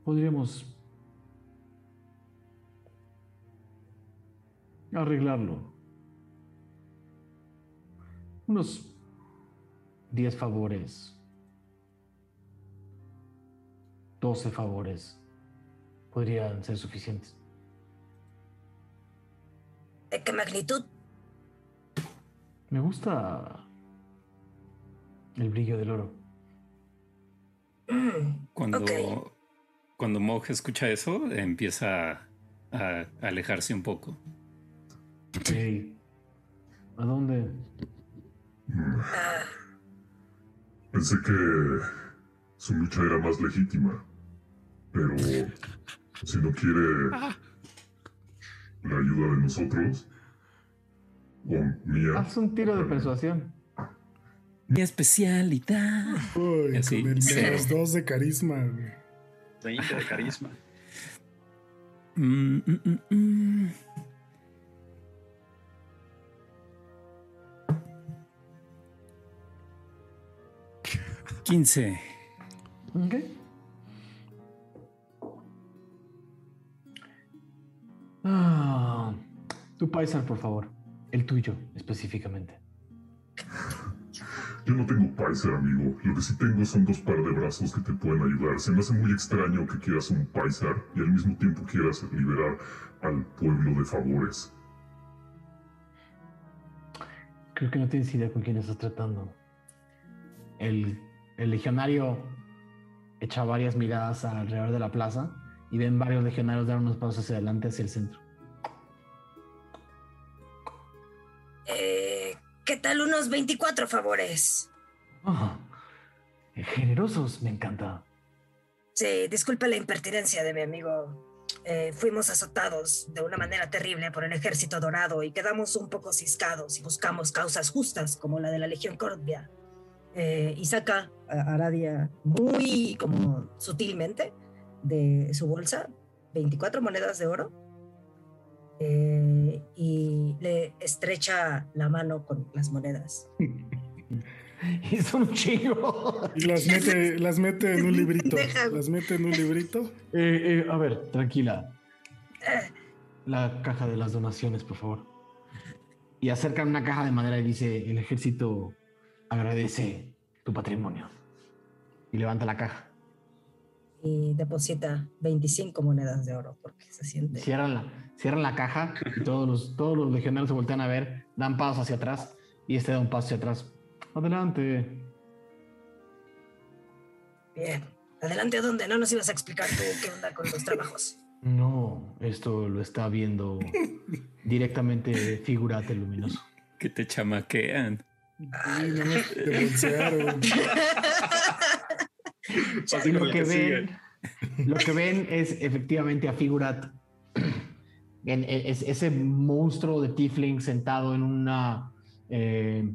podríamos arreglarlo. Unos 10 favores 12 favores podrían ser suficientes. ¿De qué magnitud? Me gusta el brillo del oro. Mm, Cuando, Ok. cuando Mog escucha eso, empieza a, a alejarse un poco. Hey, ¿A dónde? ah, Pensé que su lucha era más legítima. Pero si no quiere la ayuda de nosotros, o mía, Haz un tiro de persuasión. Mi especialidad. Uy, Así, con el menos dos de carisma. güey. 20 de carisma. Mm, mm, mm, mm. Quince. Ah, tu paisar, por favor. El tuyo, específicamente. yo no tengo Paiser, amigo. Lo que sí tengo son dos par de brazos que te pueden ayudar. Se me hace muy extraño que quieras un Paiser y al mismo tiempo quieras liberar al pueblo de favores. Creo que no tienes idea con quién estás tratando. El, el legionario echa varias miradas alrededor de la plaza y ven varios legionarios dar unos pasos hacia adelante, hacia el centro. eh, ¿Qué tal unos 24 favores? Ah, generosos, me encanta. Sí, disculpa la impertinencia de mi amigo. Eh, fuimos azotados de una manera terrible por el ejército dorado y quedamos un poco ciscados y buscamos causas justas como la de la Legión Corvia. Eh, y saca a Aradia muy como sutilmente de su bolsa 24 monedas de oro eh, y le estrecha la mano con las monedas. Y son un chingo. Y las mete, las mete en un librito. Las mete en un librito. Eh, eh, a ver, tranquila. La caja de las donaciones, por favor. Y acercan una caja de madera y dice, el ejército agradece tu patrimonio. Y levanta la caja. Y deposita 25 monedas de oro porque se siente. Cierran la, cierran la caja y todos los, todos los legionarios se voltean a ver, dan pasos hacia atrás y este da un paso hacia atrás. Adelante. Bien. ¿Adelante a dónde? ¿No nos ibas a explicar tú qué onda con los trabajos? No, esto lo está viendo directamente Figurate Luminoso. Que te chamaquean. lo que ven, lo que ven es efectivamente a Figurat, en, es- ese monstruo de Tifling sentado en una eh,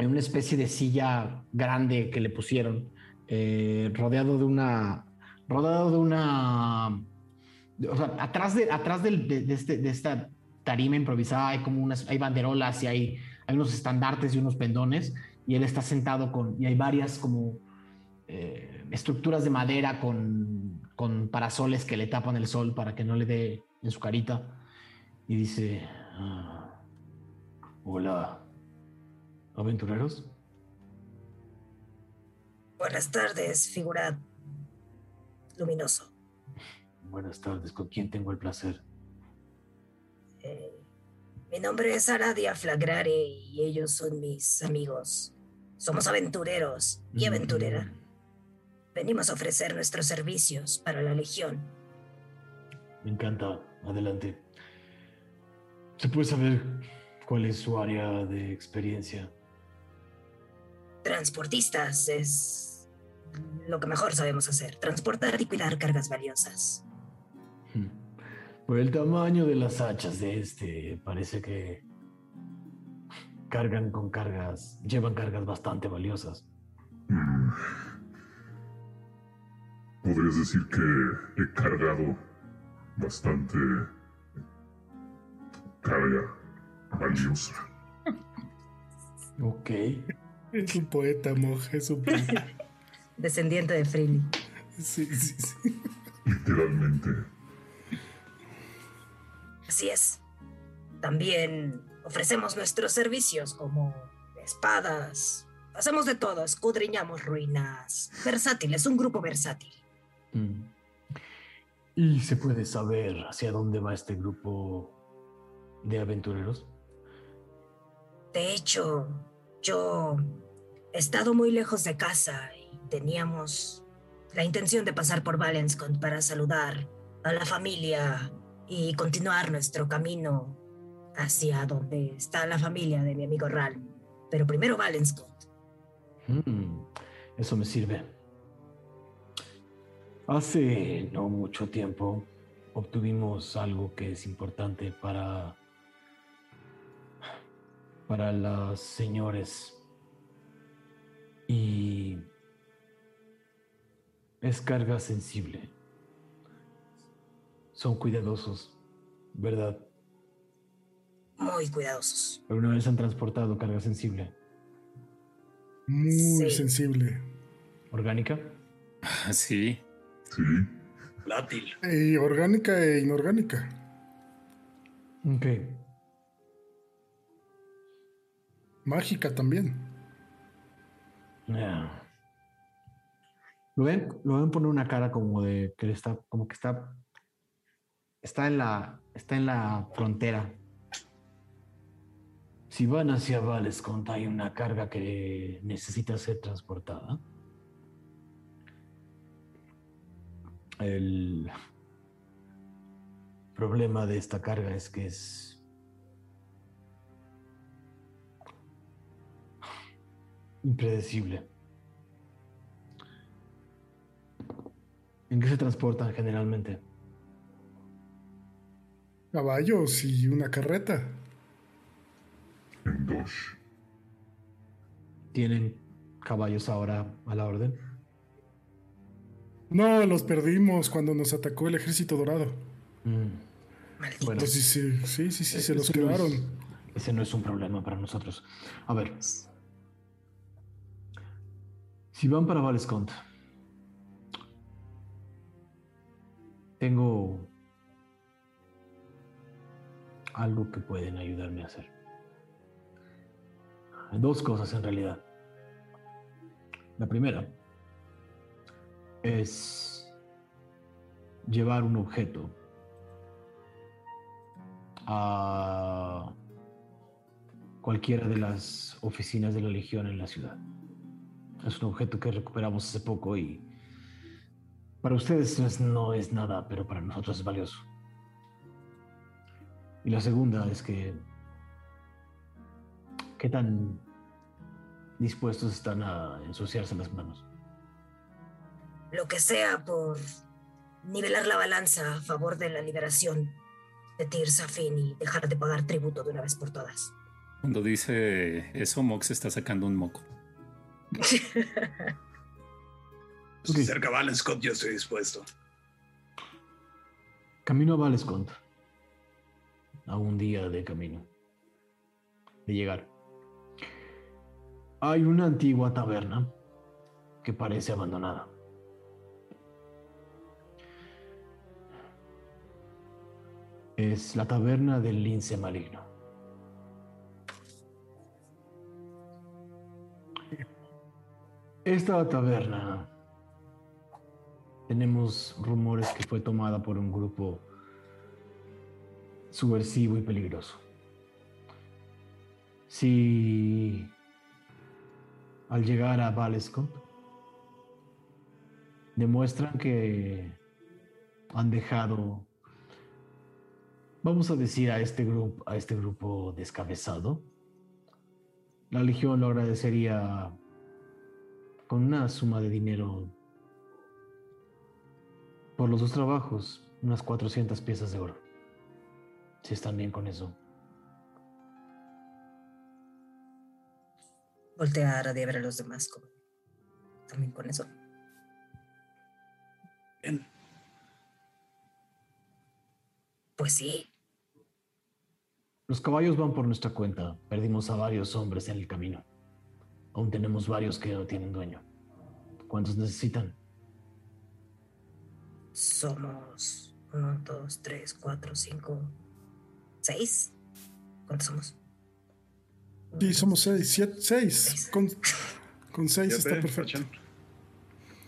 en una especie de silla grande que le pusieron, eh, rodeado de una, rodeado de una, o sea, atrás de, atrás del- de, de este- de esta tarima improvisada hay como unas, hay banderolas y hay, hay unos estandartes y unos pendones y él está sentado con, y hay varias como eh, estructuras de madera con, con parasoles que le tapan el sol para que no le dé en su carita y dice, "Ah, hola, aventureros. Buenas tardes, figura luminoso. Buenas tardes, ¿con quién tengo el placer? Eh, mi nombre es Aradia Flagrare y ellos son mis amigos. Somos aventureros y aventurera. Venimos a ofrecer nuestros servicios para la Legión. Me encanta, adelante. ¿Se puede saber cuál es su área de experiencia? Transportistas es lo que mejor sabemos hacer. Transportar y cuidar cargas valiosas. Por el tamaño de las hachas de este, parece que cargan con cargas, llevan cargas bastante valiosas. Mm. Podrías decir que he cargado bastante carga valiosa. Ok. Es un poeta, monje, es un poeta. Descendiente de Freely. Sí, sí, sí. Literalmente. Así es. También ofrecemos nuestros servicios como espadas. Hacemos de todo, escudriñamos ruinas. Versátil, es un grupo versátil. Mm. ¿Y se puede saber hacia dónde va este grupo de aventureros? De hecho, yo he estado muy lejos de casa y teníamos la intención de pasar por Valenscont para saludar a la familia y continuar nuestro camino hacia donde está la familia de mi amigo Ral. Pero primero Valenscont. Mm, Eso me sirve. Hace no mucho tiempo obtuvimos algo que es importante para para las señores y es carga sensible. Son cuidadosos, ¿verdad? Muy cuidadosos. ¿Alguna vez han transportado carga sensible? Muy Sí. sensible. ¿Orgánica? Sí. Sí. Látil. Y orgánica e inorgánica. Ok. Mágica también. Ya. Lo ven, lo ven poner una cara como de que está, como que está, está en la, está en la frontera. Si van hacia Valescont hay una carga que necesita ser transportada. El problema de esta carga es que es impredecible. ¿En qué se transportan generalmente? Caballos y una carreta. En Dosh. ¿Tienen caballos ahora a la orden? No, los perdimos cuando nos atacó el ejército dorado. Mm, Maldito. Bueno. Sí, sí, sí, sí, sí, se los Ese no es- quedaron. ese no es un problema para nosotros. A ver, Si van para Valescont, tengo algo que pueden ayudarme a hacer. Dos cosas en realidad. La primera es llevar un objeto a cualquiera de las oficinas de la Legión en la ciudad. Es un objeto que recuperamos hace poco y para ustedes no es, nada, pero para nosotros es valioso. Y la segunda es que, ¿qué tan dispuestos están a ensuciarse las manos? Lo que sea por nivelar la balanza a favor de la liberación de Tirsafin y dejar de pagar tributo de una vez por todas. Cuando dice eso, Mox está sacando un moco. Si cerca Valenscott, yo estoy dispuesto. Camino a Valescont. A un día de camino. De llegar. Hay una antigua taberna que parece abandonada. Es la taberna del lince maligno. Esta taberna tenemos rumores que fue tomada por un grupo subversivo y peligroso. Si al llegar a Valescont demuestran que han dejado, vamos a decir a este grupo, a este grupo descabezado, la legión lo agradecería con una suma de dinero por los dos trabajos, unas 400 piezas de oro. Si están bien con eso. Voltear a ver a los demás también con eso. Bien. Pues sí. Los caballos van por nuestra cuenta. Perdimos a varios hombres en el camino. Aún tenemos varios que no tienen dueño. ¿Cuántos necesitan? Somos uno, dos, tres, cuatro, cinco, seis. ¿Cuántos somos? Sí, somos seis, siete, seis. Con, con seis está perfecto.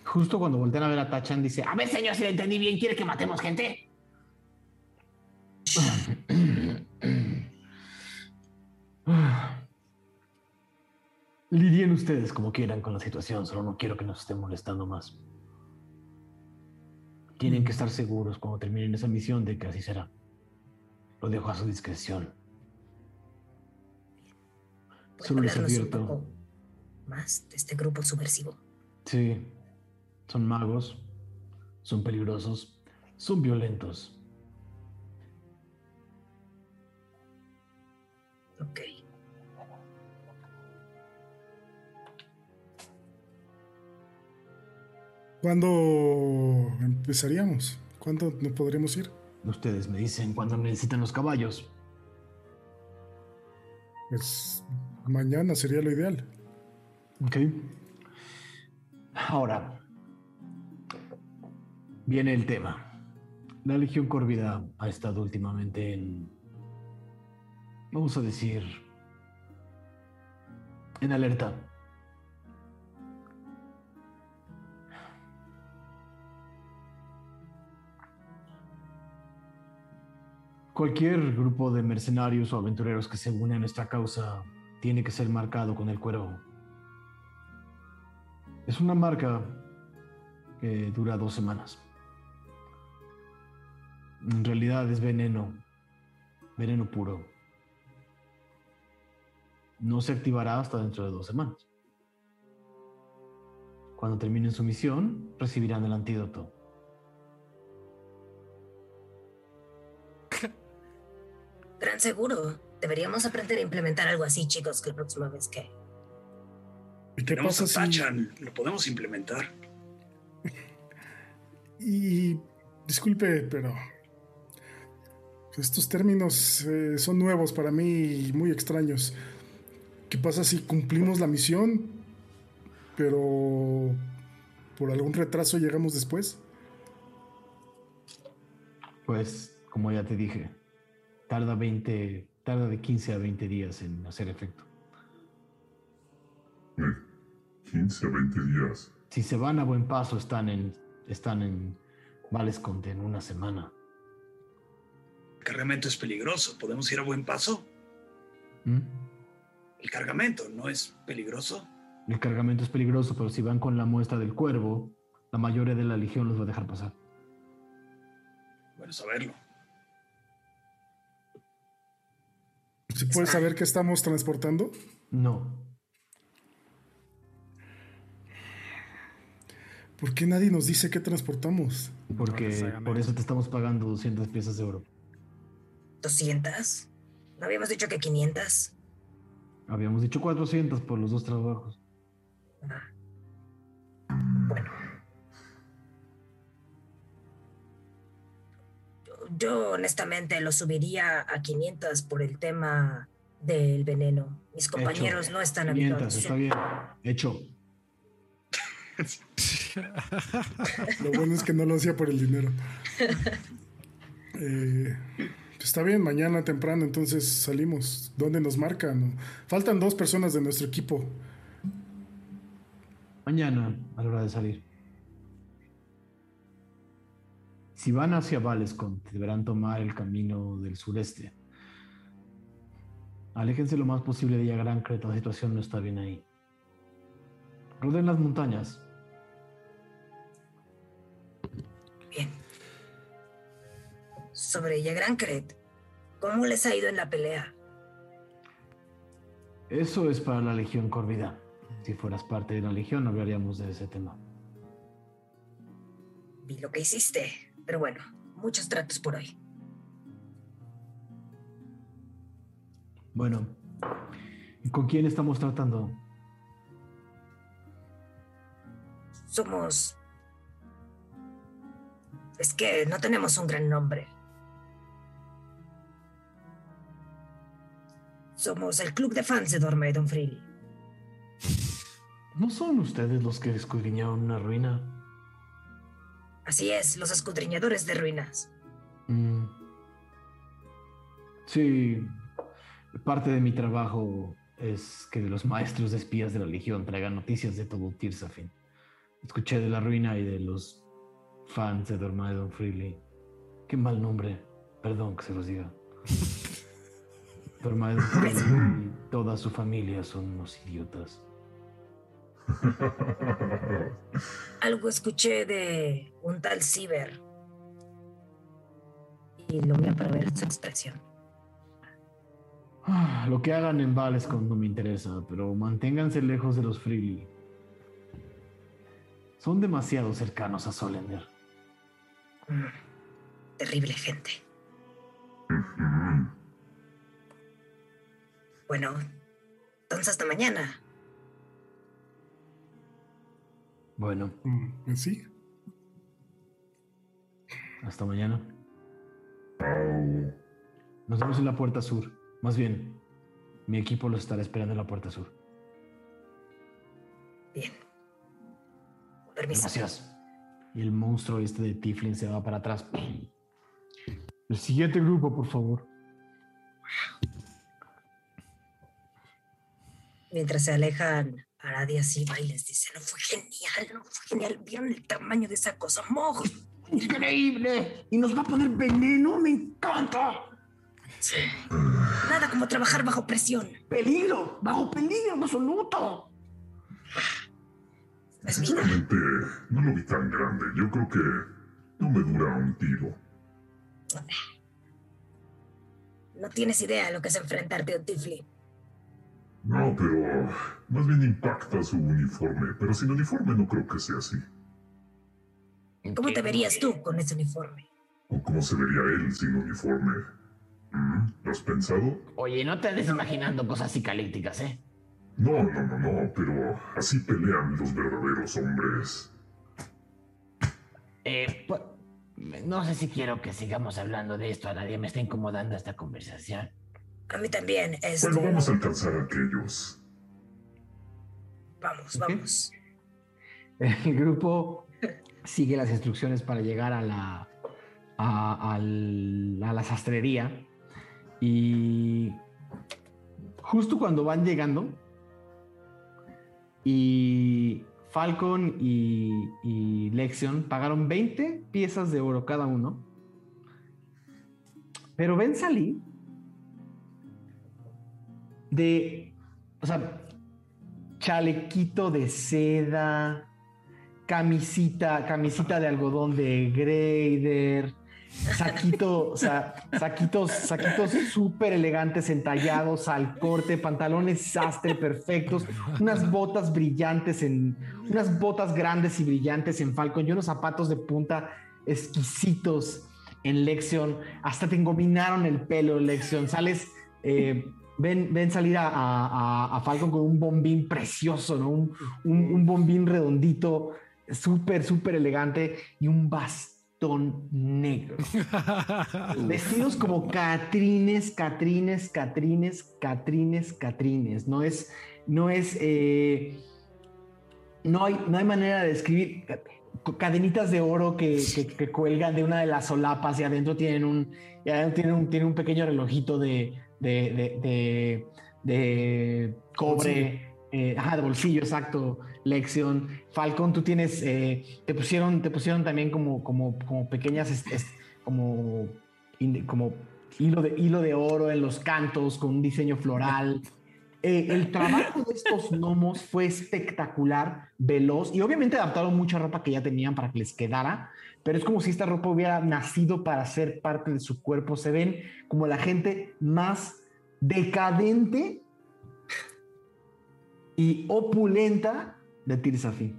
Justo cuando voltean a ver a Tachan, dice: A ver, señor, si le entendí bien, ¿quiere que matemos gente? Lidien ustedes como quieran con la situación, solo no quiero que nos estén molestando más. Tienen que estar seguros cuando terminen esa misión de que así será. Lo dejo a su discreción. ¿Pueden Solo les advierto. más de este grupo subversivo? Sí, son magos, son peligrosos, son violentos. Ok. ¿Cuándo empezaríamos? ¿Cuándo nos podríamos ir? Ustedes me dicen cuando necesitan los caballos. Pues mañana sería lo ideal. Ok. Ahora, viene el tema. La Legión Corvida ha estado últimamente en, vamos a decir, en alerta. Cualquier grupo de mercenarios o aventureros que se une a nuestra causa tiene que ser marcado con el cuervo. Es una marca que dura dos semanas. En realidad es veneno, veneno puro. No se activará hasta dentro de dos semanas. Cuando terminen su misión, recibirán el antídoto. Gran seguro. Deberíamos aprender a implementar algo así, chicos, que la próxima vez que. ¿Y qué Tenemos pasa a si.? Tachan, lo podemos implementar. Y disculpe, pero estos términos eh, son nuevos para mí y muy extraños. ¿Qué pasa si cumplimos la misión pero por algún retraso llegamos después. Pues, como ya te dije, tarda 20, tarda de 15 a 20 días en hacer efecto. 15 a 20 días. Si se van a buen paso, están en, están en Valesconte en una semana. El cargamento es peligroso. ¿Podemos ir a buen paso? ¿Mm? El cargamento no es peligroso. El cargamento es peligroso, pero si van con la muestra del cuervo, la mayoría de la legión los va a dejar pasar. Bueno saberlo. ¿Se puede saber qué estamos transportando? No. ¿Por qué nadie nos dice qué transportamos? Porque por eso te estamos pagando 200 piezas de oro. ¿200? ¿No habíamos dicho que 500? Habíamos dicho 400 por los dos trabajos. Bueno. Yo, honestamente lo subiría a 500 por el tema del veneno. Mis compañeros Hecho. no están 500, habituados. está bien. Hecho. Lo bueno es que no lo hacía por el dinero. Eh, está bien, mañana temprano entonces salimos. ¿Dónde nos marcan? Faltan dos personas de nuestro equipo. Mañana, a la hora de salir. Si van hacia Valescont, deberán tomar el camino del sureste. Aléjense lo más posible de Yagrancret, la situación no está bien ahí. Rodeen las montañas. Sobre Yagrancret, ¿cómo les ha ido en la pelea? Eso es para la Legión Corvida. Si fueras parte de la Legión, hablaríamos de ese tema. Vi lo que hiciste, pero bueno, muchos tratos por hoy. Bueno, ¿y con quién estamos tratando? Somos... Es que no tenemos un gran nombre. Somos el club de fans de Dormaidon Freely. ¿No son ustedes los que escudriñaron una ruina? Así es, los escudriñadores de ruinas. Mm. Sí, parte de mi trabajo es que los maestros de espías de la Legión traigan noticias de todo Tirsafin. Escuché de la ruina y de los fans de Dormaidon Freely. Qué mal nombre, perdón que se los diga. Dormaidon Freely y toda su familia son unos idiotas. Algo escuché de un tal Ciber. Y lo voy a prever su expresión. Ah, Lo que hagan en Valescon no me interesa, pero manténganse lejos de los Freely. Son demasiado cercanos a Solender. Mm, Terrible gente. Bueno, entonces hasta mañana. Bueno, Mm, Sí. hasta mañana. Nos vemos en la puerta sur. Más bien, mi equipo los estará esperando en la puerta sur. Bien. Permiso. Gracias. Y el monstruo este de Tiflin se va para atrás. El siguiente grupo, por favor. Mientras se alejan, Aradia sí va y les dice, no fue genial, no fue genial. ¿Vieron el tamaño de esa cosa? Mog? Increíble. Y nos va a poner veneno. Me encanta. Sí. Nada como trabajar bajo presión. Peligro. Bajo peligro absoluto. Sinceramente, no lo vi tan grande. Yo creo que no me dura un tiro. No tienes idea de lo que es enfrentarte a un Tiflin. No, pero más bien impacta su uniforme. Pero sin uniforme no creo que sea así. ¿Cómo te verías tú con ese uniforme? ¿O cómo se vería él sin uniforme? ¿Mm? ¿Lo has pensado? Oye, no te andes imaginando cosas psicalípticas, ¿eh? No, no, no, no, pero así pelean los verdaderos hombres. Eh, pu- no sé si quiero que sigamos hablando de esto. A nadie me está incomodando esta conversación. A mí también. Este, Bueno, vamos a alcanzar a aquellos. Vamos, vamos. El grupo sigue las instrucciones para llegar a la, a, la sastrería y justo cuando van llegando y Falcon y, y Lexion pagaron 20 piezas de oro cada uno, pero ven salir de, o sea, chalequito de seda, camisita, camisita de algodón de Grader, saquito, o sea, saquitos, saquitos súper elegantes, entallados al corte, pantalones sastre perfectos, unas botas brillantes en, unas botas grandes y brillantes en Falcon y unos zapatos de punta exquisitos en Lexion, hasta te engominaron el pelo, Lexion, sales, eh, ven, ven salir a, a- a Falcon con un bombín precioso, ¿no? Un, un- un bombín redondito, súper, súper elegante y un bastón negro. Vestidos como Catrines, Catrines, Catrines, Catrines, Catrines. No es, no es, eh, no hay, no hay manera de describir cadenitas de oro que, que- que cuelgan de una de las solapas y adentro tienen un, y adentro tienen un, tienen un pequeño relojito de, de, de, de- cobre, eh, ajá, de bolsillo, exacto. Lexion, Falcon, tú tienes, eh, te pusieron, te pusieron también como, como, como pequeñas, es- es- como, in- como hilo de, hilo de oro en los cantos con un diseño floral. Eh, el trabajo de estos gnomos fue espectacular, veloz y obviamente adaptaron mucha ropa que ya tenían para que les quedara, pero es como si esta ropa hubiera nacido para ser parte de su cuerpo. Se ven como la gente más decadente y opulenta de Tirsafi.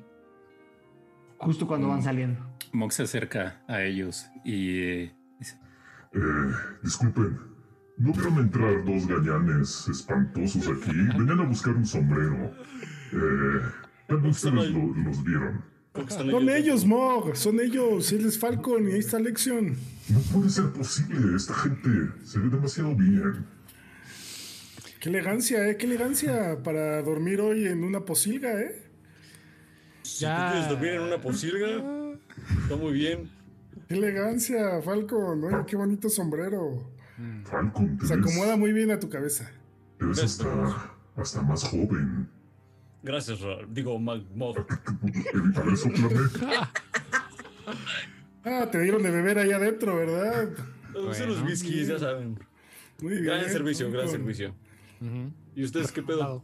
Justo cuando van saliendo. Mox se acerca a ellos y eh, dice, Eh, disculpen, ¿no vieron entrar dos gañanes espantosos aquí? Venían a buscar un sombrero. Eh, tal vez ustedes lo- los vieron. Son ellos, Mog, son ellos. Él es Falcon y ahí está Lexion. No puede ser posible, esta gente se ve demasiado bien. Qué elegancia, ¿eh? Qué elegancia para dormir hoy en una posilga, ¿eh? Si tú quieres dormir en una posilga, está muy bien. Qué elegancia, Falcon. Oye, qué bonito sombrero. Falcon, te Se ves, acomoda muy bien a tu cabeza. te ves hasta, hasta más joven. Gracias, Ra- digo, soplarme. Ah, te dieron de beber ahí adentro, ¿verdad? Son los whiskies, ya saben. Muy bien. Gran servicio, gran servicio. ¿Y ustedes qué pedo?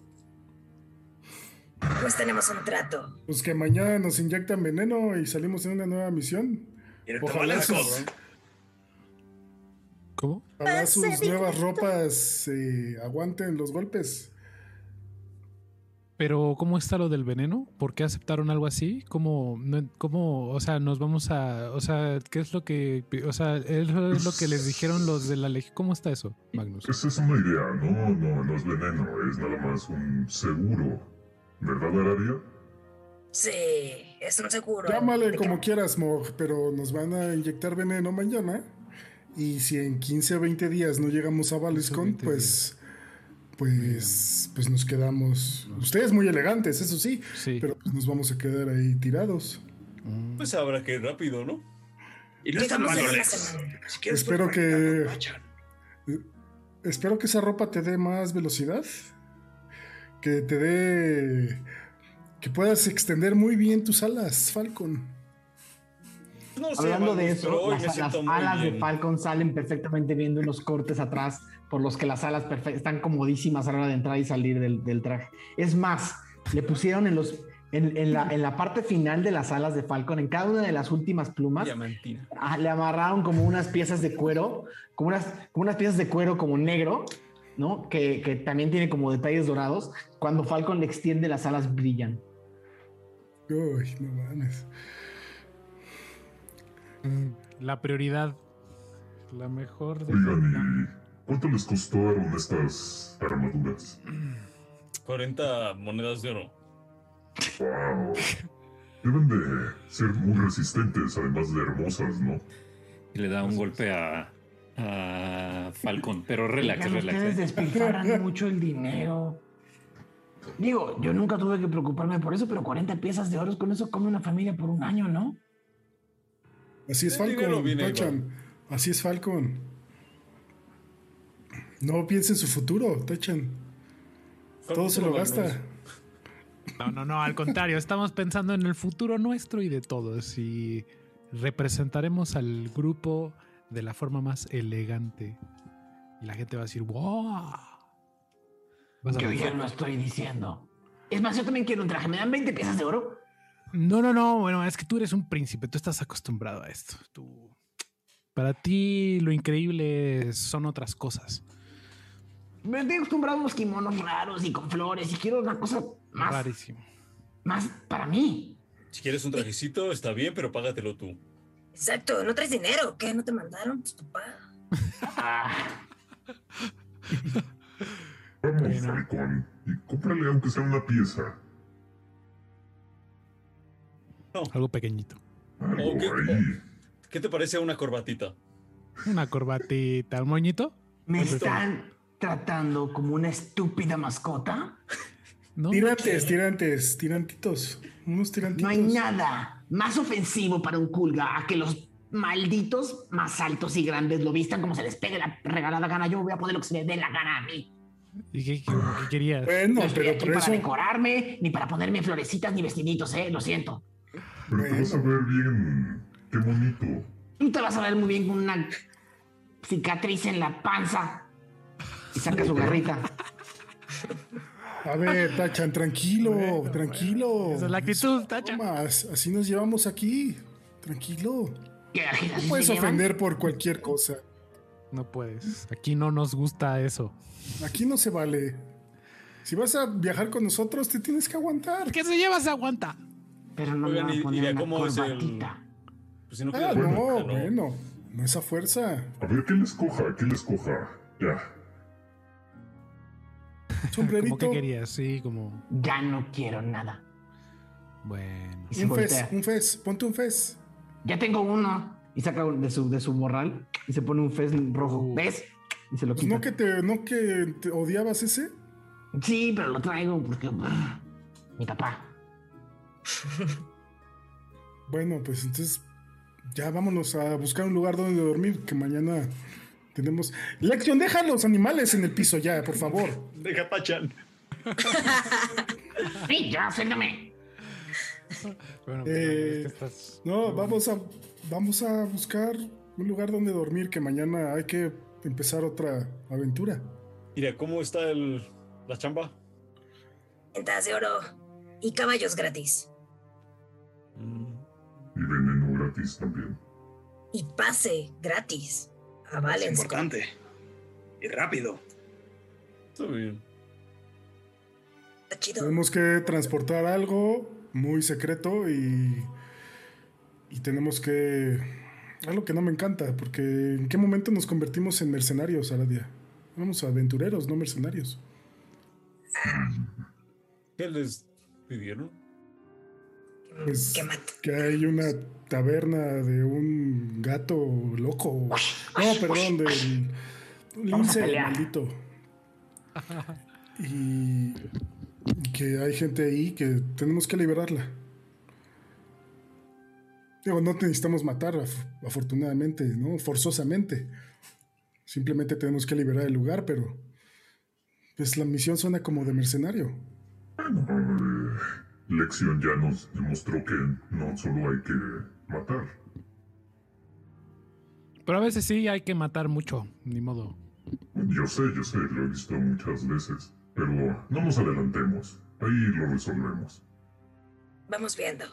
Pues tenemos un trato. Pues que mañana nos inyectan veneno y salimos en una nueva misión. Ojalá sus, ¿Cómo? ojalá sus nuevas ropas eh, aguanten los golpes. Pero, ¿cómo está lo del veneno? ¿Por qué aceptaron algo así? ¿Cómo, no- cómo, o sea, nos vamos a, o sea, qué es lo que, o sea, eso es lo que les dijeron los de la legión? ¿Cómo está eso, Magnus? Esa es una idea, no, no, no es veneno, es nada más un seguro. ¿Verdad, Aradia? Sí, es un seguro. Llámale ¿De como quieras, Mog, pero nos van a inyectar veneno mañana. Y si en 15 o 20 días no llegamos a Valiscon, pues, pues, pues nos quedamos. Ustedes muy elegantes, eso sí, pero pues nos vamos a quedar ahí tirados. Pues habrá que ir rápido, ¿no? Y no está Llegamos malo, en una Lex. semana. Si quieres, Espero pues, que- aprovechan. Espero que esa ropa te dé más velocidad. Que te dé. Que puedas extender muy bien tus alas, Falcon. No sé, Hablando de eso, las, alas de. Falcon salen perfectamente viendo unos cortes atrás por los que las alas están comodísimas a la hora de entrar y salir del, del traje. Es más, le pusieron en los en, en la, en la parte final de las alas de Falcon, en cada una de las últimas plumas, ah, le amarraron como unas piezas de cuero, como unas, como unas piezas de cuero como negro, ¿no? Que, que también tiene como detalles dorados. Cuando Falcon le extiende, las alas brillan. Uy, no mames. La prioridad, la mejor. de- Oigan, ¿y cuánto les costaron estas armaduras? 40 monedas de oro. Wow. Deben de ser muy resistentes, además de hermosas, ¿no? y le da un golpe a, a Falcon, pero relax, Oigan, relax. ustedes eh. despilfarran mucho el dinero. Digo, yo nunca tuve que preocuparme por eso, pero 40 piezas de oro con eso come una familia por un año, ¿no? Así es Falcon, viene Tachan. Así es Falcon. No piensa en su futuro, Tachan. Todo se lo gasta. No, no, no, al contrario, estamos pensando en el futuro nuestro y de todos y representaremos al grupo de la forma más elegante. Y la gente va a decir, wow. Vas a Yo ver. ya no estoy diciendo. Es más, yo también quiero un traje. ¿Me dan 20 piezas de oro? No, no, no, bueno, es que tú eres un príncipe, tú estás acostumbrado a esto. Tú... Para ti lo increíble son otras cosas. Me estoy acostumbrado a unos kimonos raros y con flores y quiero una cosa más, Rarísimo. más para mí. Si quieres un trajecito, está bien, pero págatelo tú. Exacto, no traes dinero. ¿Qué? ¿No te mandaron? Pues papá. Ah, Vamos, Bueno. Falcón, y cómprale aunque sea una pieza. Algo pequeñito. Algo ahí. ¿Qué te parece una corbatita? Una corbatita, un moñito. ¿Me están tratando como una estúpida mascota? No, Tirantes, tirantes, tirantitos. Unos tirantitos. No hay nada más ofensivo para un culga a que los malditos más altos y grandes lo vistan como se les pegue la regalada gana. Yo voy a poner lo que se me dé la gana a mí. ¿Y qué, qué- qué querías? Bueno, No estoy pero aquí por para eso. decorarme, ni para ponerme florecitas ni vestiditos, ¿eh? Lo siento. Pero te vas a ver bien. Qué bonito. Tú te vas a ver muy bien con una cicatriz en la panza. Y saca su garrita. A ver, Tachan, tranquilo, tranquilo. Esa es la actitud, Tachan. Así nos llevamos aquí. Tranquilo. ¿Qué, así No puedes ofender por cualquier cosa. No puedes. Aquí no nos gusta eso. Aquí no se vale. Si vas a viajar con nosotros, te tienes que aguantar. ¿Qué se lleva se aguanta? Pero no Oigan, me y- va a y poner de una cómo es el- corbatita. Pues si no Ah, no, corbatita, bueno. No es a fuerza. A ver, ¿qué les coja? ¿Qué les coja? Ya. Sombrerito. ¿Cómo que querías? Sí, como. Ya no quiero nada. Bueno. Un voltea. fez, un fez. Ponte un fez. Ya tengo uno. Y saca de su, de su morral y se pone un fez rojo. Uh. ¿Ves? Y se lo Pues quita. no que te, no que te odiabas ese. Sí, pero lo traigo porque. brr, mi papá. Bueno, pues entonces ya vámonos a buscar un lugar donde dormir, que mañana tenemos... Lección, deja los animales en el piso ya, por favor. Deja Tachan. Sí, ya, siéntame. Bueno, Eh, estás- No, vamos a, vamos a buscar un lugar donde dormir, que mañana hay que empezar otra aventura. Mira, ¿cómo está el, la chamba? Ventas de oro y caballos gratis. Y veneno gratis también. Y pase gratis a Es Valencia. importante. Y rápido. Está bien. Está chido. Tenemos que transportar algo muy secreto y, y tenemos que... Algo que no me encanta, porque ¿en qué momento nos convertimos en mercenarios, Aradia? Vamos aventureros, no mercenarios. ¿Qué les pidieron? Pues, Que hay una taberna de un gato loco. No, perdón, del lince maldito. Y, y que hay gente ahí que tenemos que liberarla. Digo, no necesitamos matar, af- afortunadamente, ¿no? Forzosamente. Simplemente tenemos que liberar el lugar, pero pues la misión suena como de mercenario. Lección ya nos demostró que no solo hay que matar. Pero a veces sí hay que matar mucho, ni modo. Yo sé, yo sé, lo he visto muchas veces. Pero no nos adelantemos. Ahí lo resolvemos. Vamos viendo.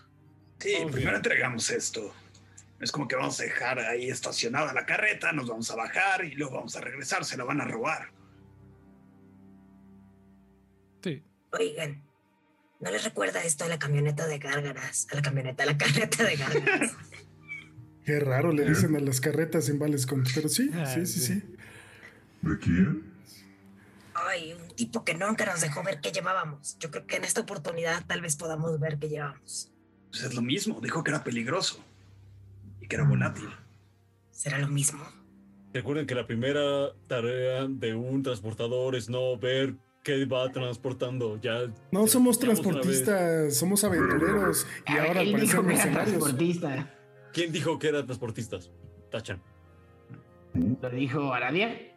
Sí, primero entregamos esto. Es como que vamos a dejar ahí estacionada la carreta, nos vamos a bajar y luego vamos a regresar, se la van a robar. Sí. Oigan, ¿no les recuerda esto a la camioneta de gárgaras? A la camioneta, a la carreta de gárgaras. Qué raro le dicen a las carretas en Valescont, pero sí, Ah, sí, sí, sí. sí. ¿De quién? Ay, un tipo que nunca nos dejó ver qué llevábamos. Yo creo que en esta oportunidad tal vez podamos ver qué llevamos. Pues es lo mismo, dijo que era peligroso y que era volátil. ¿Será lo mismo? Recuerden que la primera tarea de un transportador es no ver que va transportando. Ya No somos transportistas, somos aventureros y ahora Él parecen dijo que era mercenarios. transportista. ¿Quién dijo que eran transportistas? Tachan. Lo dijo Aradia.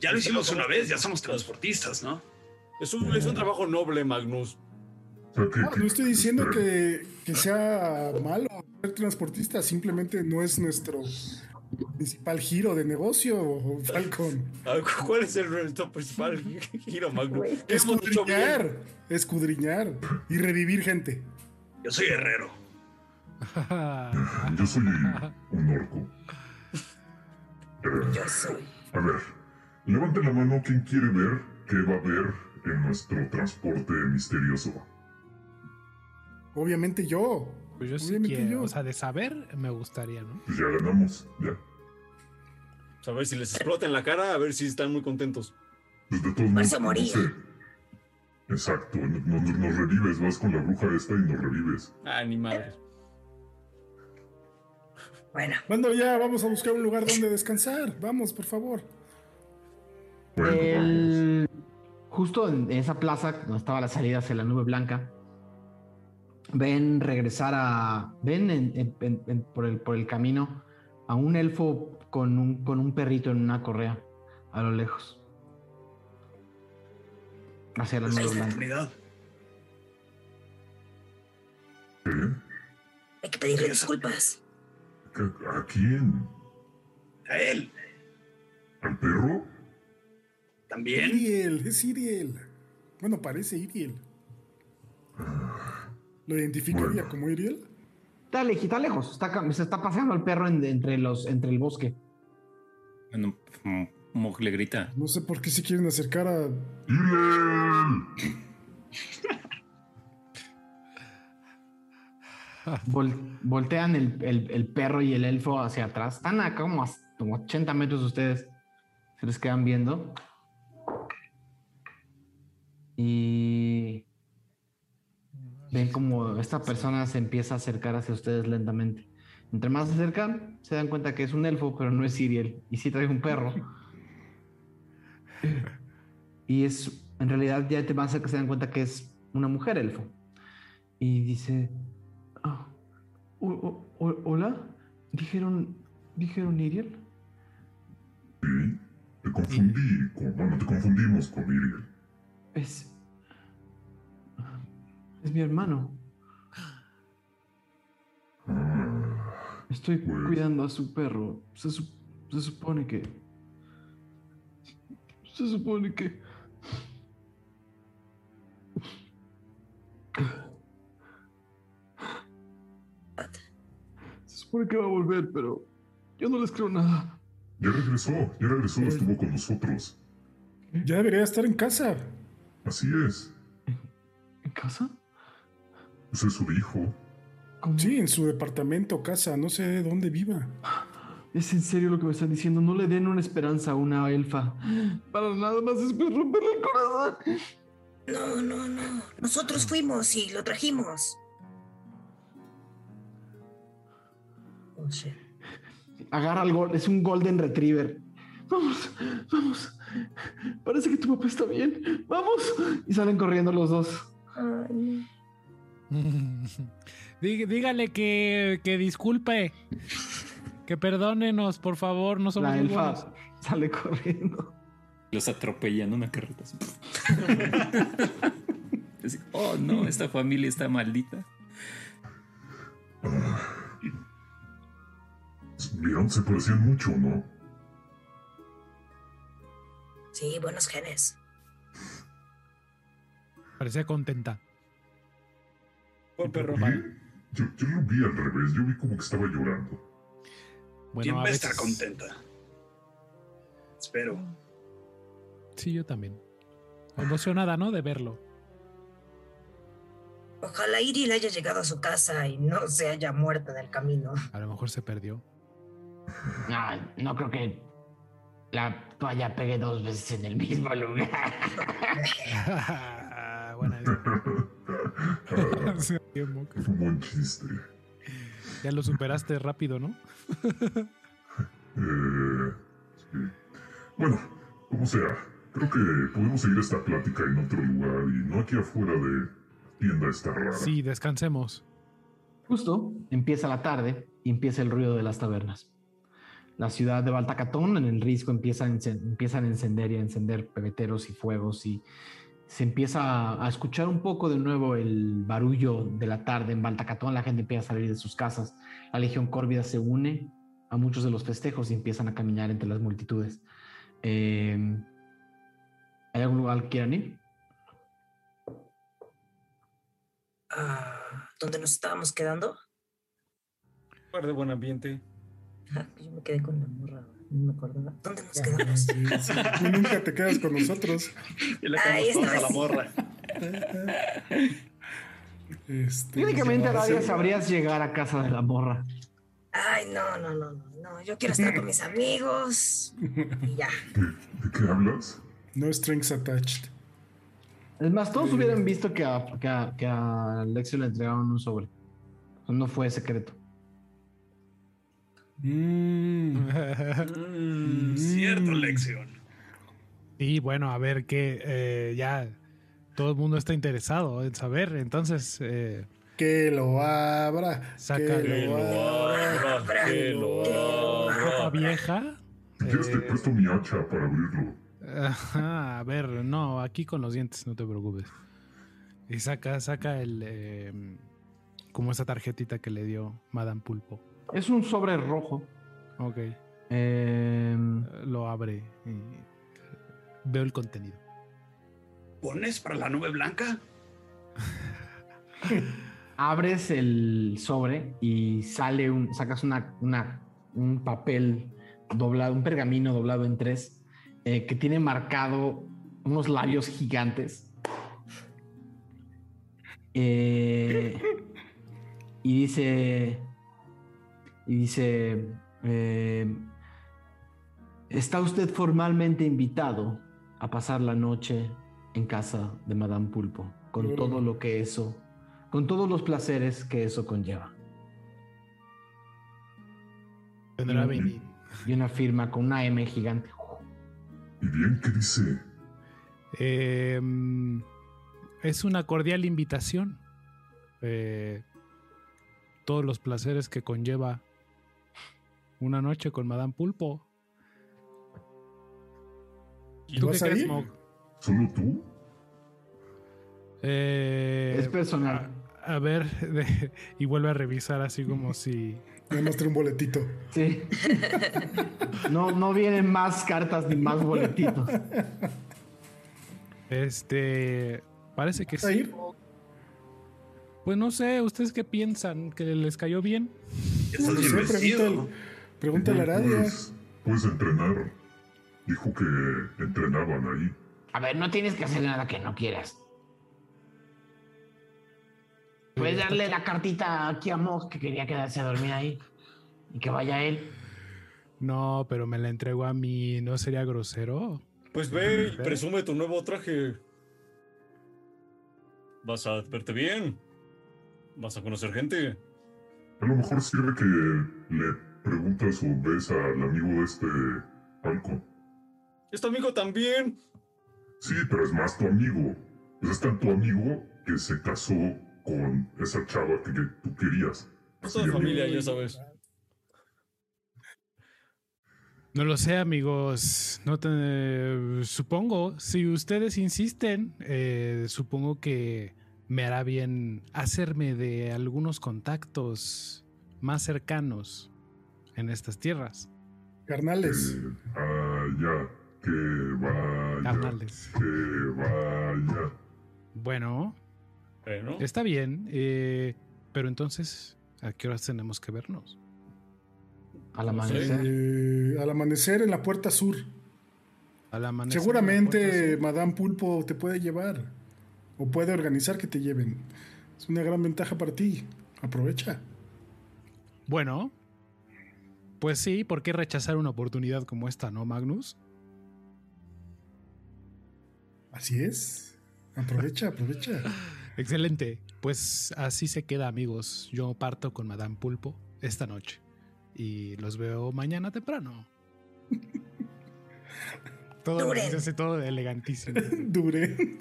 Ya lo hicimos una vez, ya somos transportistas, ¿no? Es un, es un trabajo noble, Magnus. No, no estoy diciendo que, que sea malo ser transportista, simplemente no es nuestro principal giro de negocio, Falcon. Ah, ¿Cuál es el nuestro principal giro, bien. Escudriñar, escudriñar y revivir gente. Yo soy herrero. Yo soy un orco. Eh, Yo soy. a ver, levante la mano quien quiere ver qué va a haber en nuestro transporte misterioso. Obviamente yo. Pues yo sí quiero. yo. O sea, de saber me gustaría, ¿no? Pues ya ganamos, ya. Pues a ver si les explota en la cara, a ver si están muy contentos. Pues de todos Vas modos, a no morir. sé. Exacto, nos revives, vas con la bruja esta y nos revives. Ah, ni madre. Bueno, Cuando ya vamos a buscar un lugar donde descansar. Vamos, por favor. Bueno, El- Justo en esa plaza donde estaba la salida hacia la nube blanca, ven regresar a. Ven en- en- en- en- por, el, por el camino a un elfo con un, con un perrito en una correa a lo lejos. Hacia la nube blanca. hay que pedirle disculpas. ¿Qué- ¿A quién? A él ¿Al perro? también. Iriel, es Iriel. Bueno, parece Iriel. ¿Lo identificaría Bueno. como Iriel? Está, lejos, está, cam- se está paseando el perro en- entre, los, entre el bosque. Bueno, Mog le grita. No sé por qué se quieren acercar a. ¡Iriel! Vol- voltean el, el- el perro y el elfo hacia atrás. Están acá como a como 80 metros de ustedes. Se les quedan viendo. Y ven como esta persona se empieza a acercar hacia ustedes lentamente. Entre más se acercan, se dan cuenta que es un elfo, pero no es Siriel. Y sí trae un perro. Y es, en realidad, ya te más cerca se dan cuenta que es una mujer elfo. Y dice, "Ah, o- o- o- hola, dijeron, dijeron Iriel. Sí, te confundí. Con, bueno, te confundimos con Iriel. Es, es mi hermano. Estoy Pues- cuidando a su perro. Se, su- se supone que, se supone que. Se supone que va a volver, pero yo no les creo nada. ya regresó, ya regresó, estuvo con nosotros. Ya debería estar en casa. Así es. ¿En casa? Pues eso dijo. ¿Cómo? Sí, en su departamento, casa, no sé dónde viva. ¿Es en serio lo que me están diciendo? No le den una esperanza a una elfa. Para nada más después romperle el corazón. No, no, no. Nosotros fuimos y lo trajimos. Oh, shit. Agarra el gol, es un Golden Retriever. Vamos, vamos. Parece que tu papá está bien. Vamos. Y salen corriendo los dos. Ay, Dí- Dígale que, que disculpe. Que perdónenos, por favor, no somos La elfa buenos. sale corriendo. Los atropellan una carreta. oh no, esta familia está maldita. Vieron, se parecían mucho, ¿no? sí, buenos genes. Parecía contenta. Por perro. Yo, yo lo vi al revés, yo vi como que estaba llorando. Bueno, ¿Quién a va a estar contenta? Espero. Sí, yo también. Emocionada, ¿no? De verlo. Ojalá Iriel haya llegado a su casa y no se haya muerto en el camino. A lo mejor se perdió. No, no creo que la toalla pegue dos veces en el mismo lugar. Buena moco. Fue un buen chiste. ya lo superaste rápido, ¿no? Eh, sí. Bueno, como sea, Creo que podemos seguir esta plática en otro lugar y no aquí afuera de tienda esta rara. Sí, descansemos. Justo empieza la tarde y empieza el ruido de las tabernas. La ciudad de Baltacatón, en el risco, empieza a empiezan a encender y a encender pebeteros y fuegos y se empieza a escuchar un poco de nuevo el barullo de la tarde en Baltacatón. La gente empieza a salir de sus casas. La Legión Córvida se une a muchos de los festejos y empiezan a caminar entre las multitudes. Eh, ¿Hay algún lugar al que quieran ir? Ah, ¿Dónde nos estábamos quedando? Lugar de buen ambiente. Ah, Yo me quedé con la morra, no me acordaba. ¿Dónde nos quedamos? Sí, sí. Tú nunca te quedas con nosotros. Y le a la morra. Este, Técnicamente todavía sabrías llegar a casa de la morra. Ay, no, no, no, no, no. Yo quiero estar con mis amigos. Y ya. ¿De qué hablas? No strings attached. Es más, todos hubieran visto que a, que a, que a Alexio le entregaron un sobre. No fue secreto. Mm, Mm, cierto, lección. Y bueno, a ver qué. eh, ya todo el mundo está interesado en saber. Entonces, eh, que lo abra. Sácalo. Que lo abra. Abra, que lo lo ropa abra. vieja. Si quieres te eh, presto mi hacha para abrirlo. Ajá, a ver, no, aquí con los dientes, no te preocupes. Y saca, saca el. eh, como esa tarjetita que le dio Madame Pulpo. Es un sobre rojo. Ok. Eh, Lo abre y veo el contenido. ¿Pones para la nube blanca? abres el sobre y sale un. Sacas una, una- un papel doblado, un pergamino doblado en tres eh, que tiene marcado unos labios gigantes. Eh, y dice. Y dice. eh, Está usted formalmente invitado a pasar la noche en casa de Madame Pulpo, con todo lo que eso, con todos los placeres que eso conlleva. Tendrá venir. Y una firma con una M gigante. ¿Y bien qué dice? Eh, es una cordial invitación. Eh, todos los placeres que conlleva una noche con Madame Pulpo. ¿Y ¿Tú qué a crees, ir? Mog? ¿Solo tú? Eh, Es personal. A, a ver, de- y vuelve a revisar así como si... Me mostré un boletito. Sí. No, no vienen más cartas ni más boletitos. Este... Parece que ¿Vas a sí. ir? Pues no sé, ¿ustedes qué piensan? ¿Que les cayó bien? Sé, vestido. Pregúntale, a Aradia. Pues, puedes entrenar. Dijo que entrenaban ahí. A ver, no tienes que hacer nada que no quieras. Puedes darle la cartita aquí a Mog que quería quedarse a dormir ahí. Y que vaya él. No, pero me la entregó a mí, ¿no sería grosero? Pues ve y presume tu nuevo traje. Vas a verte bien. Vas a conocer gente. A lo mejor sirve que le preguntas o ves al amigo de este Falcon. Este amigo también. Sí, pero es más tu amigo. Es tan tu amigo que se casó con esa chava que, que tú querías. Es toda amigo. familia, ya sabes. No lo sé, amigos. No te... Supongo, si ustedes insisten, eh, supongo que me hará bien hacerme de algunos contactos más cercanos en estas tierras. Carnales. Eh, ah, ya. Que vaya. Carnales. Que vaya. Bueno, Bueno, está bien, eh, pero entonces, ¿a qué horas tenemos que vernos? Al amanecer. Eh, al amanecer en la puerta sur. Al amanecer, Seguramente Madame Pulpo te puede llevar. O puede organizar que te lleven. Es una gran ventaja para ti. Aprovecha. Bueno, pues sí, ¿por qué rechazar una oportunidad como esta, no, Magnus? Así es. Aprovecha, aprovecha. Excelente. Pues así se queda, amigos. Yo parto con Madame Pulpo esta noche. Y los veo mañana temprano. Todo, Duren. se hace todo elegantísimo. Duré.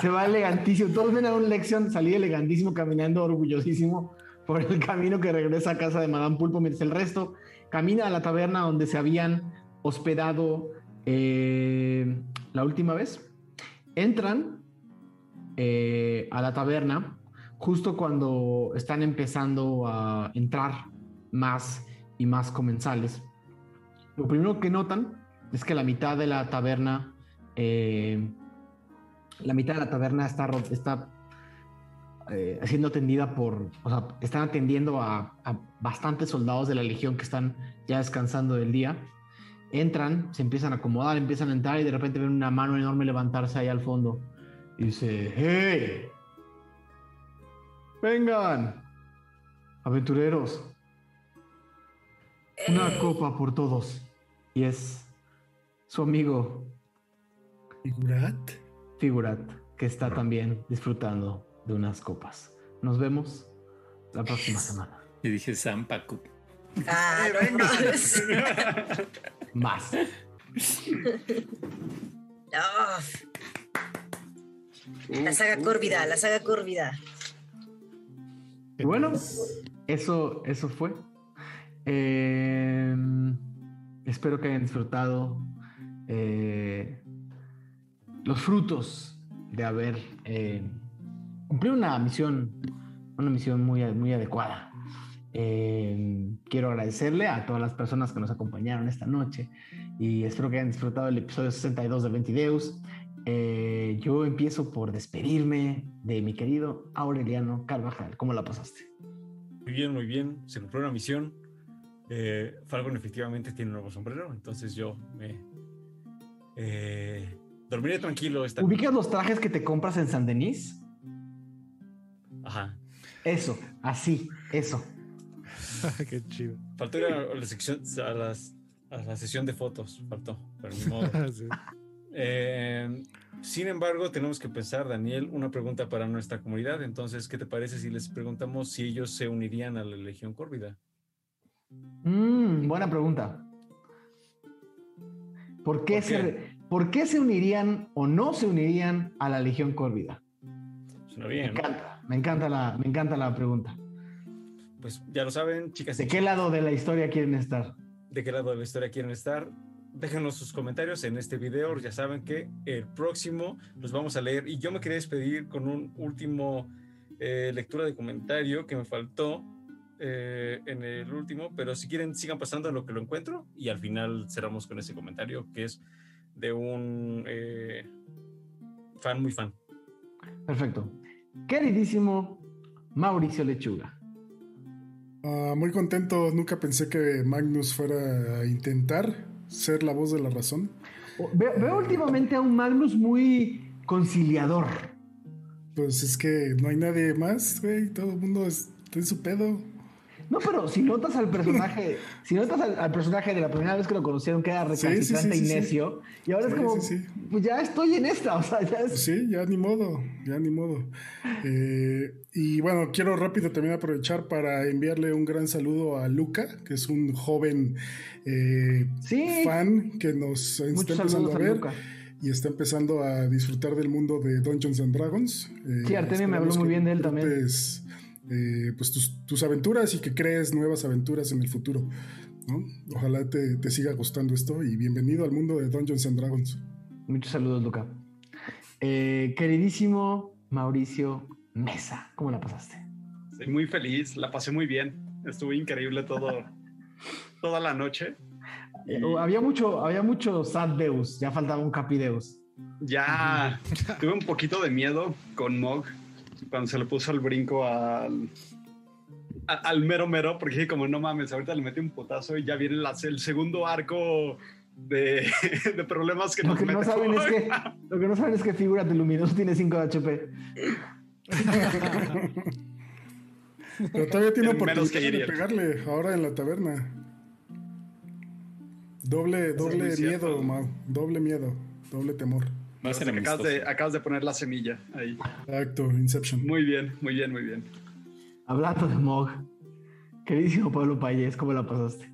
Se va elegantísimo. Todos ven a un Lexion salir elegantísimo, caminando orgullosísimo por el camino que regresa a casa de Madame Pulpo, mientras el resto camina a la taberna donde se habían hospedado eh, la última vez. Entran eh, a la taberna justo cuando están empezando a entrar más y más comensales. Lo primero que notan es que la mitad de la taberna, eh, la mitad de la taberna está, está eh, siendo atendida por, o sea, están atendiendo a, a bastantes soldados de la legión que están ya descansando del día. Entran, se empiezan a acomodar, empiezan a entrar y de repente ven una mano enorme levantarse ahí al fondo. Y dice, ¡Hey! Vengan, aventureros, una Eh, copa por todos. Y es su amigo Figurat. Figurat, que está también disfrutando de unas copas. Nos vemos la próxima semana. Y dije Zampacu. Ah, no. Más. La saga córvida, la saga córvida. Y bueno, eso, eso fue. Eh, espero que hayan disfrutado eh, los frutos de haber eh, cumplido una misión, una misión muy, muy adecuada. Eh, quiero agradecerle a todas las personas que nos acompañaron esta noche y espero que hayan disfrutado el episodio 62 de Ventideus. Eh, yo empiezo por despedirme de mi querido Aureliano Carvajal. ¿Cómo la pasaste? Muy bien, muy bien. Se cumplió una misión. Eh, Falcon efectivamente tiene un nuevo sombrero, entonces yo me eh, dormiré tranquilo esta ¿Ubicas los trajes que te compras en San Denis? Ajá. Eso, así, eso. Qué chido. Faltó ir a la, sección, a, las- a la sesión de fotos, faltó, pero ni modo. Sí. Eh, sin embargo, tenemos que pensar, Daniel, una pregunta para nuestra comunidad. Entonces, ¿qué te parece si les preguntamos si ellos se unirían a la Legión Córvida? Mm, buena pregunta. ¿Por qué, ¿Por se, qué? ¿Por qué se unirían o no se unirían a la Legión Córvida? Suena Me bien, ¿no? Me encanta la, me encanta la pregunta. Pues ya lo saben, chicas ¿De qué lado de la historia quieren estar? de qué lado de la historia quieren estar. Déjenos sus comentarios en este video. Ya saben que el próximo los vamos a leer. Y yo me quería despedir con un último eh, lectura de comentario que me faltó eh, en el último. Pero si quieren, sigan pasando en lo que lo encuentro. Y al final cerramos con ese comentario que es de un eh, fan muy fan. Perfecto. Queridísimo Mauricio Lechuga. Ah, muy contento, nunca pensé que Magnus fuera a intentar ser la voz de la razón. Veo, veo últimamente a un Magnus muy conciliador. Pues es que no hay nadie más, güey, todo el mundo es- está en su pedo. No, pero si notas al personaje, si notas al, al personaje de la primera vez que lo conocieron que era Sí, sí, sí, recalcitrante sí, y necio, y ahora es como, pues ya estoy en esta, o sea, ya es... sí, ya ni modo, ya ni modo. Eh, y bueno, quiero rápido también aprovechar para enviarle un gran saludo a Luca, que es un joven eh, fan que nos está empezando a a ver Luca. y está empezando a disfrutar del mundo de Dungeons and Dragons. Eh, Sí, Artemio me habló muy bien de él también. Eh, pues tus, tus aventuras y que crees nuevas aventuras en el futuro. ¿no? Ojalá te, te siga gustando esto y bienvenido al mundo de Dungeons and Dragons. Muchos saludos, Luca. Eh, queridísimo Mauricio Mesa, ¿cómo la pasaste? Estoy muy feliz, la pasé muy bien. Estuvo increíble todo, toda la noche. Eh, había mucho, había mucho Sad Deus, ya faltaba un Capideus. Ya tuve un poquito de miedo con Mog cuando se le puso el brinco al, a- al mero mero, porque dije como no mames, ahorita le metí un potazo y ya viene la- el segundo arco de, de problemas que Lo nos que no saben es que, lo que no saben es que figura de luminoso tiene 5 de HP. Pero todavía tiene En menos oportunidad que de pegarle ahora en la taberna. Doble, doble miedo, Mau. Doble miedo, doble temor. Va a ser Acabas de, acabas de poner la semilla ahí. Exacto, Inception. Muy bien, muy bien, muy bien. Hablando de Mog, queridísimo Pablo Payés, ¿cómo la pasaste?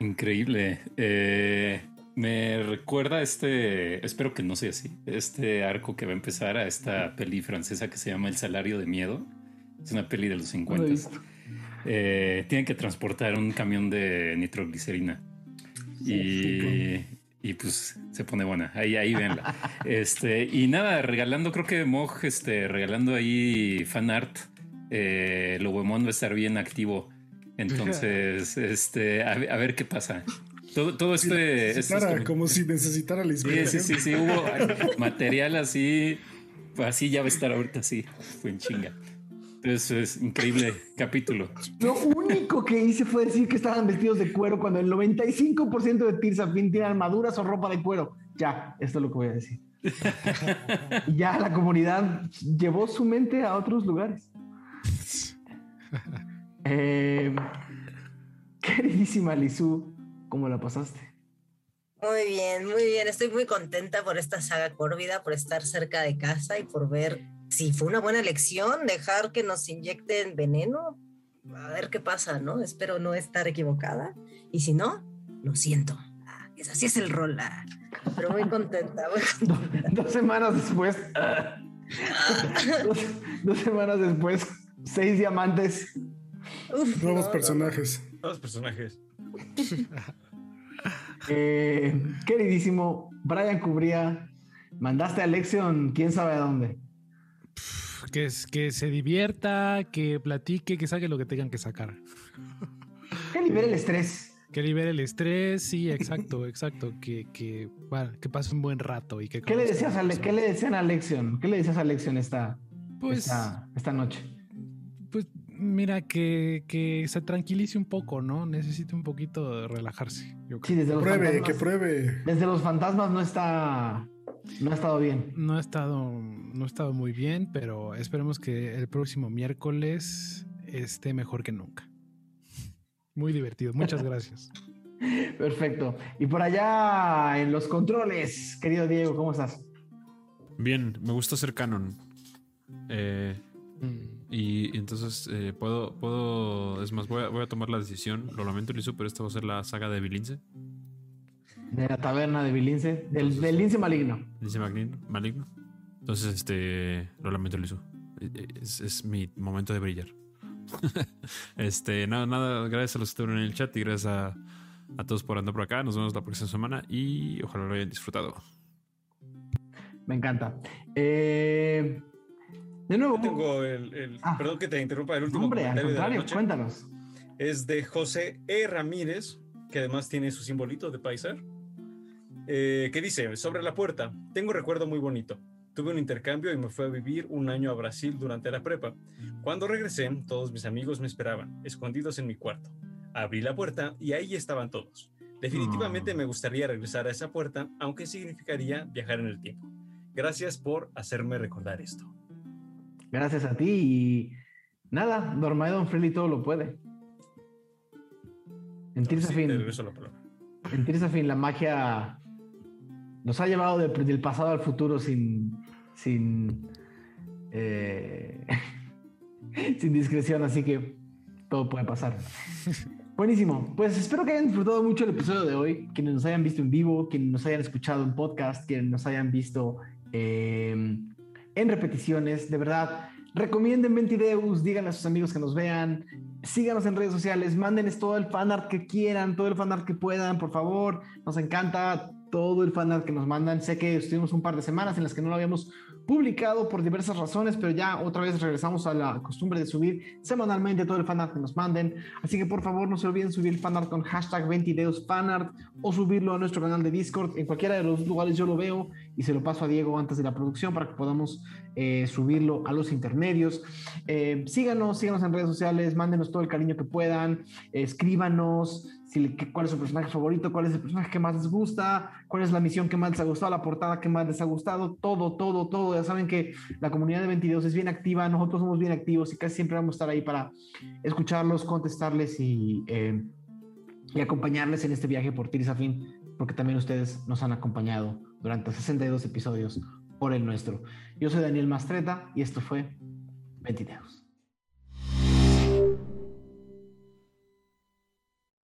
Increíble. Eh, Me recuerda este, espero que no sea así, este arco que va a empezar a esta peli francesa que se llama El Salario de Miedo. Es una peli de los 50. Eh, tienen que transportar un camión de nitroglicerina. Y, y pues se pone buena. Ahí, ahí venla. este, y nada, regalando, creo que Moj, este, regalando ahí fan art. Eh, va a estar bien activo. Entonces, este, a, a ver qué pasa. Todo, todo este. Sí, claro, como si necesitara la Sí, inspiración. sí, sí, sí, hubo material así, así ya va a estar ahorita así, fue en chinga. Entonces es increíble capítulo. Lo único que hice fue decir que estaban vestidos de cuero cuando el 95% de Tirzafin tiene armaduras o ropa de cuero. Ya, esto es lo que voy a decir. Y ya la comunidad llevó su mente a otros lugares. Eh, queridísima Lizu, ¿cómo la pasaste? Muy bien, muy bien. Estoy muy contenta por esta saga córvida, por estar cerca de casa y por ver si fue una buena elección dejar que nos inyecten veneno. A ver qué pasa, ¿no? Espero no estar equivocada. Y si no, lo siento. Ah, es así es el rol. ah. Pero muy contenta. muy contenta. Dos semanas después. dos, dos semanas después, seis diamantes. Uf, Nuevos no, no. personajes. Los personajes. Eh, queridísimo Brian Cubría, mandaste a Lexion, quién sabe a dónde. Que, es- que se divierta, que platique, que saque lo que tengan que sacar. Que libere el estrés. Que libere el estrés, sí, exacto, exacto. Que, que, bueno, que pase un buen rato y que ¿Qué le decías a. ¿qué le decían a Lexion? ¿Qué le decías a Lexion esta, Pues, esta, esta noche? pues mira, que, que se tranquilice un poco, ¿no? Necesita un poquito de relajarse. Yo Sí, desde los Pruebe, fantasmas. que pruebe. Desde los fantasmas no está. No ha estado bien. No ha estado, no ha estado muy bien, pero esperemos que el próximo miércoles esté mejor que nunca. Muy divertido. Muchas gracias. Perfecto. Y por allá en los controles, querido Diego, ¿cómo estás? Bien, me gusta ser canon. Eh, Mm. y, y entonces eh, puedo, puedo, es más, voy a, voy a tomar la decisión. Lo lamento, Lizu, pero esta va a ser la saga de Bilince. De la taberna de Bilince, del, del lince maligno. Lince maligno. maligno. Entonces, este, lo lamento, Lizu. Eh, eh, Es, es mi momento de brillar. este, nada, nada, gracias a los que estuvieron en el chat y gracias a, a todos por andar por acá. Nos vemos la próxima semana y ojalá lo hayan disfrutado. Me encanta. Eh, de nuevo, Yo tengo el, el- Ah. perdón que te interrumpa, el último hombre, al comentario de la contrario, noche. cuéntanos. Es de José E. Ramírez, que además tiene su simbolito de paisar, eh, que dice, sobre la puerta, tengo recuerdo muy bonito. Tuve un intercambio y me fui a vivir un año a Brasil durante la prepa. Cuando regresé, todos mis amigos me esperaban, escondidos en mi cuarto. Abrí la puerta y ahí estaban todos. Definitivamente me gustaría regresar a esa puerta, aunque significaría viajar en el tiempo. Gracias por hacerme recordar esto. Gracias a ti y nada, Dormaedon Freely todo lo puede. En la palabra. en Tirzafin la magia nos ha llevado de- del pasado al futuro sin sin eh, sin discreción, así que todo puede pasar. Buenísimo. Pues espero que hayan disfrutado mucho el episodio de hoy. Quienes nos hayan visto en vivo, quienes nos hayan escuchado en podcast, quienes nos hayan visto eh, en repeticiones. De verdad, recomienden Ventideus, díganle a sus amigos que nos vean. Síganos en redes sociales, mándenes todo el fanart que quieran, todo el fanart que puedan, por favor. Nos encanta todo el fanart que nos mandan. Sé que estuvimos un par de semanas en las que no lo habíamos publicado por diversas razones, pero ya otra vez regresamos a la costumbre de subir semanalmente todo el fanart que nos manden. Así que por favor no se olviden subir el fanart con hashtag 20 fanart o subirlo a nuestro canal de Discord. En cualquiera de los lugares yo lo veo y se lo paso a Diego antes de la producción para que podamos eh, subirlo a los intermedios. Eh, síganos, síganos en redes sociales, mándenos todo el cariño que puedan, eh, escríbanos cuál es su personaje favorito, cuál es el personaje que más les gusta, cuál es la misión que más les ha gustado, la portada que más les ha gustado, todo, todo, todo. Ya saben que la comunidad de 22 es bien activa, nosotros somos bien activos y casi siempre vamos a estar ahí para escucharlos, contestarles y, eh, y acompañarles en este viaje por Tirzafin, porque también ustedes nos han acompañado durante 62 episodios por el nuestro. Yo soy Daniel Mastreta y esto fue 22.